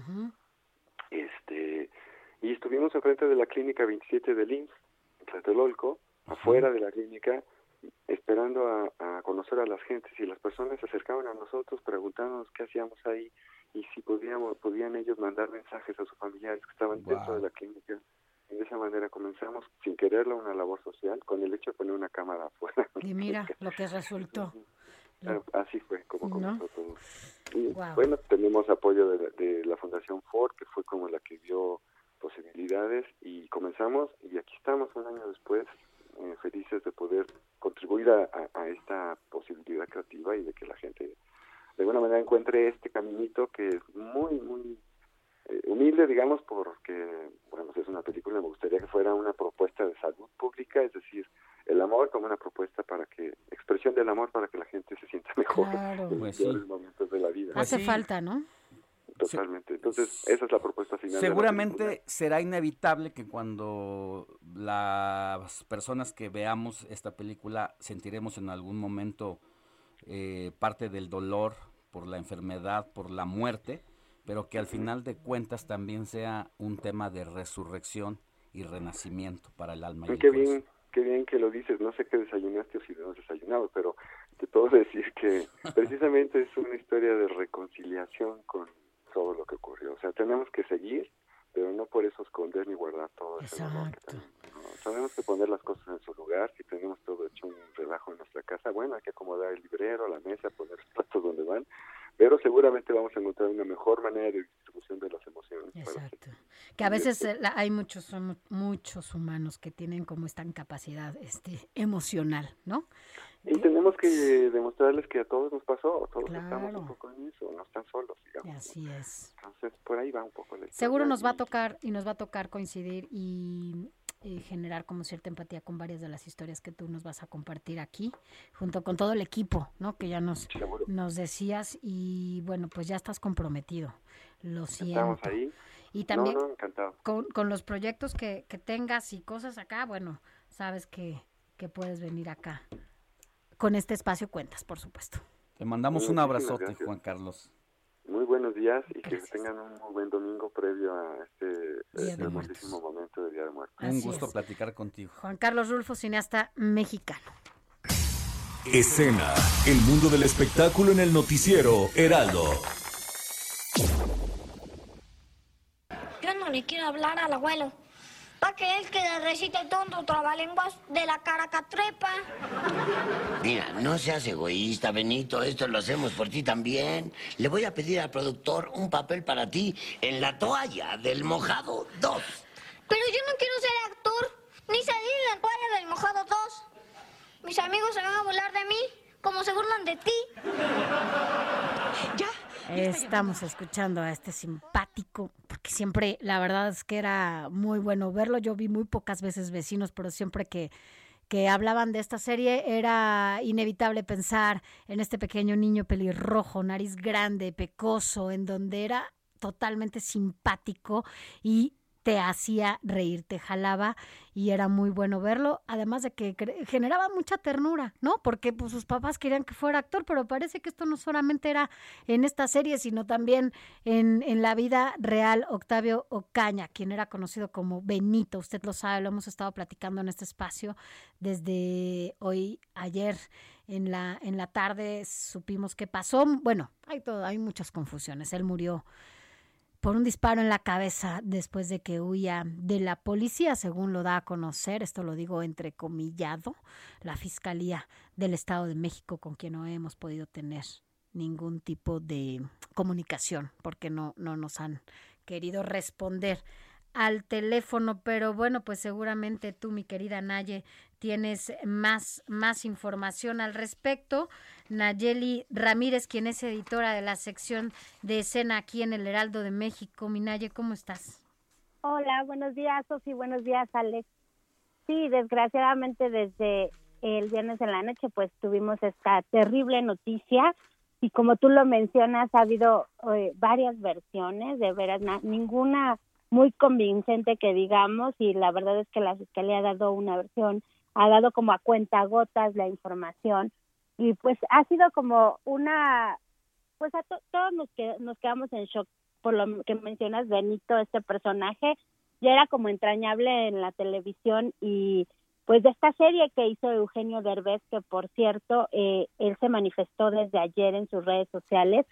Este, y estuvimos enfrente de la clínica 27 del IMSS, en Tlatelolco, afuera de la clínica, esperando a, a conocer a las gentes y las personas se acercaban a nosotros preguntándonos qué hacíamos ahí y si podíamos, podían ellos mandar mensajes a sus familiares que estaban dentro de la clínica. Y de esa manera comenzamos, sin quererlo, una labor social con el hecho de poner una cámara afuera. Y mira lo que resultó. Así fue como ¿No? comenzó todo. Y Guau. bueno, tenemos apoyo de, la- de la Fundación Ford, que fue como la que vio posibilidades y comenzamos y aquí estamos un año después, eh, felices de poder contribuir a, a- a esta posibilidad creativa y de que la gente de alguna manera encuentre este caminito que es muy, muy eh, humilde, digamos, porque, bueno, es una película, me gustaría que fuera una propuesta de salud pública, es decir, el amor como una propuesta para que, expresión del amor para que la gente se sienta mejor Claro. en los Pues sí. peores momentos de la vida. Hace falta, ¿no? Totalmente. Entonces, esa es la propuesta final. Seguramente será inevitable que cuando las personas que veamos esta película sentiremos en algún momento eh, parte del dolor por la enfermedad, por la muerte, pero que al final de cuentas también sea un tema de resurrección y renacimiento para el alma y el Qué bien, qué bien que lo dices. No sé qué desayunaste o si no has desayunado, pero te puedo decir que precisamente es una historia de reconciliación con todo lo que ocurrió. O sea, tenemos que seguir, pero no por eso esconder ni guardar todo ese dolor que tenemos. ¿no? Tenemos que poner las cosas en su lugar. Si tenemos todo hecho un relajo en nuestra casa, bueno, hay que acomodar el librero, la mesa, poner los platos donde van. Pero seguramente vamos a encontrar una mejor manera de distribución de las emociones. Exacto. Que a veces eh, la- hay muchos, muchos humanos que tienen como esta incapacidad este, emocional, ¿no? Y tenemos que demostrarles que a todos nos pasó, todos estamos un poco en eso, no están solos, digamos. Así es. Entonces, por ahí va un poco la historia. Seguro nos va a tocar y nos va a tocar coincidir y, y generar como cierta empatía con varias de las historias que tú nos vas a compartir aquí, junto con todo el equipo, ¿no? Que ya nos, nos decías y bueno, pues ya estás comprometido. Lo siento. Estamos ahí. Y también No, no, encantado. con, con los proyectos que, que tengas y cosas acá, bueno, sabes que, que puedes venir acá. Con este espacio cuentas, por supuesto. Te mandamos un abrazote, gracias. Juan Carlos. Muy buenos días y que tengan un muy buen domingo previo a este hermosísimo momento de Día de Muertos. Un Así gusto es. platicar contigo. Juan Carlos Rulfo, cineasta mexicano. Escena, el mundo del espectáculo en el noticiero Heraldo. Yo no le quiero hablar al abuelo. ¿Para que él que le recite tonto trabalenguas de la caracatrepa? Mira, no seas egoísta, Benito. Esto lo hacemos por ti también. Le voy a pedir al productor un papel para ti en la toalla del mojado 2. Pero yo no quiero ser actor, ni salir en la toalla del mojado 2. Mis amigos se van a burlar de mí, como se burlan de ti. Ya. Estamos escuchando a este simpático, porque siempre, la verdad es que era muy bueno verlo. Yo vi muy pocas veces vecinos, pero siempre que, que hablaban de esta serie era inevitable pensar en este pequeño niño pelirrojo, nariz grande, pecoso, en donde era totalmente simpático y te hacía reír, te jalaba y era muy bueno verlo, además de que generaba mucha ternura, ¿no? Porque pues, sus papás querían que fuera actor, pero parece que esto no solamente era en esta serie, sino también en, en la vida real. Octavio Ocaña, quien era conocido como Benito, usted lo sabe, lo hemos estado platicando en este espacio desde hoy, ayer en la, en la tarde supimos qué pasó. Bueno, hay todo, hay muchas confusiones. Él murió por un disparo en la cabeza después de que huía de la policía, según lo da a conocer, esto lo digo entrecomillado, la Fiscalía del Estado de México, con quien no hemos podido tener ningún tipo de comunicación, porque no, no nos han querido responder al teléfono, pero bueno, pues seguramente tú, mi querida Naye, tienes más, más información al respecto. Nayeli Ramírez, quien es editora de la sección de escena aquí en el Heraldo de México. Mi Naye, ¿cómo estás? Hola, buenos días, Sofi, buenos días, Alex. Sí, desgraciadamente desde el viernes en la noche pues tuvimos esta terrible noticia y como tú lo mencionas ha habido eh, varias versiones, de veras, ninguna muy convincente que digamos y la verdad es que la fiscalía ha dado una versión, ha dado como a cuenta gotas la información y pues ha sido como una, pues a todos nos, que nos quedamos en shock por lo que mencionas Benito, este personaje, ya era como entrañable en la televisión y pues de esta serie que hizo Eugenio Derbez, que por cierto, eh, él se manifestó desde ayer en sus redes sociales,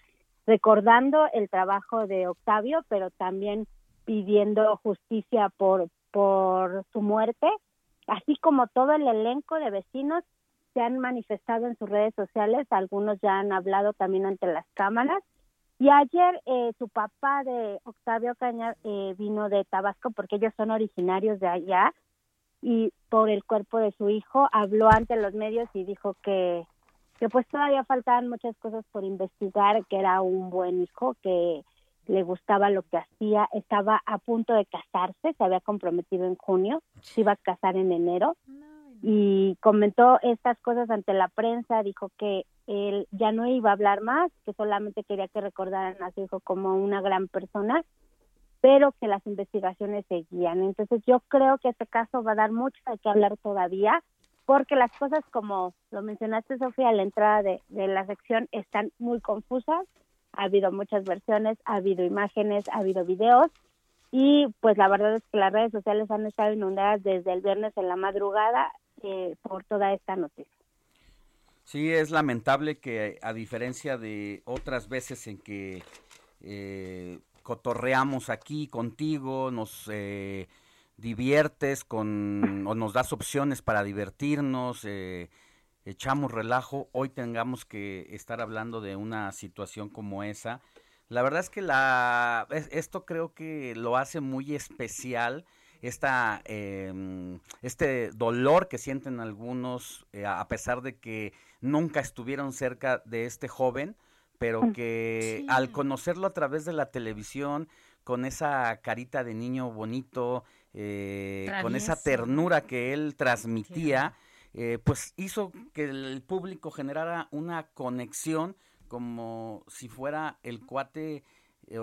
recordando el trabajo de Octavio, pero también pidiendo justicia por, por su muerte, así como todo el elenco de vecinos se han manifestado en sus redes sociales, algunos ya han hablado también ante las cámaras. Y ayer eh, su papá de Octavio Caña eh, vino de Tabasco porque ellos son originarios de allá y por el cuerpo de su hijo habló ante los medios y dijo que que pues todavía faltaban muchas cosas por investigar, que era un buen hijo, que le gustaba lo que hacía, estaba a punto de casarse, se había comprometido en junio, se iba a casar en enero y comentó estas cosas ante la prensa, dijo que él ya no iba a hablar más, que solamente quería que recordaran a su hijo como una gran persona, pero que las investigaciones seguían. Entonces yo creo que este caso va a dar mucho de qué hablar todavía, porque las cosas, como lo mencionaste, Sofía, a la entrada de, de la sección, están muy confusas ha habido muchas versiones, ha habido imágenes, ha habido videos y pues la verdad es que las redes sociales han estado inundadas desde el viernes en la madrugada por toda esta noticia. Sí, es lamentable que a diferencia de otras veces en que eh, cotorreamos aquí contigo, nos eh, diviertes con o nos das opciones para divertirnos, eh, echamos relajo, hoy tengamos que estar hablando de una situación como esa. La verdad es que la, esto creo que lo hace muy especial, esta, em, este dolor que sienten algunos, eh, a pesar de que nunca estuvieron cerca de este joven, pero mm, que al conocerlo a través de la televisión, con esa carita de niño bonito, eh, con esa ternura que él transmitía, eh, pues hizo que el público generara una conexión como si fuera el cuate eh,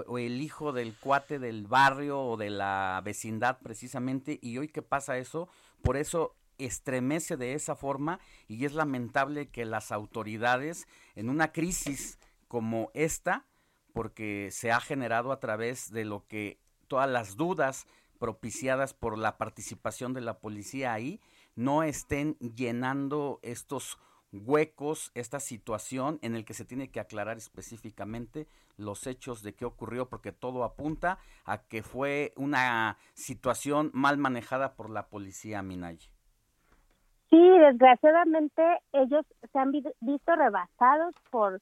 o el hijo del cuate del barrio o de la vecindad precisamente y hoy que pasa eso, por eso estremece de esa forma y es lamentable que las autoridades en una crisis como esta, porque se ha generado a través de lo que todas las dudas propiciadas por la participación de la policía ahí, no estén llenando estos huecos, esta situación en el que se tiene que aclarar específicamente los hechos de qué ocurrió, porque todo apunta a que fue una situación mal manejada por la policía Minay. Sí, desgraciadamente ellos se han visto rebasados por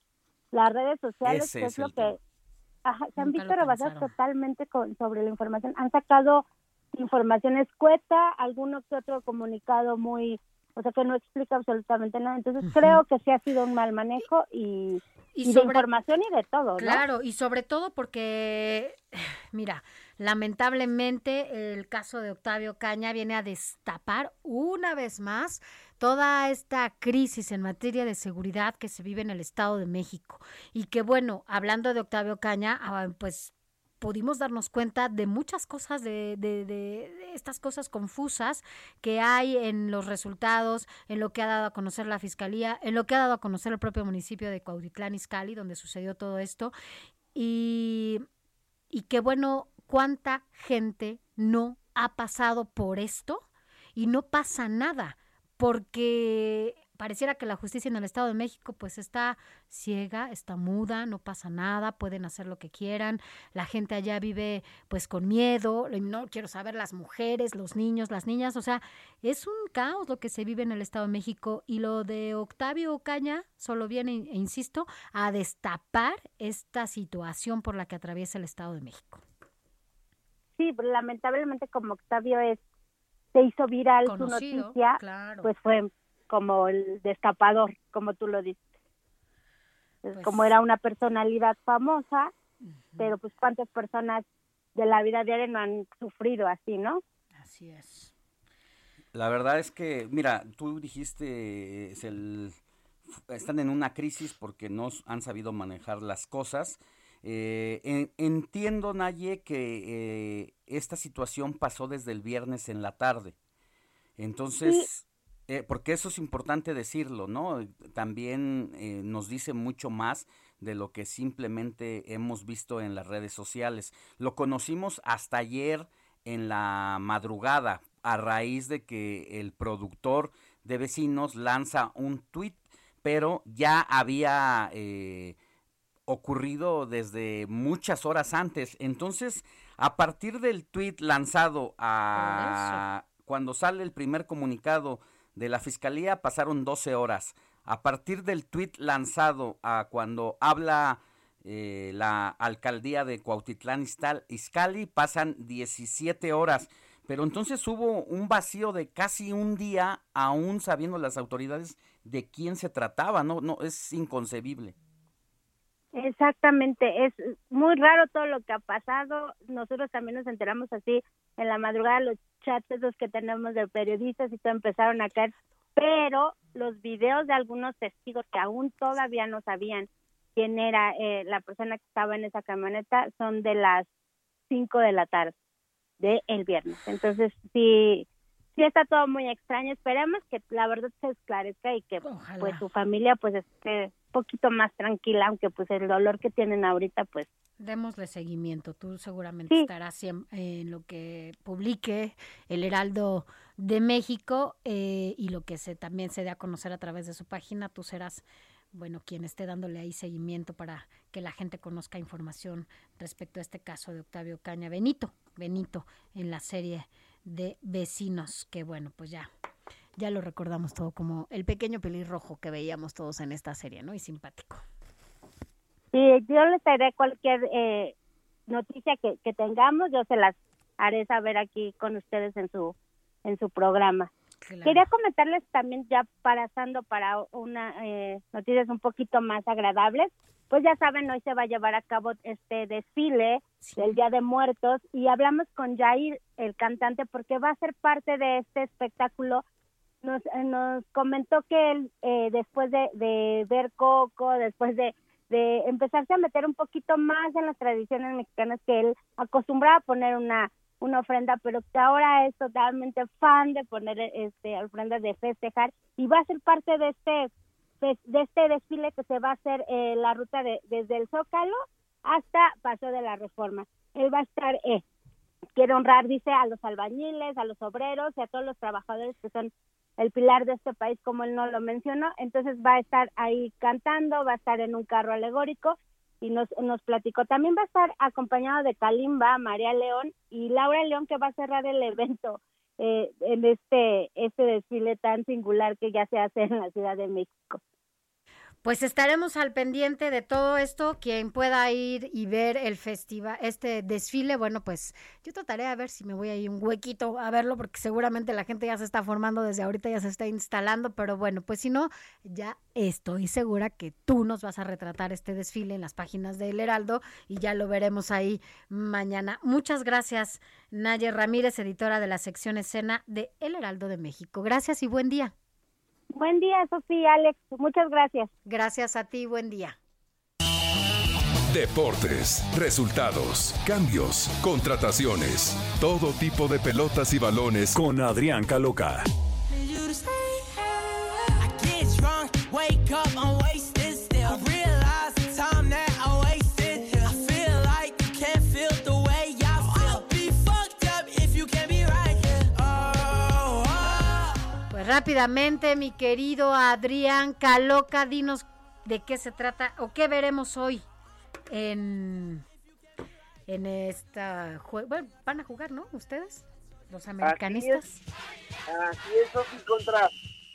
las redes sociales, que es, lo que se han visto rebasados totalmente con, sobre la información. Han sacado información escueta, alguno que otro comunicado muy, o sea, que no explica absolutamente nada. Entonces creo que sí ha sido un mal manejo y, y, de información y de todo, Claro, y sobre todo porque, mira, lamentablemente el caso de Octavio Caña viene a destapar una vez más toda esta crisis en materia de seguridad que se vive en el Estado de México. Y que bueno, hablando de Octavio Caña, ah, pues pudimos darnos cuenta de muchas cosas, de, de, de, estas cosas confusas que hay en los resultados, en lo que ha dado a conocer la Fiscalía, en lo que ha dado a conocer el propio municipio de Cuautitlán Izcalli, donde sucedió todo esto. Y, y qué bueno, cuánta gente no ha pasado por esto y no pasa nada, porque pareciera que la justicia en el Estado de México pues está ciega, está muda, no pasa nada, pueden hacer lo que quieran, la gente allá vive pues con miedo, no quiero saber las mujeres, los niños, las niñas, o sea, es un caos lo que se vive en el Estado de México y lo de Octavio Ocaña solo viene, e insisto, a destapar esta situación por la que atraviesa el Estado de México. Sí, lamentablemente como Octavio es se hizo viral Conocido, su noticia, claro. pues fue como el destapador, como tú lo dices. Pues como era una personalidad famosa, pero pues cuántas personas de la vida diaria no han sufrido así, ¿no? Así es. La verdad es que, mira, tú dijiste, es el, están en una crisis porque no han sabido manejar las cosas. Eh, en, entiendo, Naye, que eh, esta situación pasó desde el viernes en la tarde. Entonces, sí. Eh, porque eso es importante decirlo, ¿no? También eh, nos dice mucho más de lo que simplemente hemos visto en las redes sociales. Lo conocimos hasta ayer en la madrugada, a raíz de que el productor de vecinos lanza un tweet, pero ya había eh, ocurrido desde muchas horas antes. Entonces, a partir del tweet lanzado a cuando sale el primer comunicado de la fiscalía, pasaron 12 horas. A partir del tweet lanzado a cuando habla eh, la alcaldía de Cuautitlán Izcalli, pasan 17 horas. Pero entonces hubo un vacío de casi un día, aún sabiendo las autoridades de quién se trataba, no, no, es inconcebible. Exactamente, es muy raro todo lo que ha pasado. Nosotros también nos enteramos así en la madrugada, los chats esos que tenemos de periodistas y todo empezaron a caer, pero los videos de algunos testigos que aún todavía no sabían quién era eh, la persona que estaba en esa camioneta son de las 5 de la tarde de el viernes. Entonces, sí, sí está todo muy extraño. Esperemos que la verdad se esclarezca y que Ojalá. pues su familia pues esté un poquito más tranquila, aunque pues el dolor que tienen ahorita pues Démosle seguimiento. Tú seguramente Sí. estarás siem- en lo que publique el Heraldo de México eh, y lo que se también se dé a conocer a través de su página. Tú serás, bueno, quien esté dándole ahí seguimiento para que la gente conozca información respecto a este caso de Octavio Caña Benito, Benito, en la serie de Vecinos, que bueno, pues ya, ya lo recordamos todo como el pequeño pelirrojo que veíamos todos en esta serie, ¿no? Y simpático. Sí, yo les traeré cualquier eh, noticia que, que tengamos, yo se las haré saber aquí con ustedes en su en su programa. Quería comentarles también ya pasando para una eh, noticias un poquito más agradables. Pues ya saben, hoy se va a llevar a cabo este desfile del Día de Muertos y hablamos con Jair, el cantante, porque va a ser parte de este espectáculo. Nos, eh, nos comentó que él, eh, después de, de ver Coco, después de, de empezarse a meter un poquito más en las tradiciones mexicanas, que él acostumbraba a poner una una ofrenda, pero que ahora es totalmente fan de poner este ofrendas de festejar y va a ser parte de este de este desfile que se va a hacer eh, la ruta de desde el Zócalo hasta Paso de la Reforma. Él va a estar eh, quiere honrar, dice, a los albañiles, a los obreros y a todos los trabajadores que son el pilar de este país, como él no lo mencionó. Entonces va a estar ahí cantando, va a estar en un carro alegórico y nos, nos platicó. También va a estar acompañado de Kalimba, María León y Laura León, que va a cerrar el evento eh, en este, este desfile tan singular que ya se hace en la Ciudad de México. Pues estaremos al pendiente de todo esto. Quien pueda ir y ver el festival, este desfile, bueno, pues yo trataré a ver si me voy a ir un huequito a verlo, porque seguramente la gente ya se está formando desde ahorita, ya se está instalando, pero bueno, pues si no, ya estoy segura que tú nos vas a retratar este desfile en las páginas del Heraldo y ya lo veremos ahí mañana. Muchas gracias, Naye Ramírez, editora de la sección escena de El Heraldo de México. Gracias y buen día. Buen día, Sofía, Alex. Muchas gracias. Gracias a ti, buen día. Deportes, resultados, cambios, contrataciones, todo tipo de pelotas y balones con Adrián Caloca. Rápidamente, mi querido Adrián Caloca, dinos de qué se trata o qué veremos hoy en, en esta... Bueno, van a jugar, ¿no? ¿Ustedes? Los americanistas. Así es, Sofi, contra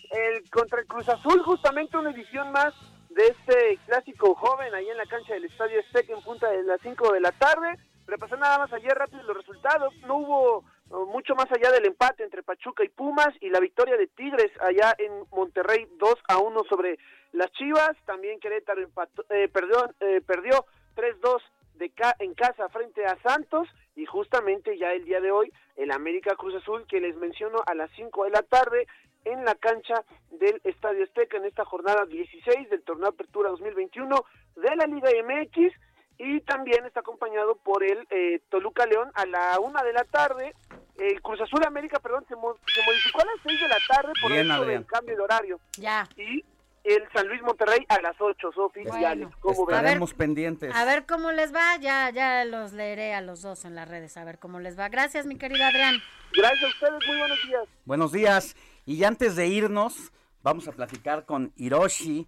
el, contra el Cruz Azul, justamente una edición más de este clásico joven ahí en la cancha del Estadio Azteca en punta de las 5 de la tarde. Repasé nada más ayer rápido los resultados. No hubo mucho más allá del empate entre Pachuca y Pumas y la victoria de Tigres allá en Monterrey 2 a 1 sobre las Chivas. También Querétaro empató, eh, perdió, eh, perdió 3-2 de ca en casa frente a Santos y justamente ya el día de hoy el América Cruz Azul que les menciono a las 5 de la tarde en la cancha del Estadio Azteca en esta jornada 16 del torneo Apertura 2021 de la Liga MX y también está acompañado por el eh, Toluca León a la una de la tarde. El Cruz Azul América, perdón, se, mo se modificó a las 6 de la tarde por Bien, el Adrián. cambio de horario. Ya. Y el San Luis Monterrey a las 8, Sofi y Bueno. Alex. ¿Cómo ven? Estaremos pendientes. A ver cómo les va, ya, ya los leeré a los dos en las redes, a ver cómo les va. Gracias, mi querido Adrián. Gracias a ustedes, muy buenos días. Buenos días. Y antes de irnos, vamos a platicar con Hiroshi,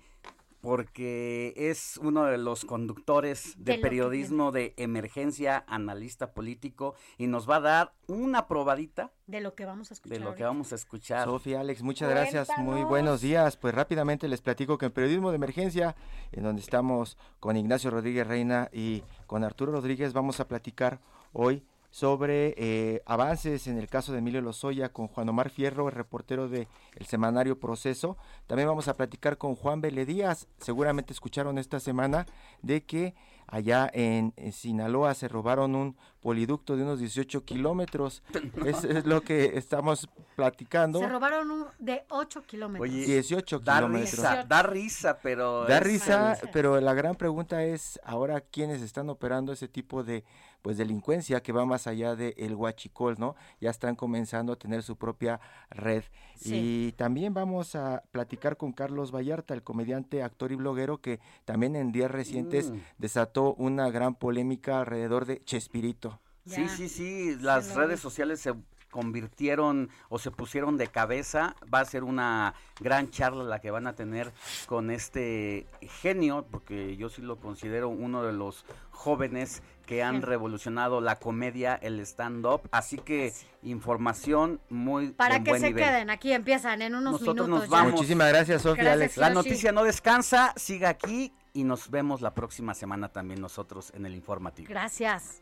porque es uno de los conductores De periodismo de emergencia, analista político, y nos va a dar una probadita De lo que vamos a escuchar. de lo que vamos a escuchar. Sofía, Alex, muchas gracias. Muy buenos días. Pues rápidamente les platico que en Periodismo de Emergencia, en donde estamos con Ignacio Rodríguez Reina y con Arturo Rodríguez, vamos a platicar hoy sobre eh, avances en el caso de Emilio Lozoya con Juan Omar Fierro, el reportero de el semanario Proceso. También vamos a platicar con Juan Vélez Díaz. Seguramente escucharon esta semana de que allá en Sinaloa se robaron un poliducto de unos 18 kilómetros. Eso es lo que estamos platicando. Se robaron un de 8 kilómetros. Oye, 18 da kilómetros. risa, da risa, pero... Da risa, pero la gran pregunta es ahora quiénes están operando ese tipo de pues delincuencia que va más allá de el huachicol, ¿no? Ya están comenzando a tener su propia red. Sí. Y también vamos a platicar con Carlos Vallarta, el comediante, actor y bloguero que también en días recientes Mm. desató una gran polémica alrededor de Chespirito. Sí, sí, sí, las redes sociales se convirtieron o se pusieron de cabeza. Va a ser una gran charla la que van a tener con este genio, porque yo sí lo considero uno de los jóvenes que han revolucionado la comedia, el stand-up. Así que información muy Para que buen se nivel. queden, aquí empiezan en unos Nosotros minutos. nos vamos. Muchísimas gracias, Sofía, Gracias, Alex. La noticia no descansa, siga aquí y nos vemos la próxima semana también nosotros en el informativo. Gracias.